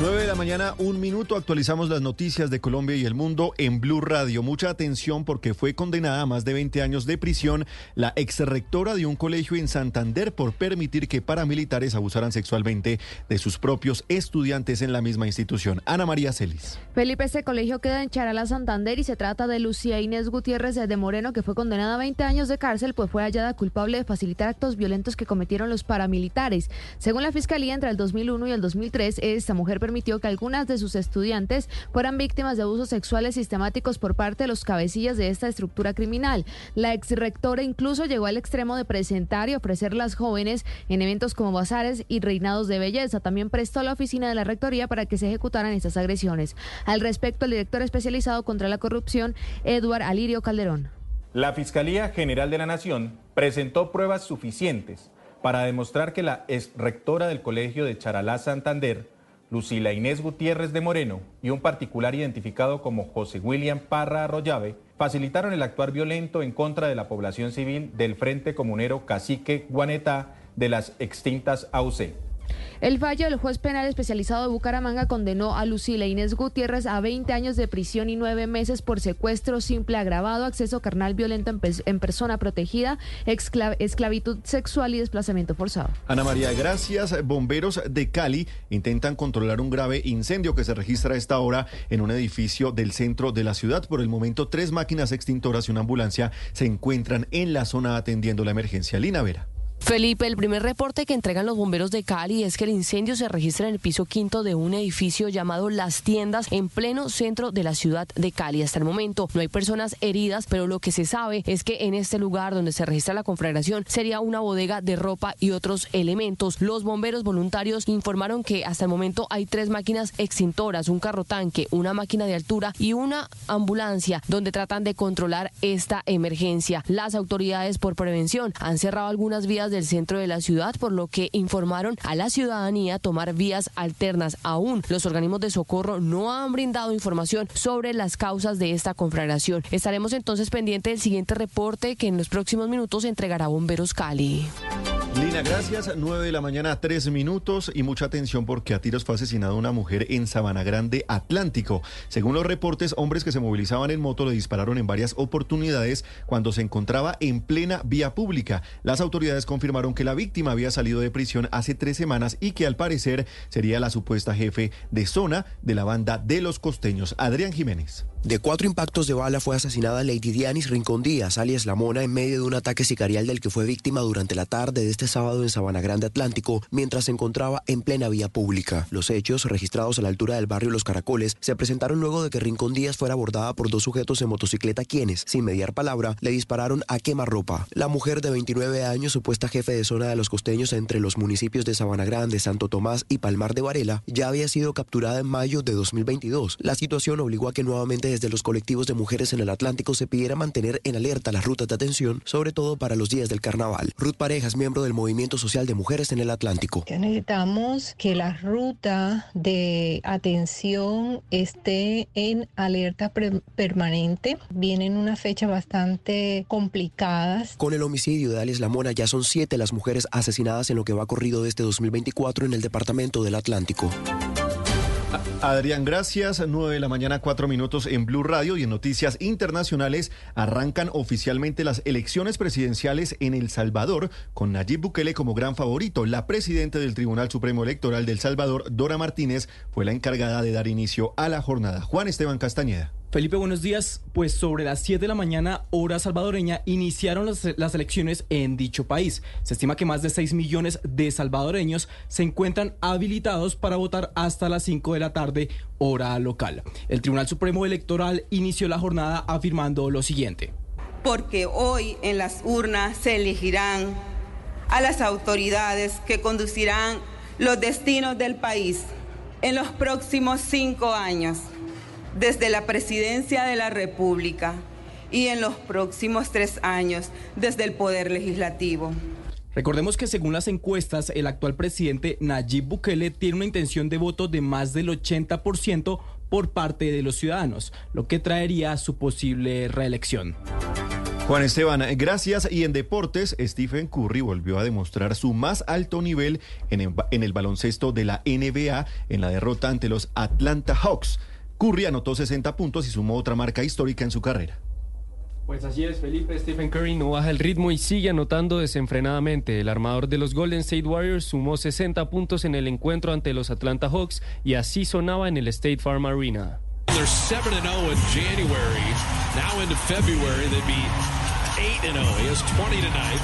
9 de la mañana, un minuto, actualizamos las noticias de Colombia y el mundo en Blue Radio. Mucha atención porque fue condenada a más de 20 años de prisión la exrectora de un colegio en Santander por permitir que paramilitares abusaran sexualmente de sus propios estudiantes en la misma institución. Ana María Celis. Felipe, este colegio queda en Charala, Santander y se trata de Lucía Inés Gutiérrez de Moreno, que fue condenada a 20 años de cárcel, pues fue hallada culpable de facilitar actos violentos que cometieron los paramilitares. Según la Fiscalía, entre el 2001 y el 2003, esta mujer permitió que algunas de sus estudiantes fueran víctimas de abusos sexuales sistemáticos por parte de los cabecillas de esta estructura criminal. La exrectora incluso llegó al extremo de presentar y ofrecer las jóvenes en eventos como bazares y reinados de belleza. También prestó la oficina de la rectoría para que se ejecutaran estas agresiones. Al respecto, el director especializado contra la corrupción, Eduard Alirio Calderón. La Fiscalía General de la Nación presentó pruebas suficientes para demostrar que la ex rectora del Colegio de Charalá Santander, Lucila Inés Gutiérrez de Moreno, y un particular identificado como José William Parra Arroyave, facilitaron el actuar violento en contra de la población civil del Frente Comunero Cacique Guanetá de las extintas AUC. El fallo del juez penal especializado de Bucaramanga condenó a Lucila Inés Gutiérrez a 20 años de prisión y 9 meses por secuestro simple agravado, acceso carnal violento en, en persona protegida, esclavitud sexual y desplazamiento forzado. Ana María, gracias. Bomberos de Cali intentan controlar un grave incendio que se registra a esta hora en un edificio del centro de la ciudad. Por el momento, tres máquinas extintoras y una ambulancia se encuentran en la zona atendiendo la emergencia. Lina Vera. Felipe, el primer reporte que entregan los bomberos de Cali es que el incendio se registra en el piso quinto de un edificio llamado Las Tiendas en pleno centro de la ciudad de Cali. Hasta el momento no hay personas heridas, pero lo que se sabe es que en este lugar donde se registra la conflagración sería una bodega de ropa y otros elementos. Los bomberos voluntarios informaron que hasta el momento hay tres máquinas extintoras, un carro tanque, una máquina de altura y una ambulancia donde tratan de controlar esta emergencia. Las autoridades por prevención han cerrado algunas vías del centro de la ciudad, por lo que informaron a la ciudadanía tomar vías alternas. Aún los organismos de socorro no han brindado información sobre las causas de esta conflagración. Estaremos entonces pendientes del siguiente reporte que en los próximos minutos entregará Bomberos Cali. Gracias. 9 de la mañana, 3 minutos y mucha atención porque a tiros fue asesinada una mujer en Sabana Grande, Atlántico. Según los reportes, hombres que se movilizaban en moto le dispararon en varias oportunidades cuando se encontraba en plena vía pública. Las autoridades confirmaron que la víctima había salido de prisión hace tres semanas y que al parecer sería la supuesta jefe de zona de la banda de los costeños. Adrián Jiménez. De cuatro impactos de bala fue asesinada Lady Dianis Rincón Díaz, alias La Mona, en medio de un ataque sicarial del que fue víctima durante la tarde de este sábado en Sabana Grande Atlántico, mientras se encontraba en plena vía pública. Los hechos, registrados a la altura del barrio Los Caracoles, se presentaron luego de que Rincón Díaz fuera abordada por dos sujetos en motocicleta quienes, sin mediar palabra, le dispararon a quemarropa. La mujer de 29 años, supuesta jefe de zona de los costeños entre los municipios de Sabana Grande, Santo Tomás y Palmar de Varela, ya había sido capturada en mayo de 2022. La situación obligó a que nuevamente desde los colectivos de mujeres en el Atlántico se pidiera mantener en alerta las rutas de atención, sobre todo para los días del carnaval. Ruth Parejas, miembro del Movimiento Social de Mujeres en el Atlántico. Ya necesitamos que la ruta de atención esté en alerta permanente. Vienen una fecha bastante complicadas. Con el homicidio de Alias Lamona ya son siete las mujeres asesinadas en lo que va corrido de este 2024 en el departamento del Atlántico. Adrián, gracias. 9 de la mañana, 4 minutos en Blue Radio y en noticias internacionales arrancan oficialmente las elecciones presidenciales en El Salvador con Nayib Bukele como gran favorito. La presidenta del Tribunal Supremo Electoral del Salvador, Dora Martínez, fue la encargada de dar inicio a la jornada. Juan Esteban Castañeda. Felipe, buenos días. Pues sobre las 7 de la mañana, hora salvadoreña, iniciaron las, las, elecciones en dicho país. Se estima que más de 6 millones de salvadoreños se encuentran habilitados para votar hasta las 5 de la tarde, hora local. El Tribunal Supremo Electoral inició la jornada afirmando lo siguiente. Porque hoy en las urnas se elegirán a las autoridades que conducirán los destinos del país en los próximos cinco años desde la presidencia de la República y en los próximos tres años desde el Poder Legislativo. Recordemos que según las encuestas, el actual presidente Nayib Bukele tiene una intención de voto de más del 80% por parte de los ciudadanos, lo que traería su posible reelección. Juan Esteban, gracias. Y en deportes, Stephen Curry volvió a demostrar su más alto nivel en el, en el baloncesto de la NBA en la derrota ante los Atlanta Hawks. Curry anotó 60 puntos y sumó otra marca histórica en su carrera. Pues así es, Felipe. Stephen Curry no baja el ritmo y sigue anotando desenfrenadamente. El armador de los Golden State Warriors sumó 60 puntos en el encuentro ante los Atlanta Hawks y así sonaba en el State Farm Arena. They're 7 0 in January. Now into February, they'd be 8 0. He has 20 tonight.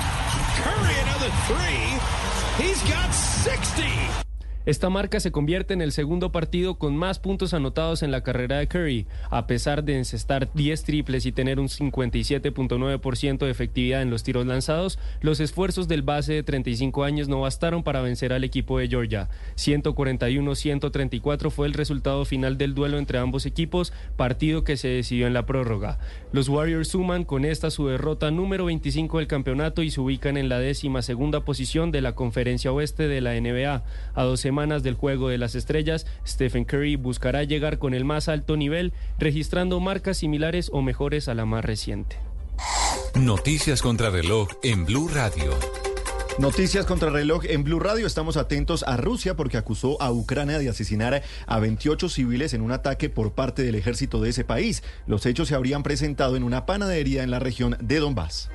Curry, another three. He's got 60. Esta marca se convierte en el segundo partido con más puntos anotados en la carrera de Curry, a pesar de encestar 10 triples y tener un 57.9% de efectividad en los tiros lanzados. Los esfuerzos del base de 35 años no bastaron para vencer al equipo de Georgia. 141-134 fue el resultado final del duelo entre ambos equipos, partido que se decidió en la prórroga. Los Warriors suman con esta su derrota número 25 del campeonato y se ubican en la décima segunda posición de la conferencia oeste de la NBA. A dos semanas del juego de las estrellas, Stephen Curry buscará llegar con el más alto nivel, registrando marcas similares o mejores a la más reciente. Noticias contra reloj en Blue Radio. Noticias contra reloj en Blue Radio. Estamos atentos a Rusia porque acusó a Ucrania de asesinar a 28 civiles en un ataque por parte del ejército de ese país. Los hechos se habrían presentado en una panadería en la región de Donbass.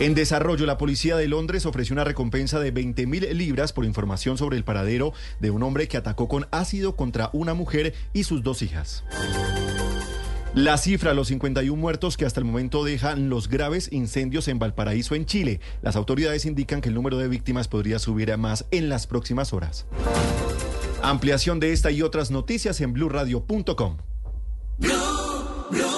En desarrollo, la policía de Londres ofreció una recompensa de 20 mil libras por información sobre el paradero de un hombre que atacó con ácido contra una mujer y sus dos hijas. La cifra, los 51 muertos que hasta el momento dejan los graves incendios en Valparaíso, en Chile. Las autoridades indican que el número de víctimas podría subir a más en las próximas horas. Ampliación de esta y otras noticias en blurradio.com. Blue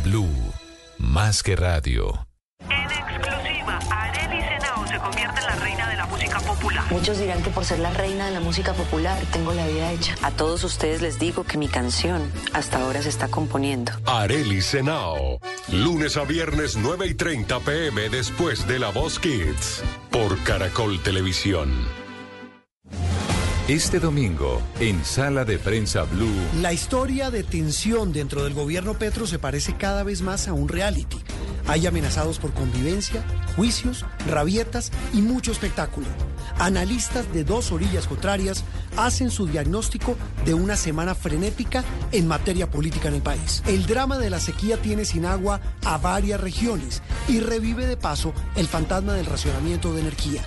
Blue, más que radio. En exclusiva, Arely Senao se convierte en la reina de la música popular. Muchos dirán que por ser la reina de la música popular tengo la vida hecha. A todos ustedes les digo que mi canción hasta ahora se está componiendo. Arely Senao, lunes a viernes 9 y 30 pm después de La Voz Kids, por Caracol Televisión. Este domingo, en Sala de Prensa Blue. La historia de tensión dentro del gobierno Petro se parece cada vez más a un reality. Hay amenazados por convivencia, juicios, rabietas y mucho espectáculo. Analistas de dos orillas contrarias hacen su diagnóstico de una semana frenética en materia política en el país. El drama de la sequía tiene sin agua a varias regiones y revive de paso el fantasma del racionamiento de energía.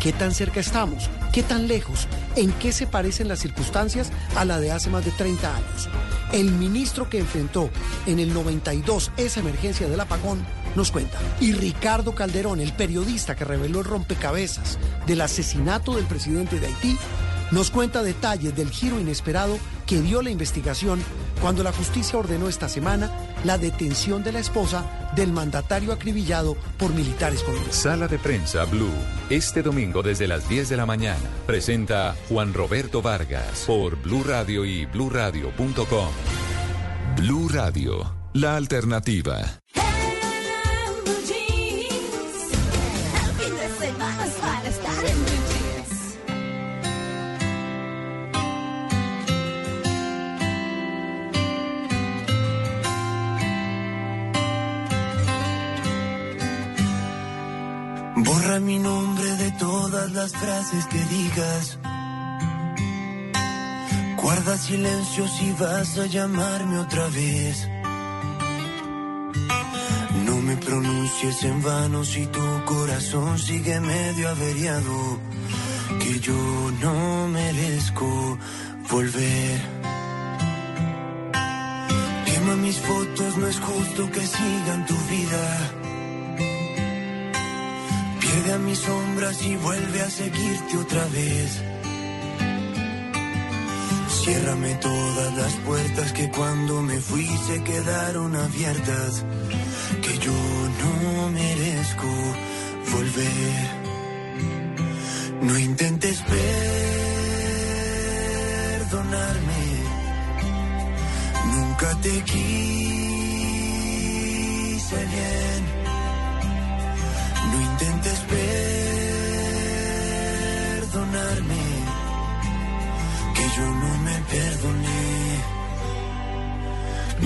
¿Qué tan cerca estamos? ¿Qué tan lejos? ¿En qué se parecen las circunstancias a la de hace más de 30 años? El ministro que enfrentó en el 92 esa emergencia del apagón nos cuenta. Y Ricardo Calderón, el periodista que reveló el rompecabezas del asesinato del presidente de Haití, nos cuenta detalles del giro inesperado que dio la investigación cuando la justicia ordenó esta semana la detención de la esposa del mandatario acribillado por militares colombianos. Sala de Prensa Blue. Este domingo desde las 10 de la mañana. Presenta Juan Roberto Vargas por Blue Radio y bluradio.com. Blue Radio, la alternativa. Mi nombre de todas las frases que digas. Guarda silencio si vas a llamarme otra vez. No me pronuncies en vano si tu corazón sigue medio averiado. Que yo no merezco volver. Quema mis fotos, no es justo que sigan tu vida. Pierde a mis sombras y vuelve a seguirte otra vez. Ciérrame todas las puertas que cuando me fui se quedaron abiertas. Que yo no merezco volver. No intentes perdonarme. Nunca te quise bien. Intentes perdonarme, que yo no me perdoné.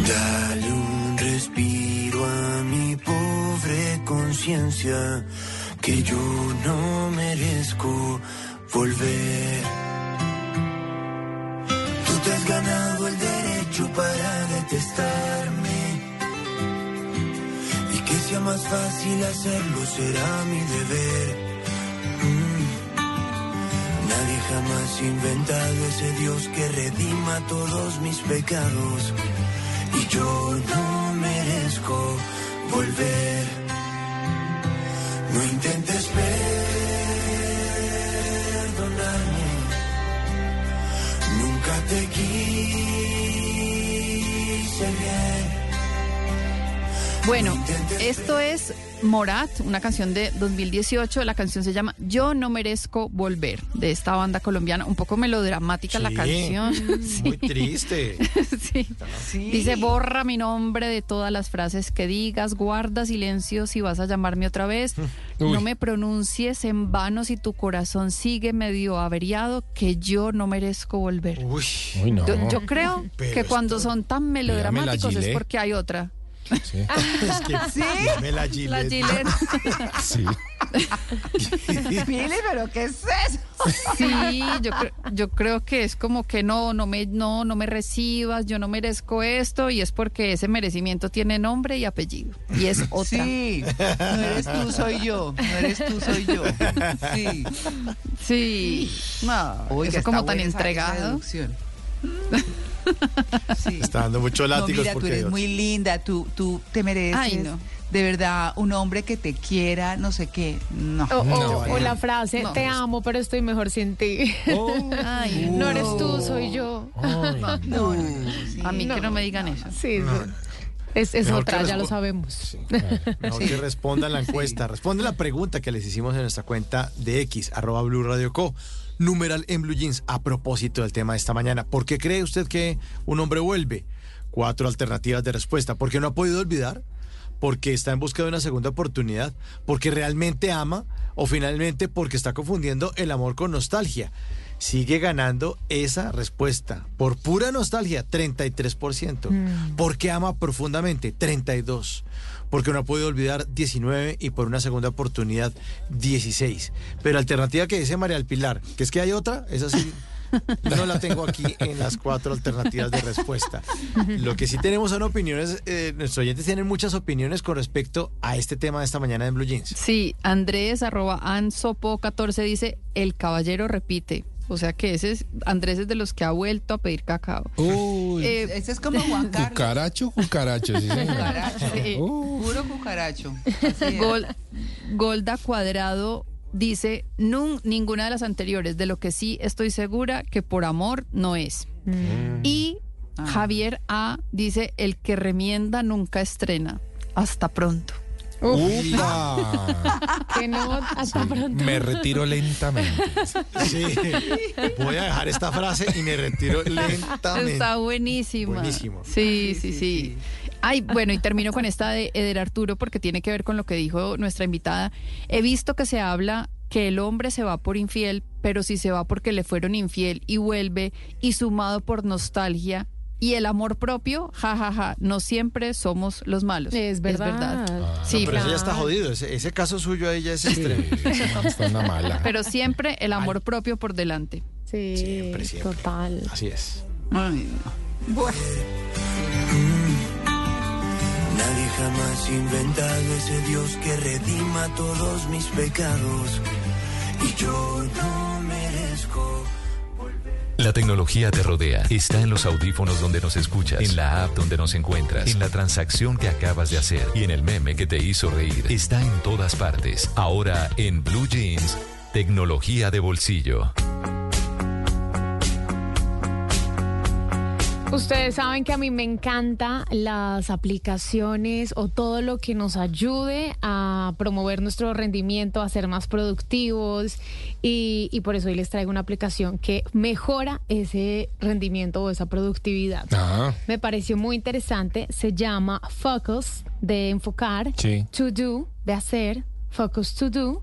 Dale un respiro a mi pobre conciencia, que yo no merezco volver. Tú te has ganado el derecho para detestarme sea más fácil hacerlo será mi deber. Mm. Nadie jamás ha inventado ese Dios que redima todos mis pecados y yo no merezco volver. No intentes perdonarme, nunca te quise bien. Bueno, esto es Morat, una canción de 2018. La canción se llama Yo no merezco volver, de esta banda colombiana. Un poco melodramática la Sí, canción. Muy triste. sí. Dice, borra mi nombre de todas las frases que digas, guarda silencio si vas a llamarme otra vez. Uy. No me pronuncies en vano si tu corazón sigue medio averiado, que yo no merezco volver. Uy, no. Yo, yo creo Pero que cuando son tan melodramáticos es porque hay otra. Sí. es que ¿Sí? llame la La Gillette. Gillette. Sí. Pili, pero ¿qué es eso? Sí, yo, cre- yo creo que es como que no, no me, no, no me recibas, yo no merezco esto y es porque ese merecimiento tiene nombre y apellido y es otra. Sí, no eres tú, soy yo. No eres tú, soy yo. Sí. Sí. No, Oiga, eso como tan entregado. Sí. Está dando muchos No, látigos mira, tú porque eres muy linda, tú, tú te mereces. Ay, no. De verdad, un hombre que te quiera, no sé qué. No. O, o- No, o la frase, No. te amo, pero estoy mejor sin ti. Ay, no eres tú, soy yo. Ay, No, no, A mí que no me digan eso. Sí, sí. Es, otra, ya lo sabemos. Mejor que respondan la encuesta. Responde la pregunta que les hicimos en nuestra cuenta de X, arroba Blue Radio Co. Numeral en Blue Jeans. A propósito del tema de esta mañana, ¿por qué cree usted que un hombre vuelve? Cuatro alternativas de respuesta. ¿Porque no ha podido olvidar? ¿Porque está en busca de una segunda oportunidad? ¿Porque realmente ama? ¿O finalmente porque está confundiendo el amor con nostalgia? Sigue ganando esa respuesta. Por pura nostalgia, 33%. Mm. Porque ama profundamente, 32. Porque no ha podido olvidar, 19. Y por una segunda oportunidad, 16. Pero alternativa que dice María del Pilar, que es que hay otra, esa sí. No la tengo aquí en las cuatro alternativas de respuesta. Lo que sí tenemos son opiniones, eh, nuestros oyentes tienen muchas opiniones con respecto a este tema de esta mañana en Blue Jeans. Sí, Andrés arroba ansopo14 dice, el caballero repite. O sea que ese es, Andrés es de los que ha vuelto a pedir cacao. Uy. Eh, Ese es como Juan Carlos. Cucaracho, cucaracho, sí, señor. Cucaracho. Sí. Puro cucaracho. Gol- Golda Cuadrado dice, "Nun- ninguna de las anteriores, de lo que sí estoy segura que por amor no es. Y Javier A dice, el que remienda nunca estrena. Hasta pronto. ¡Upa! que no, hasta pronto. Me retiro lentamente. Sí, voy a dejar esta frase y me retiro lentamente. Está buenísima. Buenísimo. Sí, sí, sí. Ay, bueno, y termino con esta de Eder Arturo porque tiene que ver con lo que dijo nuestra invitada. He visto que se habla que el hombre se va por infiel, pero si se va porque le fueron infiel y vuelve y sumado por nostalgia y el amor propio, jajaja, ja, ja, no siempre somos los malos. Es verdad. Sí, No, pero eso ya está jodido. Ese, ese caso suyo ahí ya es extremo. Está una mala. Pero siempre el amor propio por delante. Sí, Siempre, siempre. total. Así es. Ay, no. Bueno. Nadie jamás ha inventado ese Dios que redima todos mis pecados. Y yo no merezco. La tecnología te rodea. Está en los audífonos donde nos escuchas, en la app donde nos encuentras, en la transacción que acabas de hacer y en el meme que te hizo reír. Está en todas partes. Ahora en Blue Jeans, tecnología de bolsillo. Ustedes saben que a mí me encanta las aplicaciones o todo lo que nos ayude a promover nuestro rendimiento, a ser más productivos y, y por eso hoy les traigo una aplicación que mejora ese rendimiento o esa productividad. Ah, Me pareció muy interesante, se llama Focus de enfocar, Sí. To Do de hacer, Focus To Do.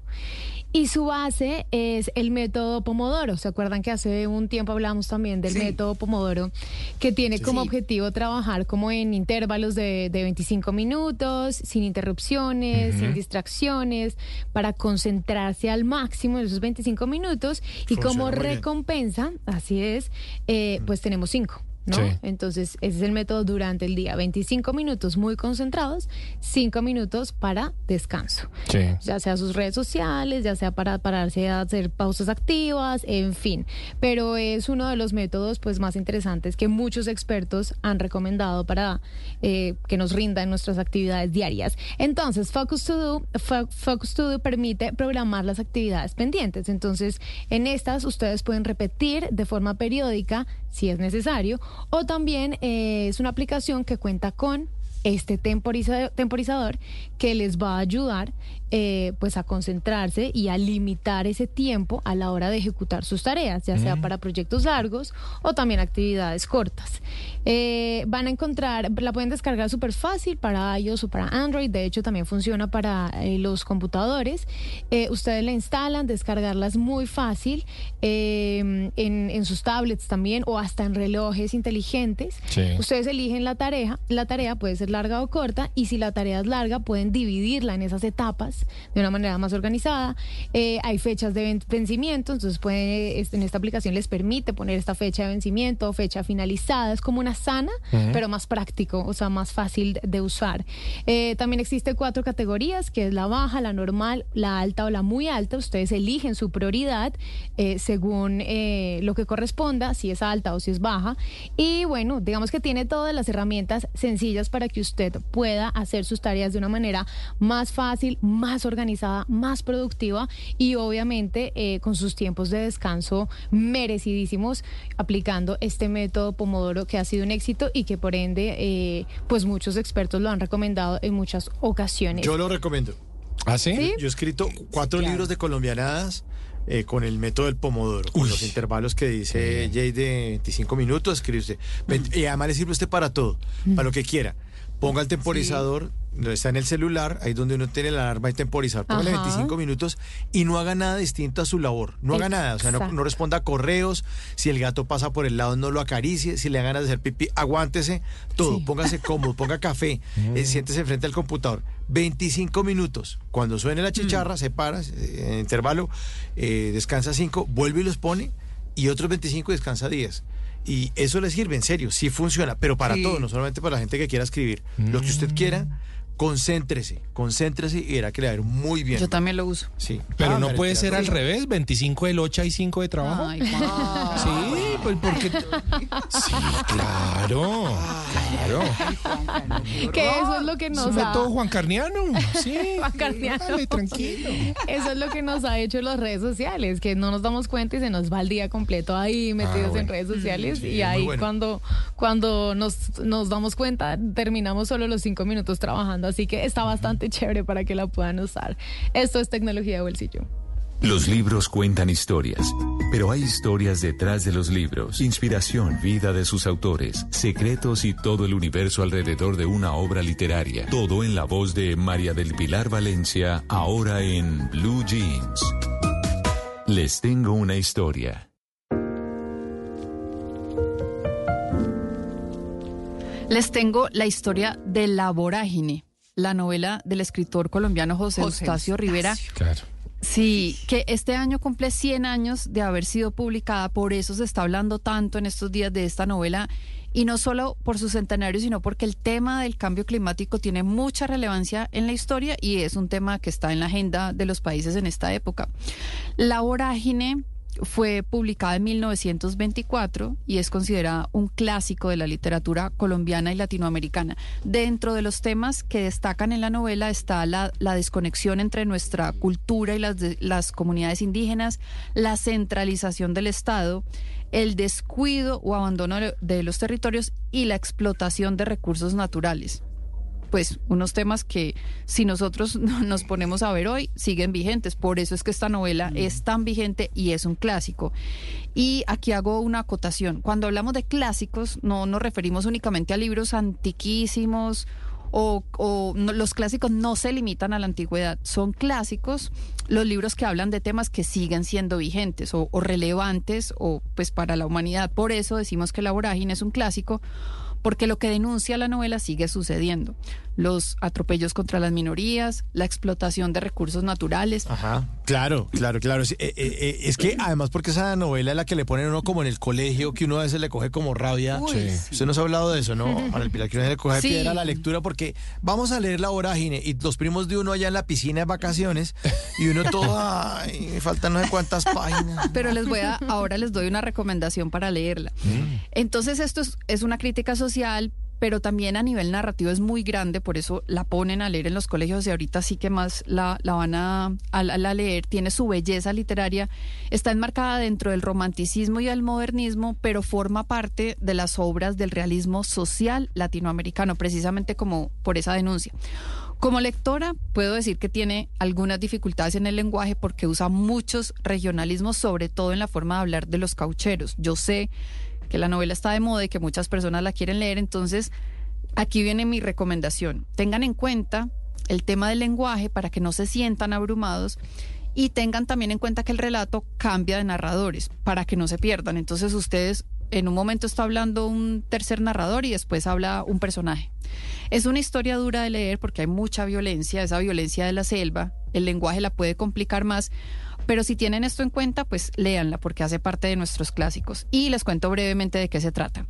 Y su base es el método Pomodoro. ¿Se acuerdan que hace un tiempo hablamos también del Sí. método Pomodoro? Que tiene como Sí. objetivo trabajar como en intervalos de, de 25 minutos, sin interrupciones, sin distracciones, para concentrarse al máximo en esos 25 minutos. Y Funciona como recompensa, así es, eh, pues tenemos cinco. ¿No? Sí. Entonces, ese es el método durante el día. 25 minutos muy concentrados, 5 minutos para descanso. sí. Ya sea sus redes sociales, ya sea para pararse a hacer pausas activas, en fin. Pero es uno de los métodos pues más interesantes que muchos expertos han recomendado para eh, que nos rindan nuestras actividades diarias. Entonces, Focus to Do, Fo- Focus to Do permite programar las actividades pendientes. Entonces, en estas ustedes pueden repetir de forma periódica si es necesario, o también eh, es una aplicación que cuenta con este temporiza- temporizador que les va a ayudar eh, pues a concentrarse y a limitar ese tiempo a la hora de ejecutar sus tareas, ya sea para proyectos largos o también actividades cortas. Eh, van a encontrar, la pueden descargar súper fácil para iOS o para Android, de hecho también funciona para eh, los computadores. Eh, ustedes la instalan, descargarla es muy fácil eh, en, en sus tablets también o hasta en relojes inteligentes. Sí. Ustedes eligen la tarea, la tarea puede ser larga o corta y si la tarea es larga pueden dividirla en esas etapas de una manera más organizada. Eh, hay fechas de ven- vencimiento, entonces puede, este, en esta aplicación les permite poner esta fecha de vencimiento, fecha finalizada, es como una sana, Ujú. pero más práctico, o sea, más fácil de- de usar. Eh, también existe cuatro categorías, que es la baja, la normal, la alta o la muy alta. Ustedes eligen su prioridad eh, según eh, lo que corresponda, si es alta o si es baja. Y bueno, digamos que tiene todas las herramientas sencillas para que usted pueda hacer sus tareas de una manera más fácil, más organizada, más productiva y obviamente eh, con sus tiempos de descanso merecidísimos aplicando este método Pomodoro que ha sido un éxito y que por ende eh, pues muchos expertos lo han recomendado en muchas ocasiones. Yo lo recomiendo. ¿Ah, sí? Yo he escrito cuatro libros de colombianadas eh, con el método del pomodoro, con los intervalos que dice Jay de 25 minutos, escribe usted. Y además le sirve usted para todo, para lo que quiera. Ponga el temporizador, no está en el celular, ahí donde uno tiene la alarma y temporizador, póngale Ajá. 25 minutos y no haga nada distinto a su labor. No haga nada, o sea, no, responda a correos, si el gato pasa por el lado no lo acaricie, si le dan ganas de hacer pipí, aguántese, todo, póngase cómodo, ponga café, eh, siéntese frente al computador. 25 minutos. Cuando suene la chicharra, se para, eh, en intervalo, eh, descansa 5, vuelve y los pone, y otros 25 y descansa 10. Y eso le sirve, en serio, sí funciona, pero para Sí. todo, no solamente para la gente que quiera escribir. Lo que usted quiera, concéntrese, concéntrese y verá que le va a ir muy bien. Yo también lo uso. Sí. Pero Ah, no puede ser al revés, 25 del 8 y 5 de trabajo. Ay, Juan. Sí, pues porque... Sí, claro, claro. Que eso es lo que nos ha... método Juan Carniano. Sí, Juan Carniano. tranquilo. Eso es lo que nos ha hecho las redes sociales, que no nos damos cuenta y se nos va el día completo ahí metidos en bueno. redes sociales Sí, y ahí bueno. cuando, cuando nos, nos damos cuenta terminamos solo los cinco minutos trabajando, así que está bastante chévere para que la puedan usar. Esto es tecnología de bolsillo. Los libros cuentan historias, pero hay historias detrás de los libros, inspiración, vida de sus autores, secretos y todo el universo alrededor de una obra literaria. Todo en la voz de María del Pilar Valencia, ahora en Blue Jeans. Les tengo una historia. Les tengo la historia de La Vorágine, la novela del escritor colombiano José, José Eustacio Rivera. Claro. Sí, que este año cumple 100 años de haber sido publicada, por eso se está hablando tanto en estos días de esta novela, y no solo por su centenario, sino porque el tema del cambio climático tiene mucha relevancia en la historia y es un tema que está en la agenda de los países en esta época. La vorágine fue publicada en 1924 y es considerada un clásico de la literatura colombiana y latinoamericana. Dentro de los temas que destacan en la novela está la, desconexión entre nuestra cultura y las, las comunidades indígenas, la centralización del Estado, el descuido o abandono de los territorios y la explotación de recursos naturales pues unos temas que si nosotros no- nos ponemos a ver hoy siguen vigentes. Por eso es que esta novela es tan vigente y es un clásico. Y aquí hago una acotación. Cuando hablamos de clásicos no nos referimos únicamente a libros antiquísimos o, o no- los clásicos no se limitan a la antigüedad, son clásicos los libros que hablan de temas que siguen siendo vigentes o, o relevantes o pues para la humanidad. Por eso decimos que La Vorágine es un clásico porque lo que denuncia la novela sigue sucediendo. Los atropellos contra las minorías, la explotación de recursos naturales. Ajá, claro, claro, claro. Sí, eh, eh, eh, es que además porque esa novela es la que le ponen uno como en el colegio, que uno a veces le coge como rabia. Uy, Sí. sí. Usted nos ha hablado de eso, ¿no? Para el Pilar, que uno le coge Sí. piedra a la lectura porque vamos a leer la vorágine y los primos de uno allá en la piscina de vacaciones y uno todo, ay, me faltan no sé cuántas páginas. Pero les voy a, ahora les doy una recomendación para leerla. Entonces esto es, es una crítica social, pero también a nivel narrativo es muy grande, por eso la ponen a leer en los colegios y ahorita sí que más la, la van a, a- a leer. Tiene su belleza literaria, está enmarcada dentro del romanticismo y el modernismo, pero forma parte de las obras del realismo social latinoamericano, precisamente como por esa denuncia. Como lectora, puedo decir que tiene algunas dificultades en el lenguaje porque usa muchos regionalismos, sobre todo en la forma de hablar de los caucheros. Yo sé que la novela está de moda y que muchas personas la quieren leer, entonces aquí viene mi recomendación. Tengan en cuenta el tema del lenguaje para que no se sientan abrumados y tengan también en cuenta que el relato cambia de narradores para que no se pierdan. Entonces ustedes en un momento está hablando un tercer narrador y después habla un personaje. Es una historia dura de leer porque hay mucha violencia, esa violencia de la selva, el lenguaje la puede complicar más, pero si tienen esto en cuenta, pues léanla porque hace parte de nuestros clásicos. Y les cuento brevemente de qué se trata.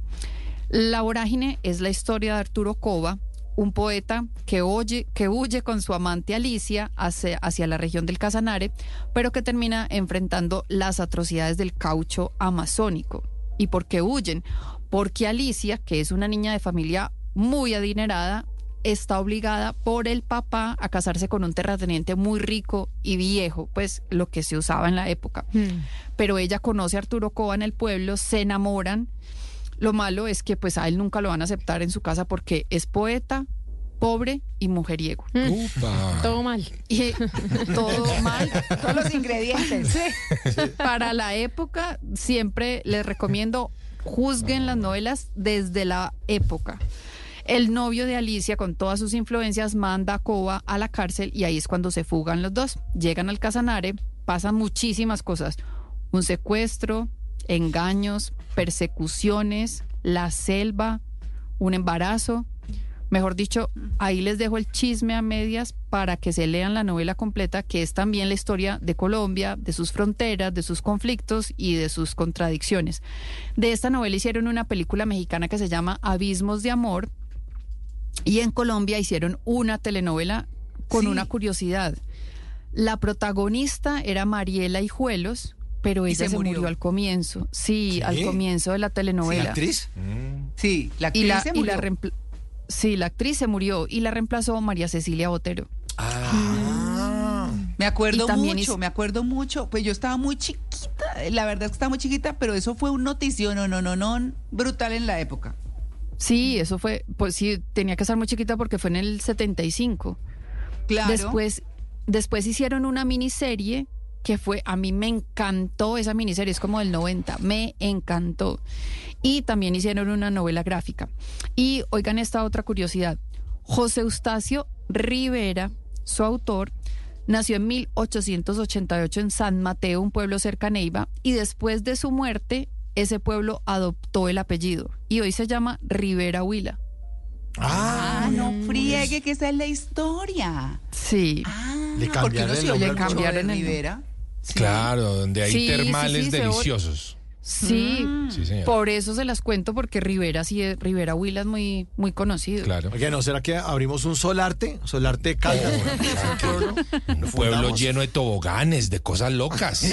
La vorágine es la historia de Arturo Cova, un poeta que, oye, que huye con su amante Alicia hacia, hacia la región del Casanare, pero que termina enfrentando las atrocidades del caucho amazónico. ¿Y por qué huyen? Porque Alicia, que es una niña de familia muy adinerada, está obligada por el papá a casarse con un terrateniente muy rico y viejo, pues lo que se usaba en la época. Pero ella conoce a Arturo Cova en el pueblo, se enamoran. Lo malo es que pues a él nunca lo van a aceptar en su casa porque es poeta, pobre y mujeriego. Upa. Todo mal. Y todo mal. Todos los ingredientes. Para la época, siempre les recomiendo juzguen las novelas desde la época. El novio de Alicia, con todas sus influencias, manda a Cova a la cárcel y ahí es cuando se fugan los dos. Llegan al Casanare, pasan muchísimas cosas. Un secuestro, engaños, persecuciones, la selva, un embarazo. Mejor dicho, ahí les dejo el chisme a medias para que se lean la novela completa, que es también la historia de Colombia, de sus fronteras, de sus conflictos y de sus contradicciones. De esta novela hicieron una película mexicana que se llama Abismos de Amor y en Colombia hicieron una telenovela con Sí. una curiosidad. La protagonista era Mariela Hijuelos, pero Y ella se se, murió. murió al comienzo. Sí, ¿Qué? al comienzo de la telenovela. ¿La actriz? Sí, la actriz Y la, se y murió. la reempl- sí, la actriz se murió y la reemplazó María Cecilia Botero. Ah. Me acuerdo Y mucho, hizo- me acuerdo mucho. Pues yo estaba muy chiquita, la verdad es que estaba muy chiquita, pero eso fue un notición, no, no, no, no, brutal en la época. Sí, eso fue, pues sí, tenía que estar muy chiquita porque fue en el 75. Claro. Después, después hicieron una miniserie que fue, a mí me encantó esa miniserie, es como del 90, me encantó. Y también hicieron una novela gráfica. Y oigan esta otra curiosidad. José Eustacio Rivera, su autor, nació en 1888 en San Mateo, un pueblo cerca a Neiva, y después de su muerte, ese pueblo adoptó el apellido y hoy se llama Rivera Huila. Ah, no friegue que esa es la historia. Sí. Le Ah, uno cambiaron el nombre cambiaron el Rivera. Claro, donde hay Sí, termales sí, deliciosos. Sí, Sí, señor. por eso se las cuento porque Rivera sí es, Rivera Huila es muy muy conocido. Claro. Oye, ¿no será que abrimos un solarte? Solarte de Caldas. Un pueblo Fundamos. lleno de toboganes, de cosas locas.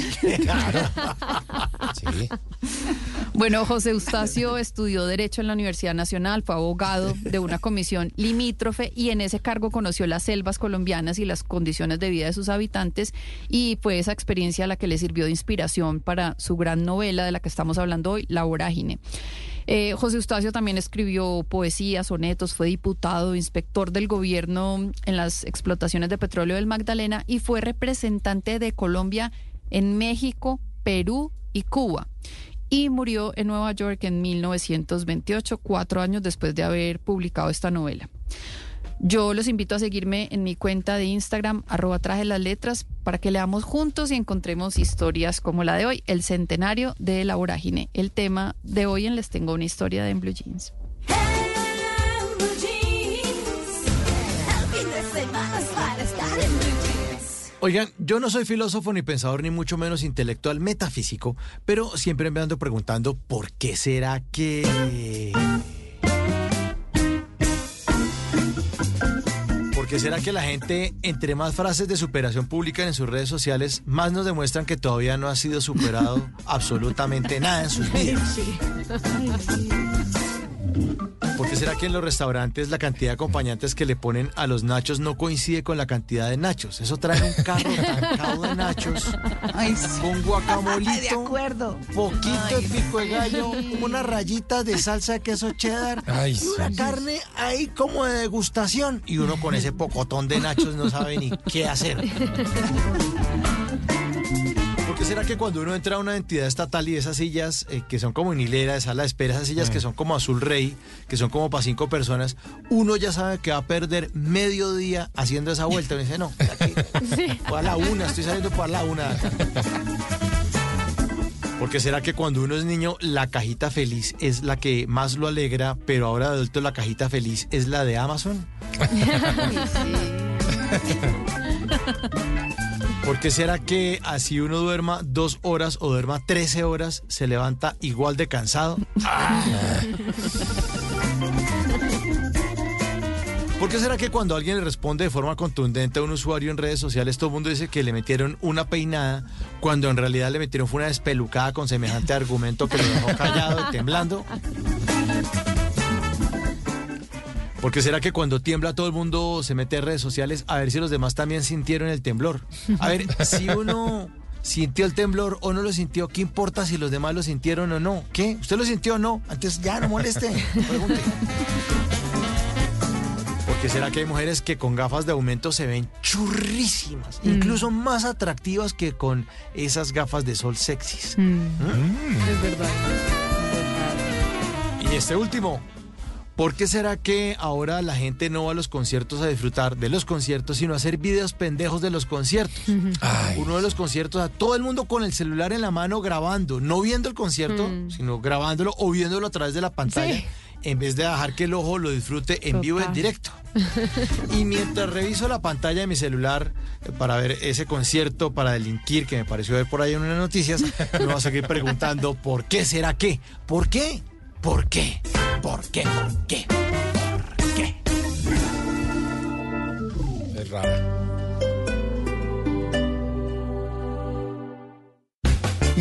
Claro. Sí. Bueno, José Eustacio estudió Derecho en la Universidad Nacional, fue abogado de una comisión limítrofe y en ese cargo conoció las selvas colombianas y las condiciones de vida de sus habitantes y fue esa experiencia la que le sirvió de inspiración para su gran novela de la que estamos hablando hoy, La Vorágine. Eh, José Eustacio también escribió poesía, sonetos, fue diputado, inspector del gobierno en las explotaciones de petróleo del Magdalena y fue representante de Colombia en México, Perú y Cuba. Y murió en Nueva York en 1928, cuatro años después de haber publicado esta novela. Yo los invito a seguirme en mi cuenta de Instagram, arroba traje las letras, para que leamos juntos y encontremos historias como la de hoy, el centenario de la vorágine. El tema de hoy en Les Tengo una historia de Blue Jeans. Oigan, yo no soy filósofo ni pensador ni mucho menos intelectual metafísico, pero siempre me ando preguntando por qué será que... ¿Por qué será que la gente, entre más frases de superación publican en sus redes sociales, más nos demuestran que todavía no ha sido superado absolutamente nada en sus vidas? ¿Por qué será que en los restaurantes la cantidad de acompañantes que le ponen a los nachos no coincide con la cantidad de nachos? Eso trae un carro tancado de nachos Ay, sí. con guacamolito, De acuerdo. poquito de pico de gallo, una rayita de salsa de queso cheddar, Ay, y sí. una carne ahí como de degustación. Y uno con ese pocotón de nachos no sabe ni qué hacer. ¿Por qué será que cuando uno entra a una entidad estatal y esas sillas eh, que son como en hilera de sala de espera, esas sillas que son como azul rey, que son como para cinco personas, uno ya sabe que va a perder medio día haciendo esa vuelta? Y dice, no, aquí, fue a la una, estoy saliendo para la una. de acá". Porque será que cuando uno es niño, la cajita feliz es la que más lo alegra, pero ahora de adulto la cajita feliz es la de Amazon? ¿Por qué será que así uno duerma dos horas o duerma 13 horas, se levanta igual de cansado? ¿Por qué será que cuando alguien le responde de forma contundente a un usuario en redes sociales, todo el mundo dice que le metieron una peinada, cuando en realidad le metieron fue una despelucada con semejante argumento que lo dejó callado y temblando? Porque será que cuando tiembla todo el mundo se mete a redes sociales a ver si los demás también sintieron el temblor. A ver, si uno sintió el temblor o no lo sintió, ¿qué importa si los demás lo sintieron o no? ¿Qué? ¿Usted lo sintió o no? Antes ya no moleste, pregunte. Porque será que hay mujeres que con gafas de aumento se ven churrísimas, Mm. incluso más atractivas que con esas gafas de sol sexys. Mm. ¿Mm? Es verdad. Y este último, ¿por qué será que ahora la gente no va a los conciertos a disfrutar de los conciertos, sino a hacer videos pendejos de los conciertos? Uno de los conciertos, a todo el mundo con el celular en la mano grabando, no viendo el concierto, sino grabándolo o viéndolo a través de la pantalla. Sí. En vez de dejar que el ojo lo disfrute en vivo y en Total. directo. Y mientras reviso la pantalla de mi celular eh, para ver ese concierto, para delinquir, que me pareció ver por ahí en unas noticias, me voy a seguir preguntando, ¿por qué será que? ¿Por qué? ¿Por qué? ¿Por qué? ¿Por qué? Es rara.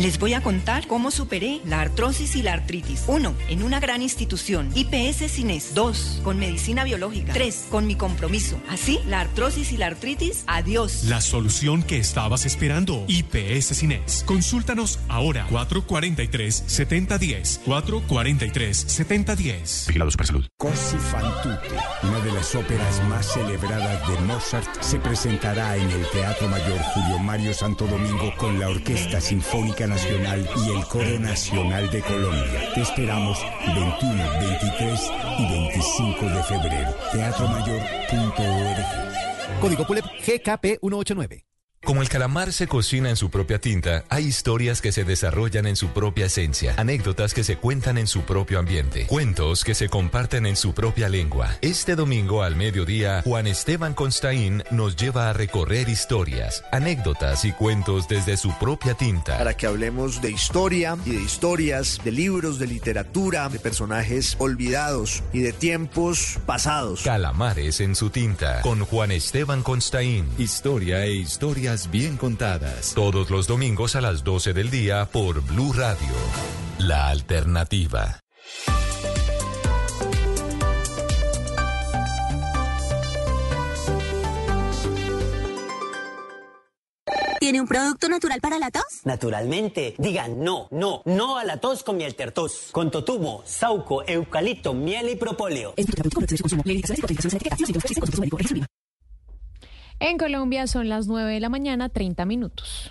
Les voy a contar cómo superé la artrosis y la artritis. 1. En una gran institución. IPS Cines. 2. Con medicina biológica. 3. Con mi compromiso. Así, la artrosis y la artritis, adiós. La solución que estabas esperando. IPS Cines. Consúltanos ahora. 443-7010. 443-7010. Vigilado Supersalud. Cosi fan tutte, una de las óperas más celebradas de Mozart, se presentará en el Teatro Mayor Julio Mario Santo Domingo con la Orquesta Sinfónica Nacional y el Coro Nacional de Colombia. Te esperamos 21, 23 y 25 de febrero. Teatromayor.org. Código PULEP GKP 189. Como el calamar se cocina en su propia tinta, hay historias que se desarrollan en su propia esencia, anécdotas que se cuentan en su propio ambiente, cuentos que se comparten en su propia lengua. Este domingo al mediodía, Juan Esteban Constaín nos lleva a recorrer historias, anécdotas y cuentos desde su propia tinta. para que hablemos de historia y de historias, de libros, de literatura, de personajes olvidados y de tiempos pasados. Calamares en su tinta, con Juan Esteban Constaín. Historia e historias bien contadas. Todos los domingos a las 12 del día por Blue Radio. La alternativa. ¿Tiene un producto natural para la tos? Naturalmente, digan no, no, no a la tos con miel tertos. Con totumo, sauco, eucalipto, miel y propóleo. En Colombia son las 9 de la mañana, 30 minutos.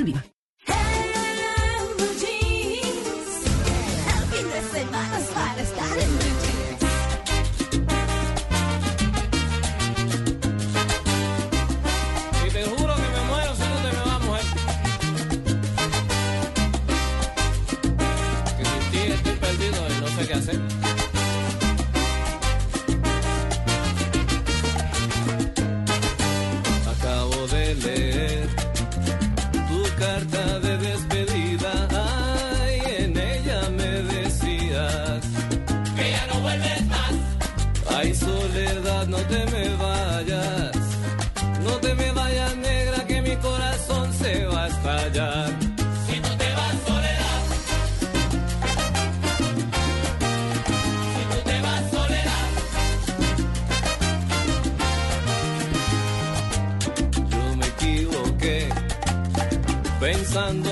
en IVA. Pensando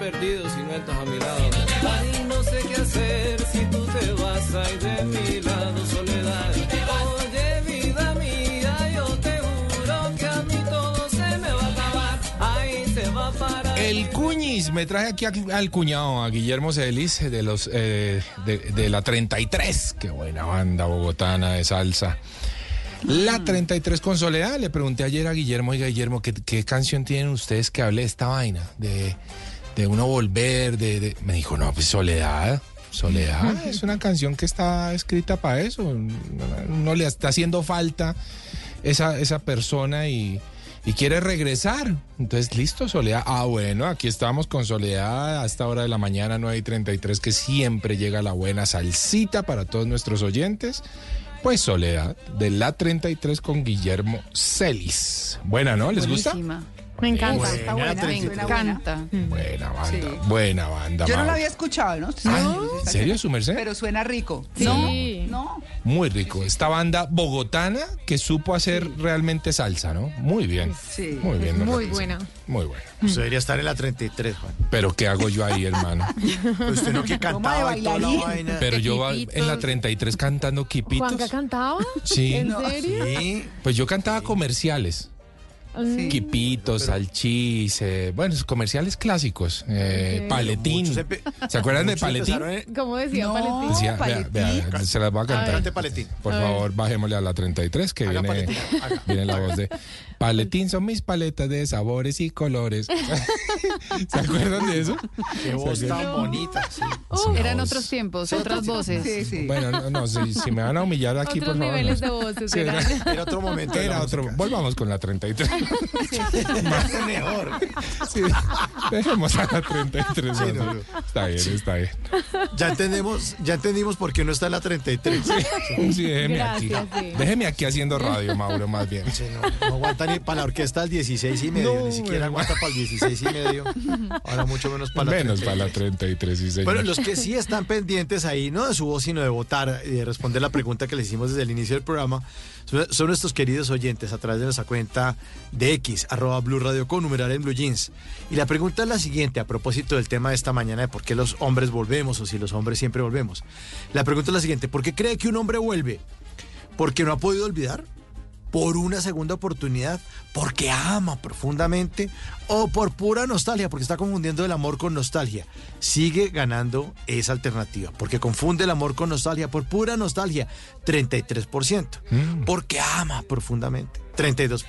perdido si no estás a mi lado. Ay, no sé qué hacer si tú te vas ahí de mi lado, soledad. Oye, vida mía, yo te juro que a mí todo se me va a acabar. Ay, se va para. El Cuñis, me traje aquí a- al cuñado, a Guillermo Celis, de los eh, de, de la 33. Qué buena banda bogotana de salsa. La 33 con Soledad. Le pregunté ayer a Guillermo, oiga, Guillermo, ¿qué, qué canción tienen ustedes que hable de esta vaina? De, de uno volver, de, de- Me dijo, no, pues Soledad. Soledad es una canción que está escrita para eso. No le está haciendo falta esa, esa persona y, y quiere regresar. Entonces, listo, Soledad. Ah, bueno, aquí estamos con Soledad a esta hora de la mañana, 9 y 33, que siempre llega la buena salsita para todos nuestros oyentes. Pues Soledad, de la 33 con Guillermo Celis. Buena, ¿no? ¿Les gusta? Buenísima. Me encanta. Buena, Está buena, Me encanta. Buena banda, Sí. buena banda. Yo no la había escuchado, ¿no? Ay, ¿En serio, su merced? Pero suena rico. Sí. No, no. Muy rico. Esta banda bogotana que supo hacer realmente salsa, ¿no? Muy bien. Sí. Muy bien. me Muy buena. Muy buena. Usted debería estar en la 33, Juan. Pero ¿qué hago yo ahí, hermano? Pues usted no que cantaba y toda la vaina. Pero yo va en la 33 cantando quipitos. ¿Juanca cantaba? Sí. ¿En No. serio? Sí. Pues yo cantaba comerciales. Quipitos, salchis, eh, bueno, comerciales clásicos. eh, Ok. Paletín. ¿Se acuerdan de Paletín? en- ¿Cómo decía No. Valentín? Decía, vea, Paletín. vea, se las voy a cantar. Por A favor, bajémosle a la 33 que viene, viene la voz de Paletín son mis paletas de sabores y colores. ¿Se acuerdan de eso? Qué voz tan bonita. sí. Una Eran voz- otros tiempos, otras voces. Sí, sí. Bueno, no, no, si, si me van a humillar aquí, Otros por favor. niveles no. de voces. Era otro momento. Era otro. música. Volvamos con la 33. Mejor. Sí, dejemos a la 33. Sí, ¿no? Está bien, está bien. Ya entendemos, ya entendimos por qué no está en la 33. Sí, déjeme aquí. Gracias. Déjeme aquí haciendo radio, Mauro, más bien. Sí, no, no aguanta para la orquesta al 16 y medio, No, ni siquiera aguanta para el 16 y medio. Ahora mucho menos para la Menos 33. para la 33, sí, señor. Bueno, los que sí están pendientes ahí, no de su voz, sino de votar y de responder la pregunta que le hicimos desde el inicio del programa, son, son nuestros queridos oyentes a través de nuestra cuenta de X, arroba Blue Radio con numeral en Blue Jeans. Y la pregunta es la siguiente, a propósito del tema de esta mañana de por qué los hombres volvemos o si los hombres siempre volvemos. La pregunta es la siguiente, ¿por qué cree que un hombre vuelve? ¿Porque no ha podido olvidar? Por una segunda oportunidad, porque ama profundamente o por pura nostalgia, porque está confundiendo el amor con nostalgia. Sigue ganando esa alternativa, porque confunde el amor con nostalgia por pura nostalgia, 33%. Porque ama profundamente, 32%.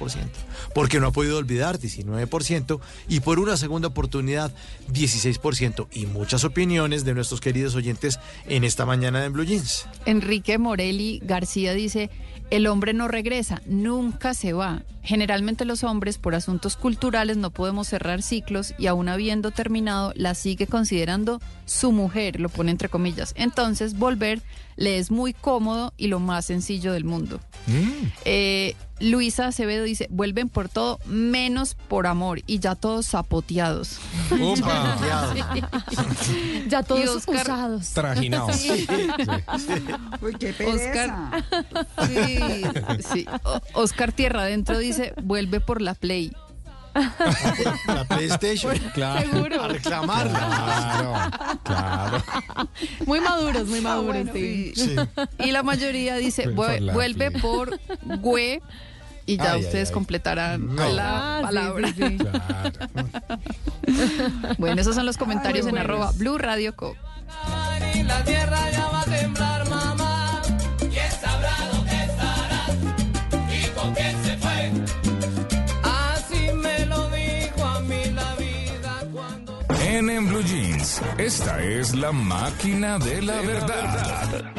Porque no ha podido olvidar, 19%. Y por una segunda oportunidad, 16%. Y muchas opiniones de nuestros queridos oyentes en esta mañana en Blue Jeans. Enrique Morelli García dice, el hombre no regresa, nunca se va. Generalmente los hombres por asuntos culturales no podemos cerrar ciclos y aún habiendo terminado la sigue considerando su mujer, lo pone entre comillas. Entonces volver le es muy cómodo y lo más sencillo del mundo. Eh, Luisa Acevedo dice, vuelven por todo menos por amor y ya todos zapoteados. Upa. Ya todos Oscar- usados. Trajinados. Sí. Uy, qué Oscar, pereza. sí, sí. O- Oscar Tierra Adentro dice, vuelve por la Play. La PlayStation. Claro. Seguro. A reclamarla. Claro, claro. Muy maduros, muy Ah, maduros, bueno, sí. Sí. Y la mayoría dice, Por "Vue- la vuelve Play. por güe y ya Ay, ustedes ay. completarán No. la Ah, palabra. sí, sí. Claro. Bueno, esos son los comentarios en buenos. arroba Blue Radio Co. Y la tierra ya va a temblar, mamá. ¿Quién sabrá dónde estará? ¿Y con quién En, en Blue Jeans, esta es la máquina de la verdad.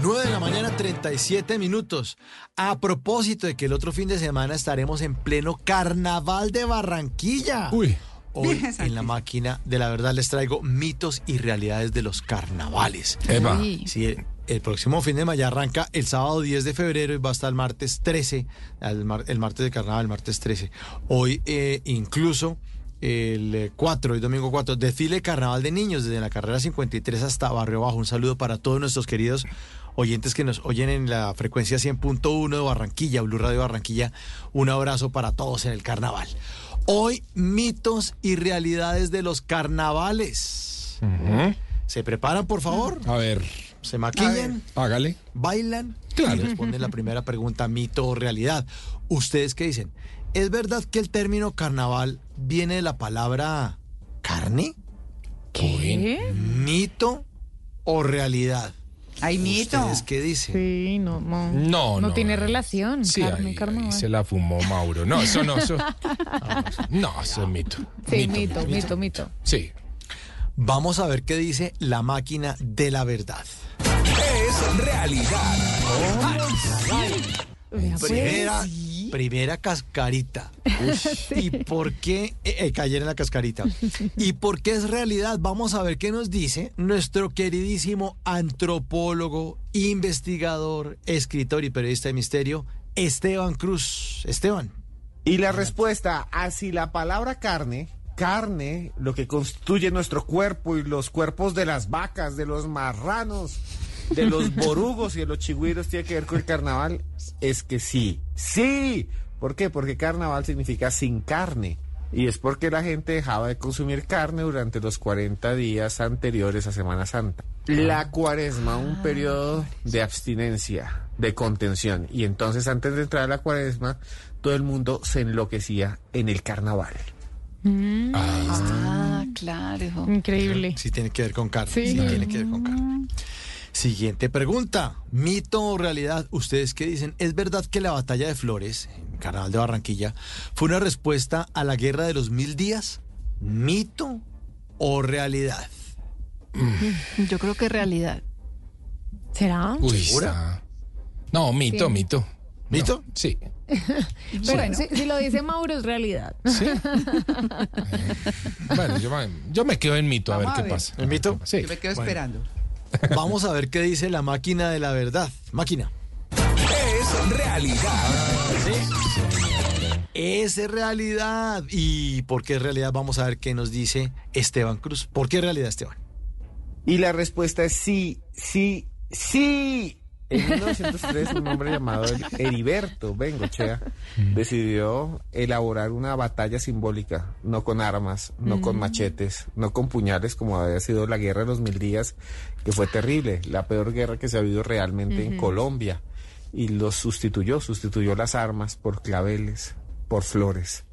9 de la mañana, 37 minutos. A propósito de que el otro fin de semana estaremos en pleno carnaval de Barranquilla. Uy. Hoy en la máquina de la verdad les traigo mitos y realidades de los carnavales. Eva. Sí, el, próximo fin de mayo arranca el sábado 10 de febrero y va hasta el martes 13, el, mar- el martes de carnaval, el martes 13. Hoy eh, incluso el eh, 4 y domingo 4, desfile carnaval de niños desde la carrera 53 hasta Barrio Bajo. Un saludo para todos nuestros queridos oyentes que nos oyen en la frecuencia 100.1 de Barranquilla, Blue Radio Barranquilla. Un abrazo para todos en el carnaval. Hoy, mitos y realidades de los carnavales. ¿Se preparan, por favor? A ver. ¿Se maquillan? Hágale. ¿Bailan? Claro. Y responden la primera pregunta, mito o realidad. ¿Ustedes qué dicen? ¿Es verdad que el término carnaval viene de la palabra carne? ¿Qué? ¿Mito o realidad? Hay mito. ¿Ustedes qué dicen? Sí, no, no. No, no. tiene relación. Sí, carne, ahí- carnaval. ahí se la fumó Mauro. No, eso no, eso. No, eso es mito. Sí, mito, mito, mito. Sí. Vamos a ver qué dice la máquina de la verdad. Es realidad. Vea, pues. Primera, primera cascarita. ¿Y por qué eh, eh, en la cascarita? ¿Y por qué es realidad? Vamos a ver qué nos dice nuestro queridísimo antropólogo, investigador, escritor y periodista de misterio, Esteban Cruz. Esteban. Y la respuesta a si la palabra carne, carne, lo que constituye nuestro cuerpo y los cuerpos de las vacas, de los marranos, de los borugos y de los chigüiros tiene que ver con el carnaval, es que sí, sí. ¿Por qué? Porque carnaval significa sin carne. Y es porque la gente dejaba de consumir carne durante los 40 días anteriores a Semana Santa. La cuaresma, un periodo de abstinencia, de contención. Y entonces antes de entrar a la cuaresma, todo el mundo se enloquecía en el carnaval. Ah, claro. Increíble. Sí tiene que ver con carne. Sí. Sí, tiene que ver con carne. Siguiente pregunta. ¿Mito o realidad? ¿Ustedes qué dicen? ¿Es verdad que la batalla de Flores, en Carnaval de Barranquilla, fue una respuesta a la guerra de los mil días? ¿Mito o realidad? Yo creo que es realidad. ¿Será? Uy, ¿Segura? está- No, mito, Sí. mito. ¿Mito? No, sí. Pero Bueno. si, si lo dice Mauro es realidad. Bueno, yo me, yo me quedo en mito a ver Vamos a qué ver. pasa. ¿El mito? Sí. Yo me quedo Bueno. esperando. Vamos a ver qué dice la máquina de la verdad. Máquina. Es realidad. Es realidad. ¿Y por qué es realidad? Vamos a ver qué nos dice Esteban Cruz. ¿Por qué es realidad, Esteban? Y la respuesta es sí, sí, sí. En 1903, un hombre llamado Heriberto Bengochea decidió elaborar una batalla simbólica, no con armas, no con machetes, no con puñales, como había sido la guerra de los mil días, que fue terrible, la peor guerra que se ha habido realmente en Colombia. Y los sustituyó, sustituyó las armas por claveles, por flores.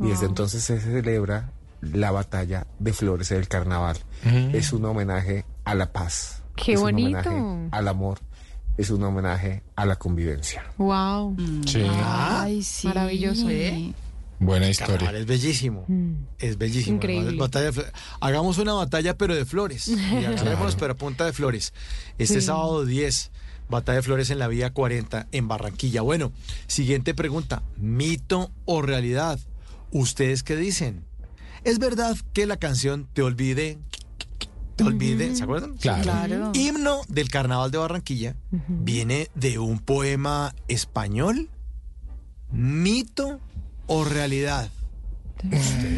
Y desde entonces se celebra la batalla de flores en el carnaval. Es un homenaje a la paz. Qué es bonito. un homenaje al amor. Es un homenaje a la convivencia. Wow. Sí. Ay, sí. Maravilloso. ¿Eh? Buena Carnaval historia. es bellísimo. Es bellísimo. Increíble. Batalla de Hagamos una batalla, pero de flores. Y hagámoslos, pero a punta de flores. Este Sí. sábado 10, batalla de flores en la vía 40 en Barranquilla. Bueno, siguiente pregunta. ¿Mito o realidad? ¿Ustedes qué dicen? ¿Es verdad que la canción Te Olvide, Te Olvide, ¿se acuerdan? Claro. Claro. Himno del Carnaval de Barranquilla viene de un poema español. ¿Mito o realidad?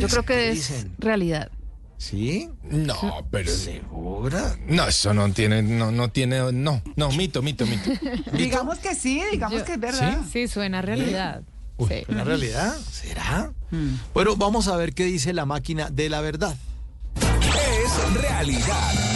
Yo creo que es dicen? realidad. ¿Sí? No, pero ¿Segura? no, eso no tiene, no, no tiene, no, no, mito, mito, mito. Digamos que sí, digamos Yo- que es verdad. Sí, suena a realidad. Uy, Sí. ¿La realidad? ¿Será? Mm. Bueno, vamos a ver qué dice la máquina de la verdad. Es realidad.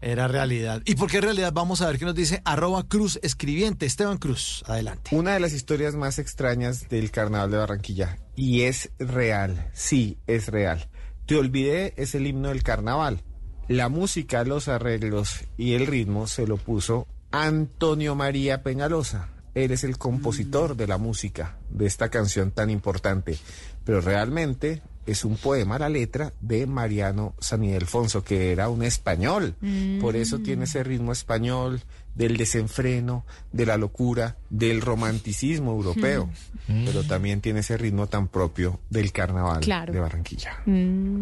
Era realidad. ¿Y por qué realidad? Vamos a ver qué nos dice arroba cruz escribiente. Esteban Cruz, adelante. Una de las historias más extrañas del carnaval de Barranquilla. Y es real, sí, es real. Te olvidé es el himno del carnaval. La música, los arreglos y el ritmo se lo puso Antonio María Peñalosa. Él es el compositor de la música de esta canción tan importante. Pero realmente es un poema, la letra, de Mariano San Ildefonso, que era un español. Por eso tiene ese ritmo español del desenfreno, de la locura, del romanticismo europeo. Pero también tiene ese ritmo tan propio del carnaval Claro. de Barranquilla. Mm,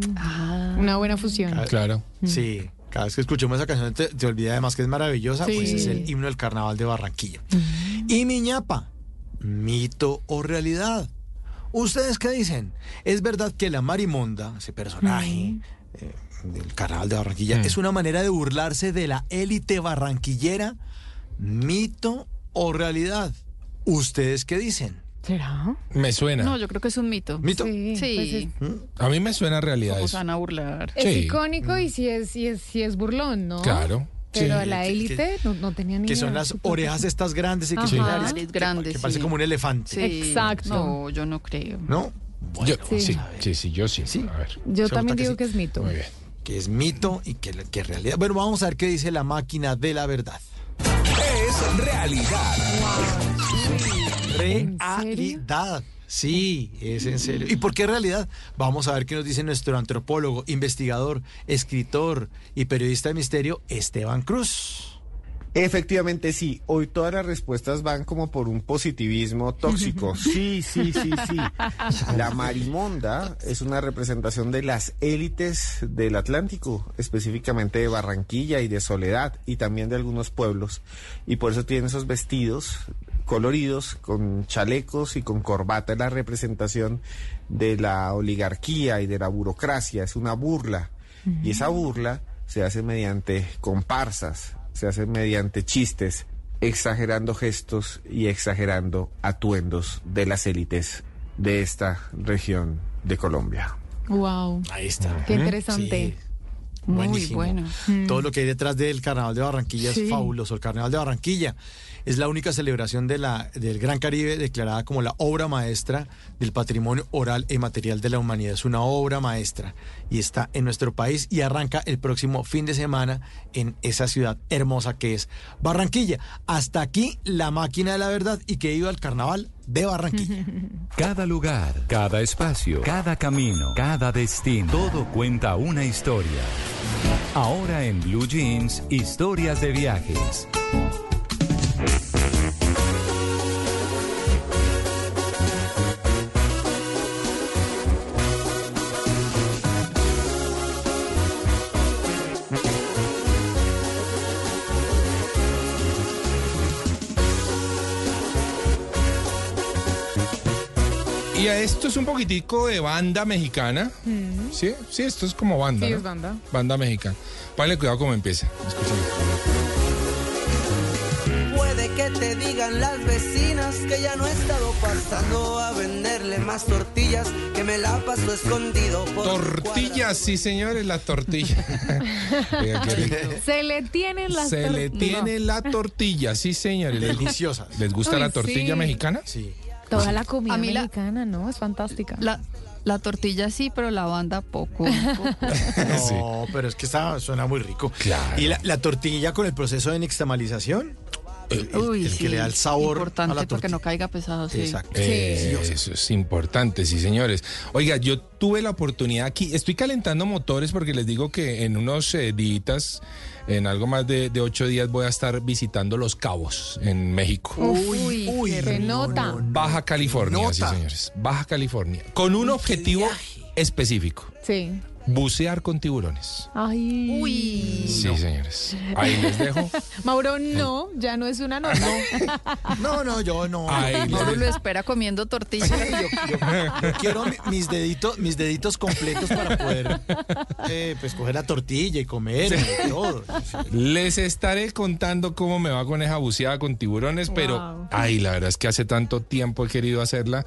Una buena fusión. Claro. Sí, cada vez que escuchemos esa canción te, te olvida además que es maravillosa, Sí. pues es el himno del carnaval de Barranquilla. Y Miñapa, mito o realidad. ¿Ustedes qué dicen? ¿Es verdad que la Marimonda, ese personaje eh, del carnaval de Barranquilla, Mm. es una manera de burlarse de la élite barranquillera? ¿Mito o realidad? ¿Ustedes qué dicen? ¿Será? Me suena. No, yo creo que es un mito. ¿Mito? Sí, Sí. pues A mí me suena realidad ¿Cómo eso. se van a burlar? Es Sí. icónico y si es, si es, si es burlón, ¿no? Claro. Pero Sí. a la élite no, no tenía ni Que idea. son las orejas estas grandes y que son Sí. nariz- Nariz grande, que parece sí. como un elefante. Sí. Exacto. No, yo no creo. ¿No? Yo- Sí. sí, sí, sí, yo sí. A ver. Yo también que digo sí. que es mito. Muy bien. Que es mito y que, que es realidad. Bueno, vamos a ver qué dice la máquina de la verdad. Es realidad. Realidad. Sí, es en serio. ¿Y por qué realidad? Vamos a ver qué nos dice nuestro antropólogo, investigador, escritor y periodista de misterio, Esteban Cruz. Efectivamente, sí. Hoy todas las respuestas van como por un positivismo tóxico. Sí, sí, sí, sí. La marimonda es una representación de las élites del Atlántico, específicamente de Barranquilla y de Soledad, y también de algunos pueblos. Y por eso tienen esos vestidos coloridos, con chalecos y con corbata. Es la representación de la oligarquía y de la burocracia. Es una burla. Y esa burla se hace mediante comparsas, se hace mediante chistes, exagerando gestos y exagerando atuendos de las élites de esta región de Colombia. Wow. Ahí está. Qué interesante. Muy Buenísimo. bueno. Todo lo que hay detrás del Carnaval de Barranquilla Sí. es fabuloso. El Carnaval de Barranquilla es la única celebración de la, del Gran Caribe declarada como la obra maestra del patrimonio oral e material de la humanidad. Es una obra maestra y está en nuestro país y arranca el próximo fin de semana en esa ciudad hermosa que es Barranquilla. Hasta aquí la máquina de la verdad y que iba al Carnaval de Barranquilla. Cada lugar, cada espacio, cada camino, cada destino, todo cuenta una historia. Ahora en Blue Jeans, historias de viajes. Y a esto es un poquitico de banda mexicana. Sí, sí, esto es como banda. Sí, ¿no? es banda. Banda mexicana. Póngale cuidado cómo empieza. Escuchen. Puede que te digan las vecinas que ya no he estado pasando a venderle más tortillas, que me la paso escondido por Tortillas, sí, señores, la tortilla. Se le tienen las Se le tiene la tortilla, sí, señores. ¿Les gu- Deliciosa. ¿Les gusta Uy, la tortilla sí. mexicana? Sí. Toda la comida la- mexicana, ¿no? Es fantástica. La, la tortilla sí, pero la banda poco. poco. No, pero es que está, suena muy rico. Claro. Y la, la tortilla con el proceso de nixtamalización, el, el- Uy, el sí, que le da el sabor Importante a la para que tortilla. no caiga pesado, sí. Exacto. Eh, eso es importante, sí, señores. Oiga, yo tuve la oportunidad aquí, estoy calentando motores porque les digo que en unos eh, días, en algo más de, de ocho días, voy a estar visitando Los Cabos, en México. Uy, uy, qué no, nota. no, no. Baja California, sí, señores. Baja California. Con un objetivo específico. Sí. Bucear con tiburones. Ay. Uy. Sí, señores. Ahí les dejo. Mauro, no, ya no es una nota. No, no, yo no. Ahí Mauro lo espera comiendo tortilla. Yo, yo- yo quiero mi- mis deditos, mis deditos completos para poder eh, pues coger la tortilla y comer y todo. Les estaré contando cómo me va con esa buceada con tiburones, pero ay, la verdad es que hace tanto tiempo he querido hacerla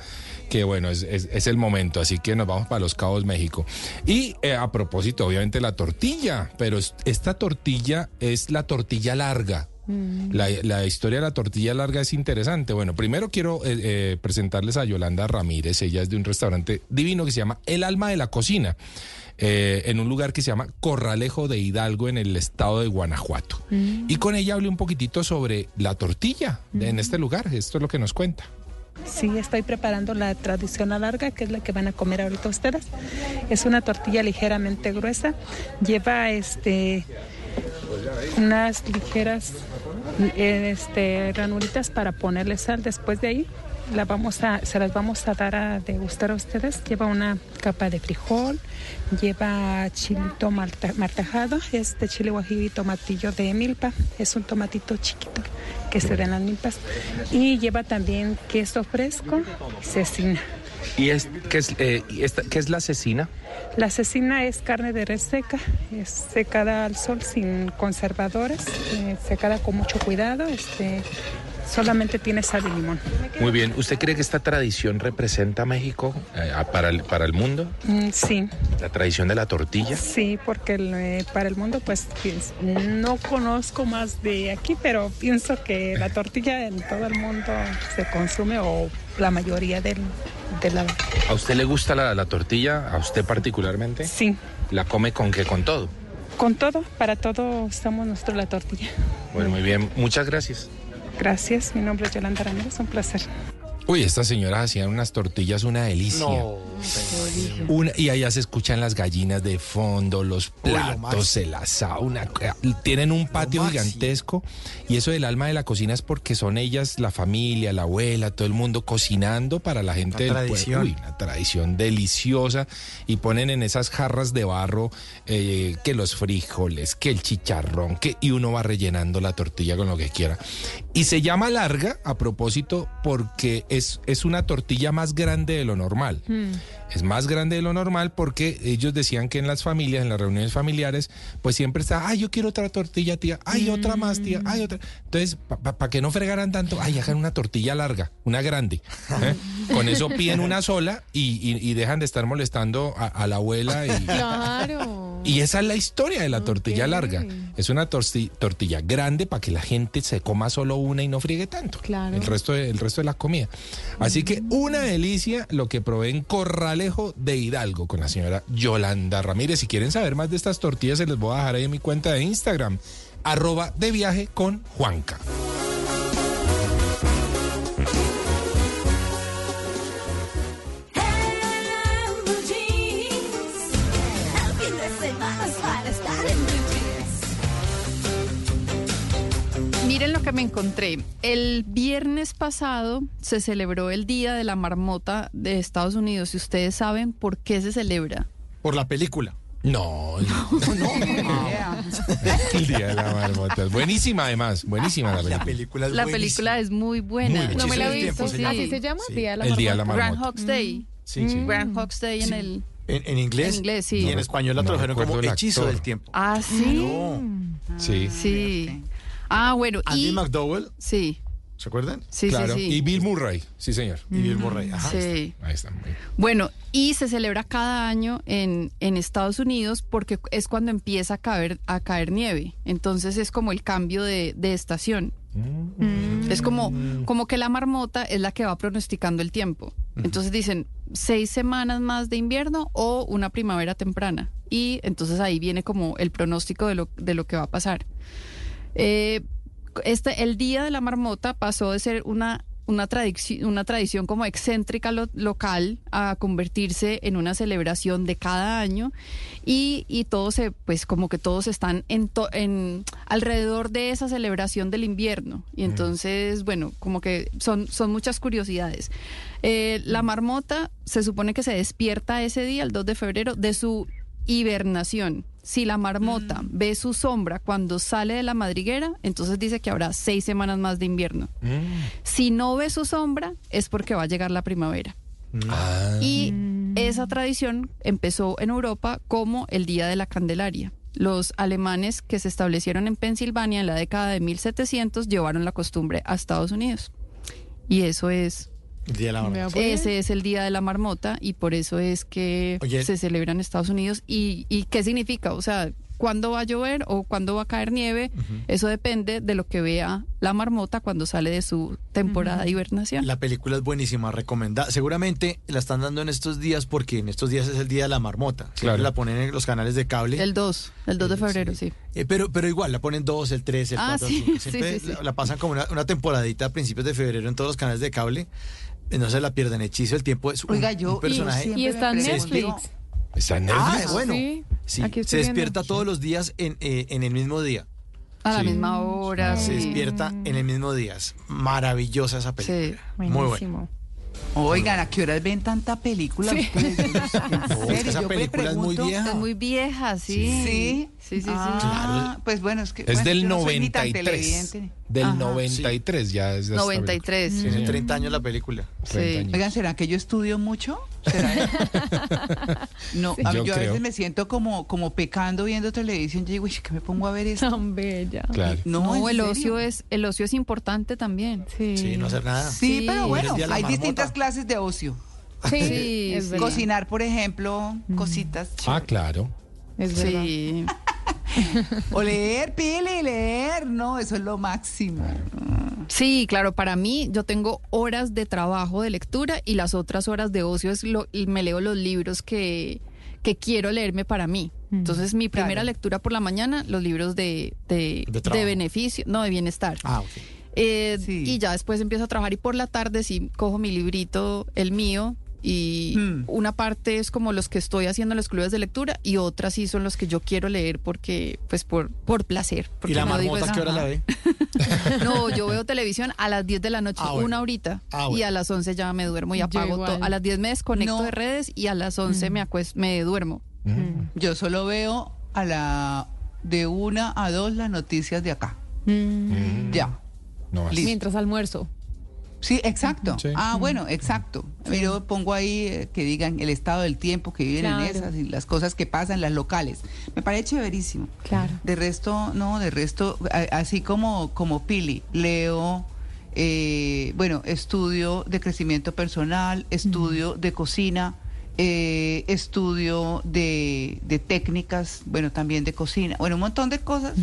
que bueno, es, es- es el momento, así que nos vamos para Los Cabos, México. Y eh, a propósito, obviamente la tortilla, pero es- esta tortilla es la tortilla larga. La, la historia de la tortilla larga es interesante. Bueno, primero quiero eh, eh, presentarles a Yolanda Ramírez. Ella es de un restaurante divino que se llama El Alma de la Cocina, eh, en un lugar que se llama Corralejo de Hidalgo, en el estado de Guanajuato. Y con ella hablé un poquitito sobre la tortilla en este lugar. Esto es lo que nos cuenta. Sí, estoy preparando la tradicional larga, que es la que van a comer ahorita ustedes. Es una tortilla ligeramente gruesa. Lleva este unas ligeras eh, este, granulitas para ponerle sal. Después de ahí la vamos a, se las vamos a dar a degustar a ustedes. Lleva una capa de frijol, lleva chilito marta- martajado, este chile guajillo y tomatillo de milpa. Es un tomatito chiquito que se dan las milpas. Y lleva también queso fresco, cecina. ¿Y es, qué, es, eh, esta- qué es la cecina? La cecina es carne de res seca, es secada al sol sin conservadores, eh, secada con mucho cuidado. Este, solamente tiene sal y limón. Muy bien. ¿Usted cree que esta tradición representa a México eh, para, el, para el mundo? Mm, sí, La tradición de la tortilla. sí, porque el, eh, para el mundo pues no conozco más de aquí, pero pienso que la tortilla en todo el mundo se consume o la mayoría del, de la... ¿A usted le gusta la, la tortilla? ¿A usted particularmente? Sí. ¿La come con qué? ¿Con todo? Con todo, para todo usamos nuestro la tortilla. Bueno, muy bien. Muchas gracias. Gracias, mi nombre es Yolanda Ramírez, un placer. Uy, estas señoras hacían unas tortillas una delicia. Una- y allá se escuchan las gallinas de fondo, los Uy, lo platos, el asado, una, tienen un patio gigantesco y eso del alma de la cocina es porque son ellas, la familia, la abuela, todo el mundo cocinando para la gente Una del tradición. pueblo. Uy, una tradición deliciosa y ponen en esas jarras de barro eh, que los frijoles, que el chicharrón, que y uno va rellenando la tortilla con lo que quiera. Y se llama larga a propósito porque es, es una tortilla más grande de lo normal. Es más grande de lo normal porque ellos decían que en las familias, en las reuniones familiares, pues siempre está, ay, yo quiero otra tortilla, tía, ay, otra más, tía, ay, otra. Entonces, para que no fregaran tanto, ay, hagan una tortilla larga, una grande. ¿eh? Con eso piden una sola y, y- y dejan de estar molestando a, a la abuela. Y, Claro. y esa es la historia de la tortilla larga. Es una torti- tortilla grande para que la gente se coma solo una y no friegue tanto. Claro. El resto de, el resto de la comida. Así que una delicia lo que probé en Corralejo de Hidalgo con la señora Yolanda Ramírez. Si quieren saber más de estas tortillas, se les voy a dejar ahí en mi cuenta de Instagram. Arroba de viaje con. Que me encontré. El viernes pasado se celebró el Día de la Marmota de Estados Unidos. ¿Y ustedes saben por qué se celebra? Por la película. No, el día de la marmota. Buenísima además, buenísima la película. La película es La película es muy buena. Muy No me la he Hechizo del visto. llama. ¿Así se llama? Sí. Día de la El Día de la Marmota. Grand. Hawks Day. Sí, sí. Grand Hawks Day en el... En, en inglés. En inglés, sí. Y en No español la no tradujeron como recuerdo el Hechizo actor. del Tiempo. Ah, sí. No. Sí. Sí. Ah, bueno. Andy Y... McDowell, Sí, ¿se acuerdan? sí, claro. sí, sí. Y Bill Murray, sí señor. Y Bill Murray. Ajá. Sí. Ahí está. muy bien. Bueno, y se celebra cada año en, en Estados Unidos porque es cuando empieza a caer, a caer nieve. Entonces es como el cambio de, de estación. Es como, como que la marmota es la que va pronosticando el tiempo. Entonces dicen seis semanas más de invierno o una primavera temprana. Y entonces ahí viene como el pronóstico de lo, de lo que va a pasar. Eh, este, el Día de la Marmota pasó de ser una, una, tradici- una tradición como excéntrica lo- local a convertirse en una celebración de cada año y, y todos se, pues como que todos están en, to- en alrededor de esa celebración del invierno. Y entonces, bueno, como que son, son muchas curiosidades. Eh, la marmota se supone que se despierta ese día, el 2 de febrero, de su hibernación. Si la marmota ve su sombra cuando sale de la madriguera, entonces dice que habrá seis semanas más de invierno. Si no ve su sombra, es porque va a llegar la primavera. Ah. Y esa tradición empezó en Europa como el Día de la Candelaria. Los alemanes que se establecieron en Pensilvania en la década de 1700 llevaron la costumbre a Estados Unidos. Y eso es Día de la Marmota. ese es el Día de la Marmota y por eso es que Oye. se celebra en Estados Unidos. ¿Y, y qué significa? O sea, ¿cuándo va a llover o cuándo va a caer nieve? Eso depende de lo que vea la marmota cuando sale de su temporada de hibernación. La película es buenísima, recomendada. Seguramente la están dando en estos días porque en estos días es el día de la marmota. Siempre Claro. la ponen en los canales de cable. El 2, el 2 de febrero, sí. Eh, pero, pero igual, la ponen dos, el 3, el Ah, 4, sí, el 5. sí, Siempre sí, sí. La, la pasan como una, una temporadita a principios de febrero en todos los canales de cable. No se la pierden. Hechizo el tiempo es un, Oiga, yo- un personaje. Y está en Netflix. Está en Ah, Netflix. bueno. Sí, se viendo. despierta todos los días en, eh, en el mismo día. A la Sí. misma hora. Se despierta en el mismo día. Es maravillosa esa película. Muy buena. Oigan, ¿a qué horas ven tanta película ustedes? Yo no sé, en No, serio, esa yo me película es muy pregunto- vieja. Es muy vieja, sí. Sí. Sí, sí, sí. Ah, Pues bueno, es que. Es bueno, del yo no soy ni tan 93. televidente. Del Ajá. 93 ya es de esta 93. Tiene Sí. 30 años la película. película. 30 Sí. años. Oigan, ¿será que yo estudio mucho? No, a mí- Yo yo, a veces me siento como, como pecando viendo televisión. Yo digo, uy, ¿qué me pongo a ver esto? Tan bella. Claro. No, No, ¿en el serio? ocio es el ocio es importante también. Sí. Sí, no hacer nada. Sí, pero bueno, hay marmota. distintas clases de ocio. Sí, Sí, es. Cocinar, por ejemplo, cositas. Ah, claro. Es verdad. Sí. O leer, pile, leer. No, eso es lo máximo. Sí, claro, para mí yo tengo horas de trabajo de lectura y las otras horas de ocio es lo, y me leo los libros que, que quiero leerme para mí. Entonces mi primera Claro. lectura por la mañana, los libros de, de, De beneficio, no, de bienestar. Ah, ok. Eh, Sí. Y ya después empiezo a trabajar y por la tarde sí cojo mi librito, el mío, y Hmm. una parte es como los que estoy haciendo en los clubes de lectura y otras sí son los que yo quiero leer porque, pues por, por placer. Porque ¿Y la no digo marmota es- qué hora la ve? No, yo veo televisión a las 10 de la noche, Ah, bueno. una horita, Ah, y a las 11 ya me duermo y apago todo. A las 10 me desconecto No. de redes y a las 11 me acues- me duermo. Yo solo veo a la de una a dos las noticias de acá. Mm. Ya. No. Mientras almuerzo. Sí, exacto. Sí. Ah, bueno, exacto. Yo pongo ahí eh, que digan el estado del tiempo, que viven en esas y las cosas que pasan, las locales. Me parece chéverísimo. Claro. De resto, no, de resto, así como, como Pili, leo, eh, bueno, estudio de crecimiento personal, estudio de cocina, eh, estudio de, de técnicas, bueno, también de cocina, bueno, un montón de cosas,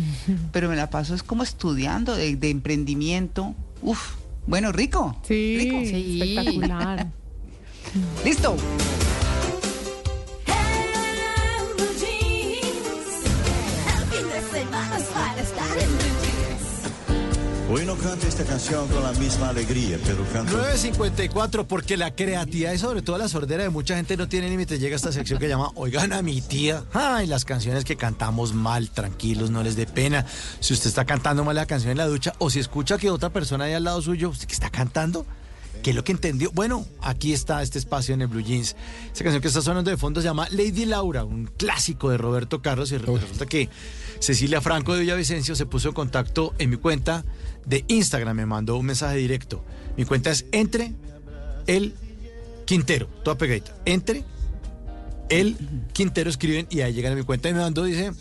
pero me la paso es como estudiando de, de emprendimiento. Uf, bueno, rico. Sí, Rico. Sí. espectacular. Listo. Hoy no cante esta canción con la misma alegría, pero canto 9.54, porque la creatividad y sobre todo la sordera de mucha gente no tiene límite. Llega esta sección que llama Oigan a mi tía. Ay, las canciones que cantamos mal, tranquilos, no les dé pena. Si usted está cantando mal la canción en la ducha o si escucha que otra persona ahí al lado suyo, ¿usted qué está cantando? ¿Qué es lo que entendió? Bueno, aquí está este espacio en el Blue Jeans. Esta canción que está sonando de fondo se llama Lady Laura, un clásico de Roberto Carlos. Y resulta que Cecilia Franco de Villavicencio se puso en contacto en mi cuenta de Instagram. Me mandó un mensaje directo. Mi cuenta es entre el Quintero, toda pegadita. Entre el Quintero escriben y ahí llegan a mi cuenta y me mandó, dice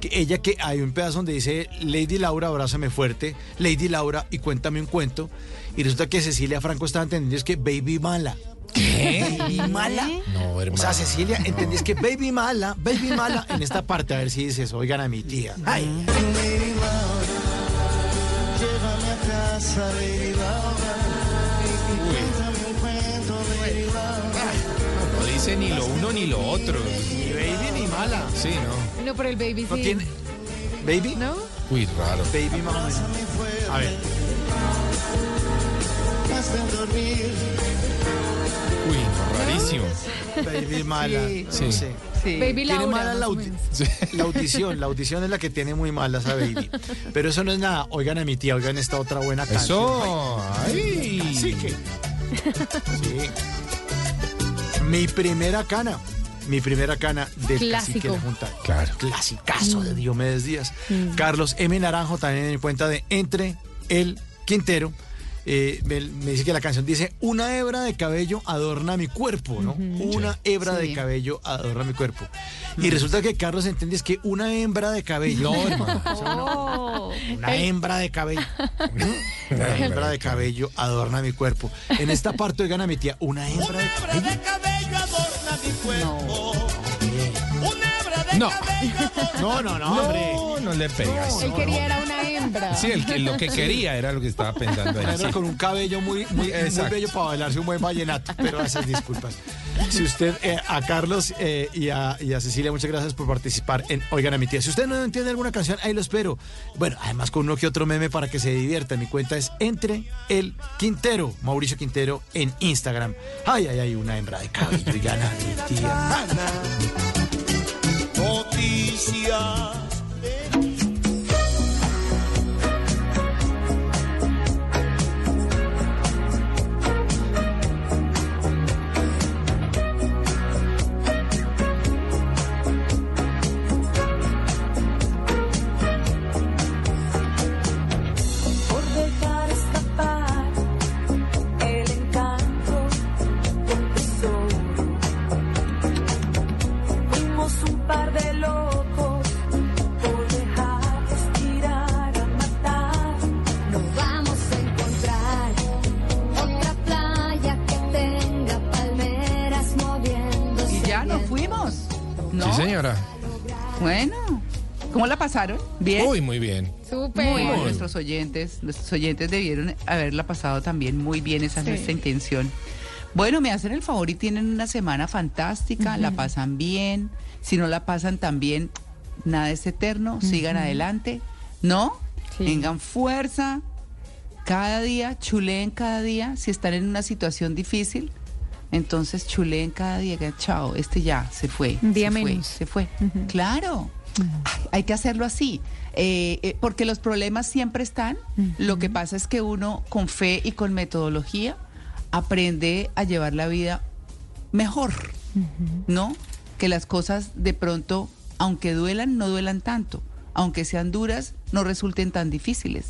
que ella que hay un pedazo donde dice Lady Laura, abrázame fuerte, Lady Laura y cuéntame un cuento. Y resulta que Cecilia Franco estaba entendiendo es que Baby Mala. ¿Qué? ¿Baby Mala? No, O hermano. sea, Cecilia, entendís que Baby Mala, Baby Mala, en esta parte, a ver si dices, oigan a mi tía. Ay. Llévame a casa, Laura. No dice ni lo uno ni lo otro. Ni Baby ni Mala. Sí, no. No, pero el baby ¿No sí. tiene? ¿Baby? ¿No? Uy, raro. Baby Mala. A ver. Hazme dormir. Uy, rarísimo. Baby Mala. Sí. no Sí. sé. Sí. Baby Tiene Laura. mala la, audi- audición, la audición es la que tiene muy mala esa baby. Pero eso no es nada. Oigan a mi tía, oigan esta otra buena canción. Eso. Ay. Sí que. Sí. Mi primera cana. Mi primera cana del cacique Clásico. de la Junta. Claro. Clasicazo de Diomedes Díaz. Carlos M. Naranjo también en mi cuenta de Entre el Quintero. Eh, me, me dice que la canción dice una hebra de cabello adorna mi cuerpo, ¿no? Una hebra de cabello adorna mi cuerpo. Y resulta que Carlos entiende es que una hembra de cabello. No, hermano. Oh. Una hembra de cabello. Una hembra de cabello adorna mi cuerpo. En esta parte, oigan a mi tía, una hembra de cabello. cabello adorna mi cuerpo. Una de No. No, no, no, hombre. No, no le pegas. Él quería era una hembra. Sí, el que, lo que quería era lo que estaba pensando Una ahí. hembra sí. con un cabello muy, muy, muy Exacto. bello para bailarse un buen vallenato, pero esas disculpas. Si usted, eh, a Carlos eh, y, a, y a Cecilia, muchas gracias por participar en Oigan a mi tía. Si usted no entiende alguna canción, ahí lo espero. Bueno, además con uno que otro meme para que se divierta. Mi cuenta es Entre el Quintero, Mauricio Quintero, en Instagram. Ay, ay, ay, una hembra de cabello y gana mi tía. Noticias. Señora. Bueno, ¿cómo la pasaron? ¿Bien? Uy, muy bien. Súper. Muy bien, nuestros oyentes, nuestros oyentes debieron haberla pasado también muy bien, esa es Sí. nuestra intención. Bueno, me hacen el favor y tienen una semana fantástica, la pasan bien, si no la pasan tan bien, nada es eterno, sigan adelante, ¿no? Sí. Tengan fuerza, cada día, chuleen cada día, si están en una situación difícil, entonces chuleen cada día, chao, este ya se fue, Un día se fue, menos. se fue. Claro, Ay, hay que hacerlo así, eh, eh, porque los problemas siempre están. Lo que pasa es que uno con fe y con metodología aprende a llevar la vida mejor, ¿no? Que las cosas de pronto, aunque duelan, no duelan tanto, aunque sean duras, no resulten tan difíciles.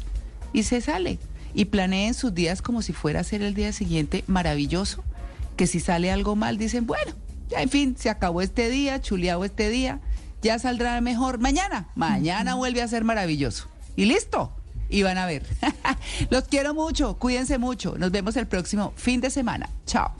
Y se sale. Y planeen sus días como si fuera a ser el día siguiente maravilloso, que si sale algo mal dicen, bueno, ya en fin, se acabó este día, chuleado este día, ya saldrá mejor mañana, mañana vuelve a ser maravilloso. Y listo, y van a ver. Los quiero mucho, cuídense mucho, nos vemos el próximo fin de semana. Chao.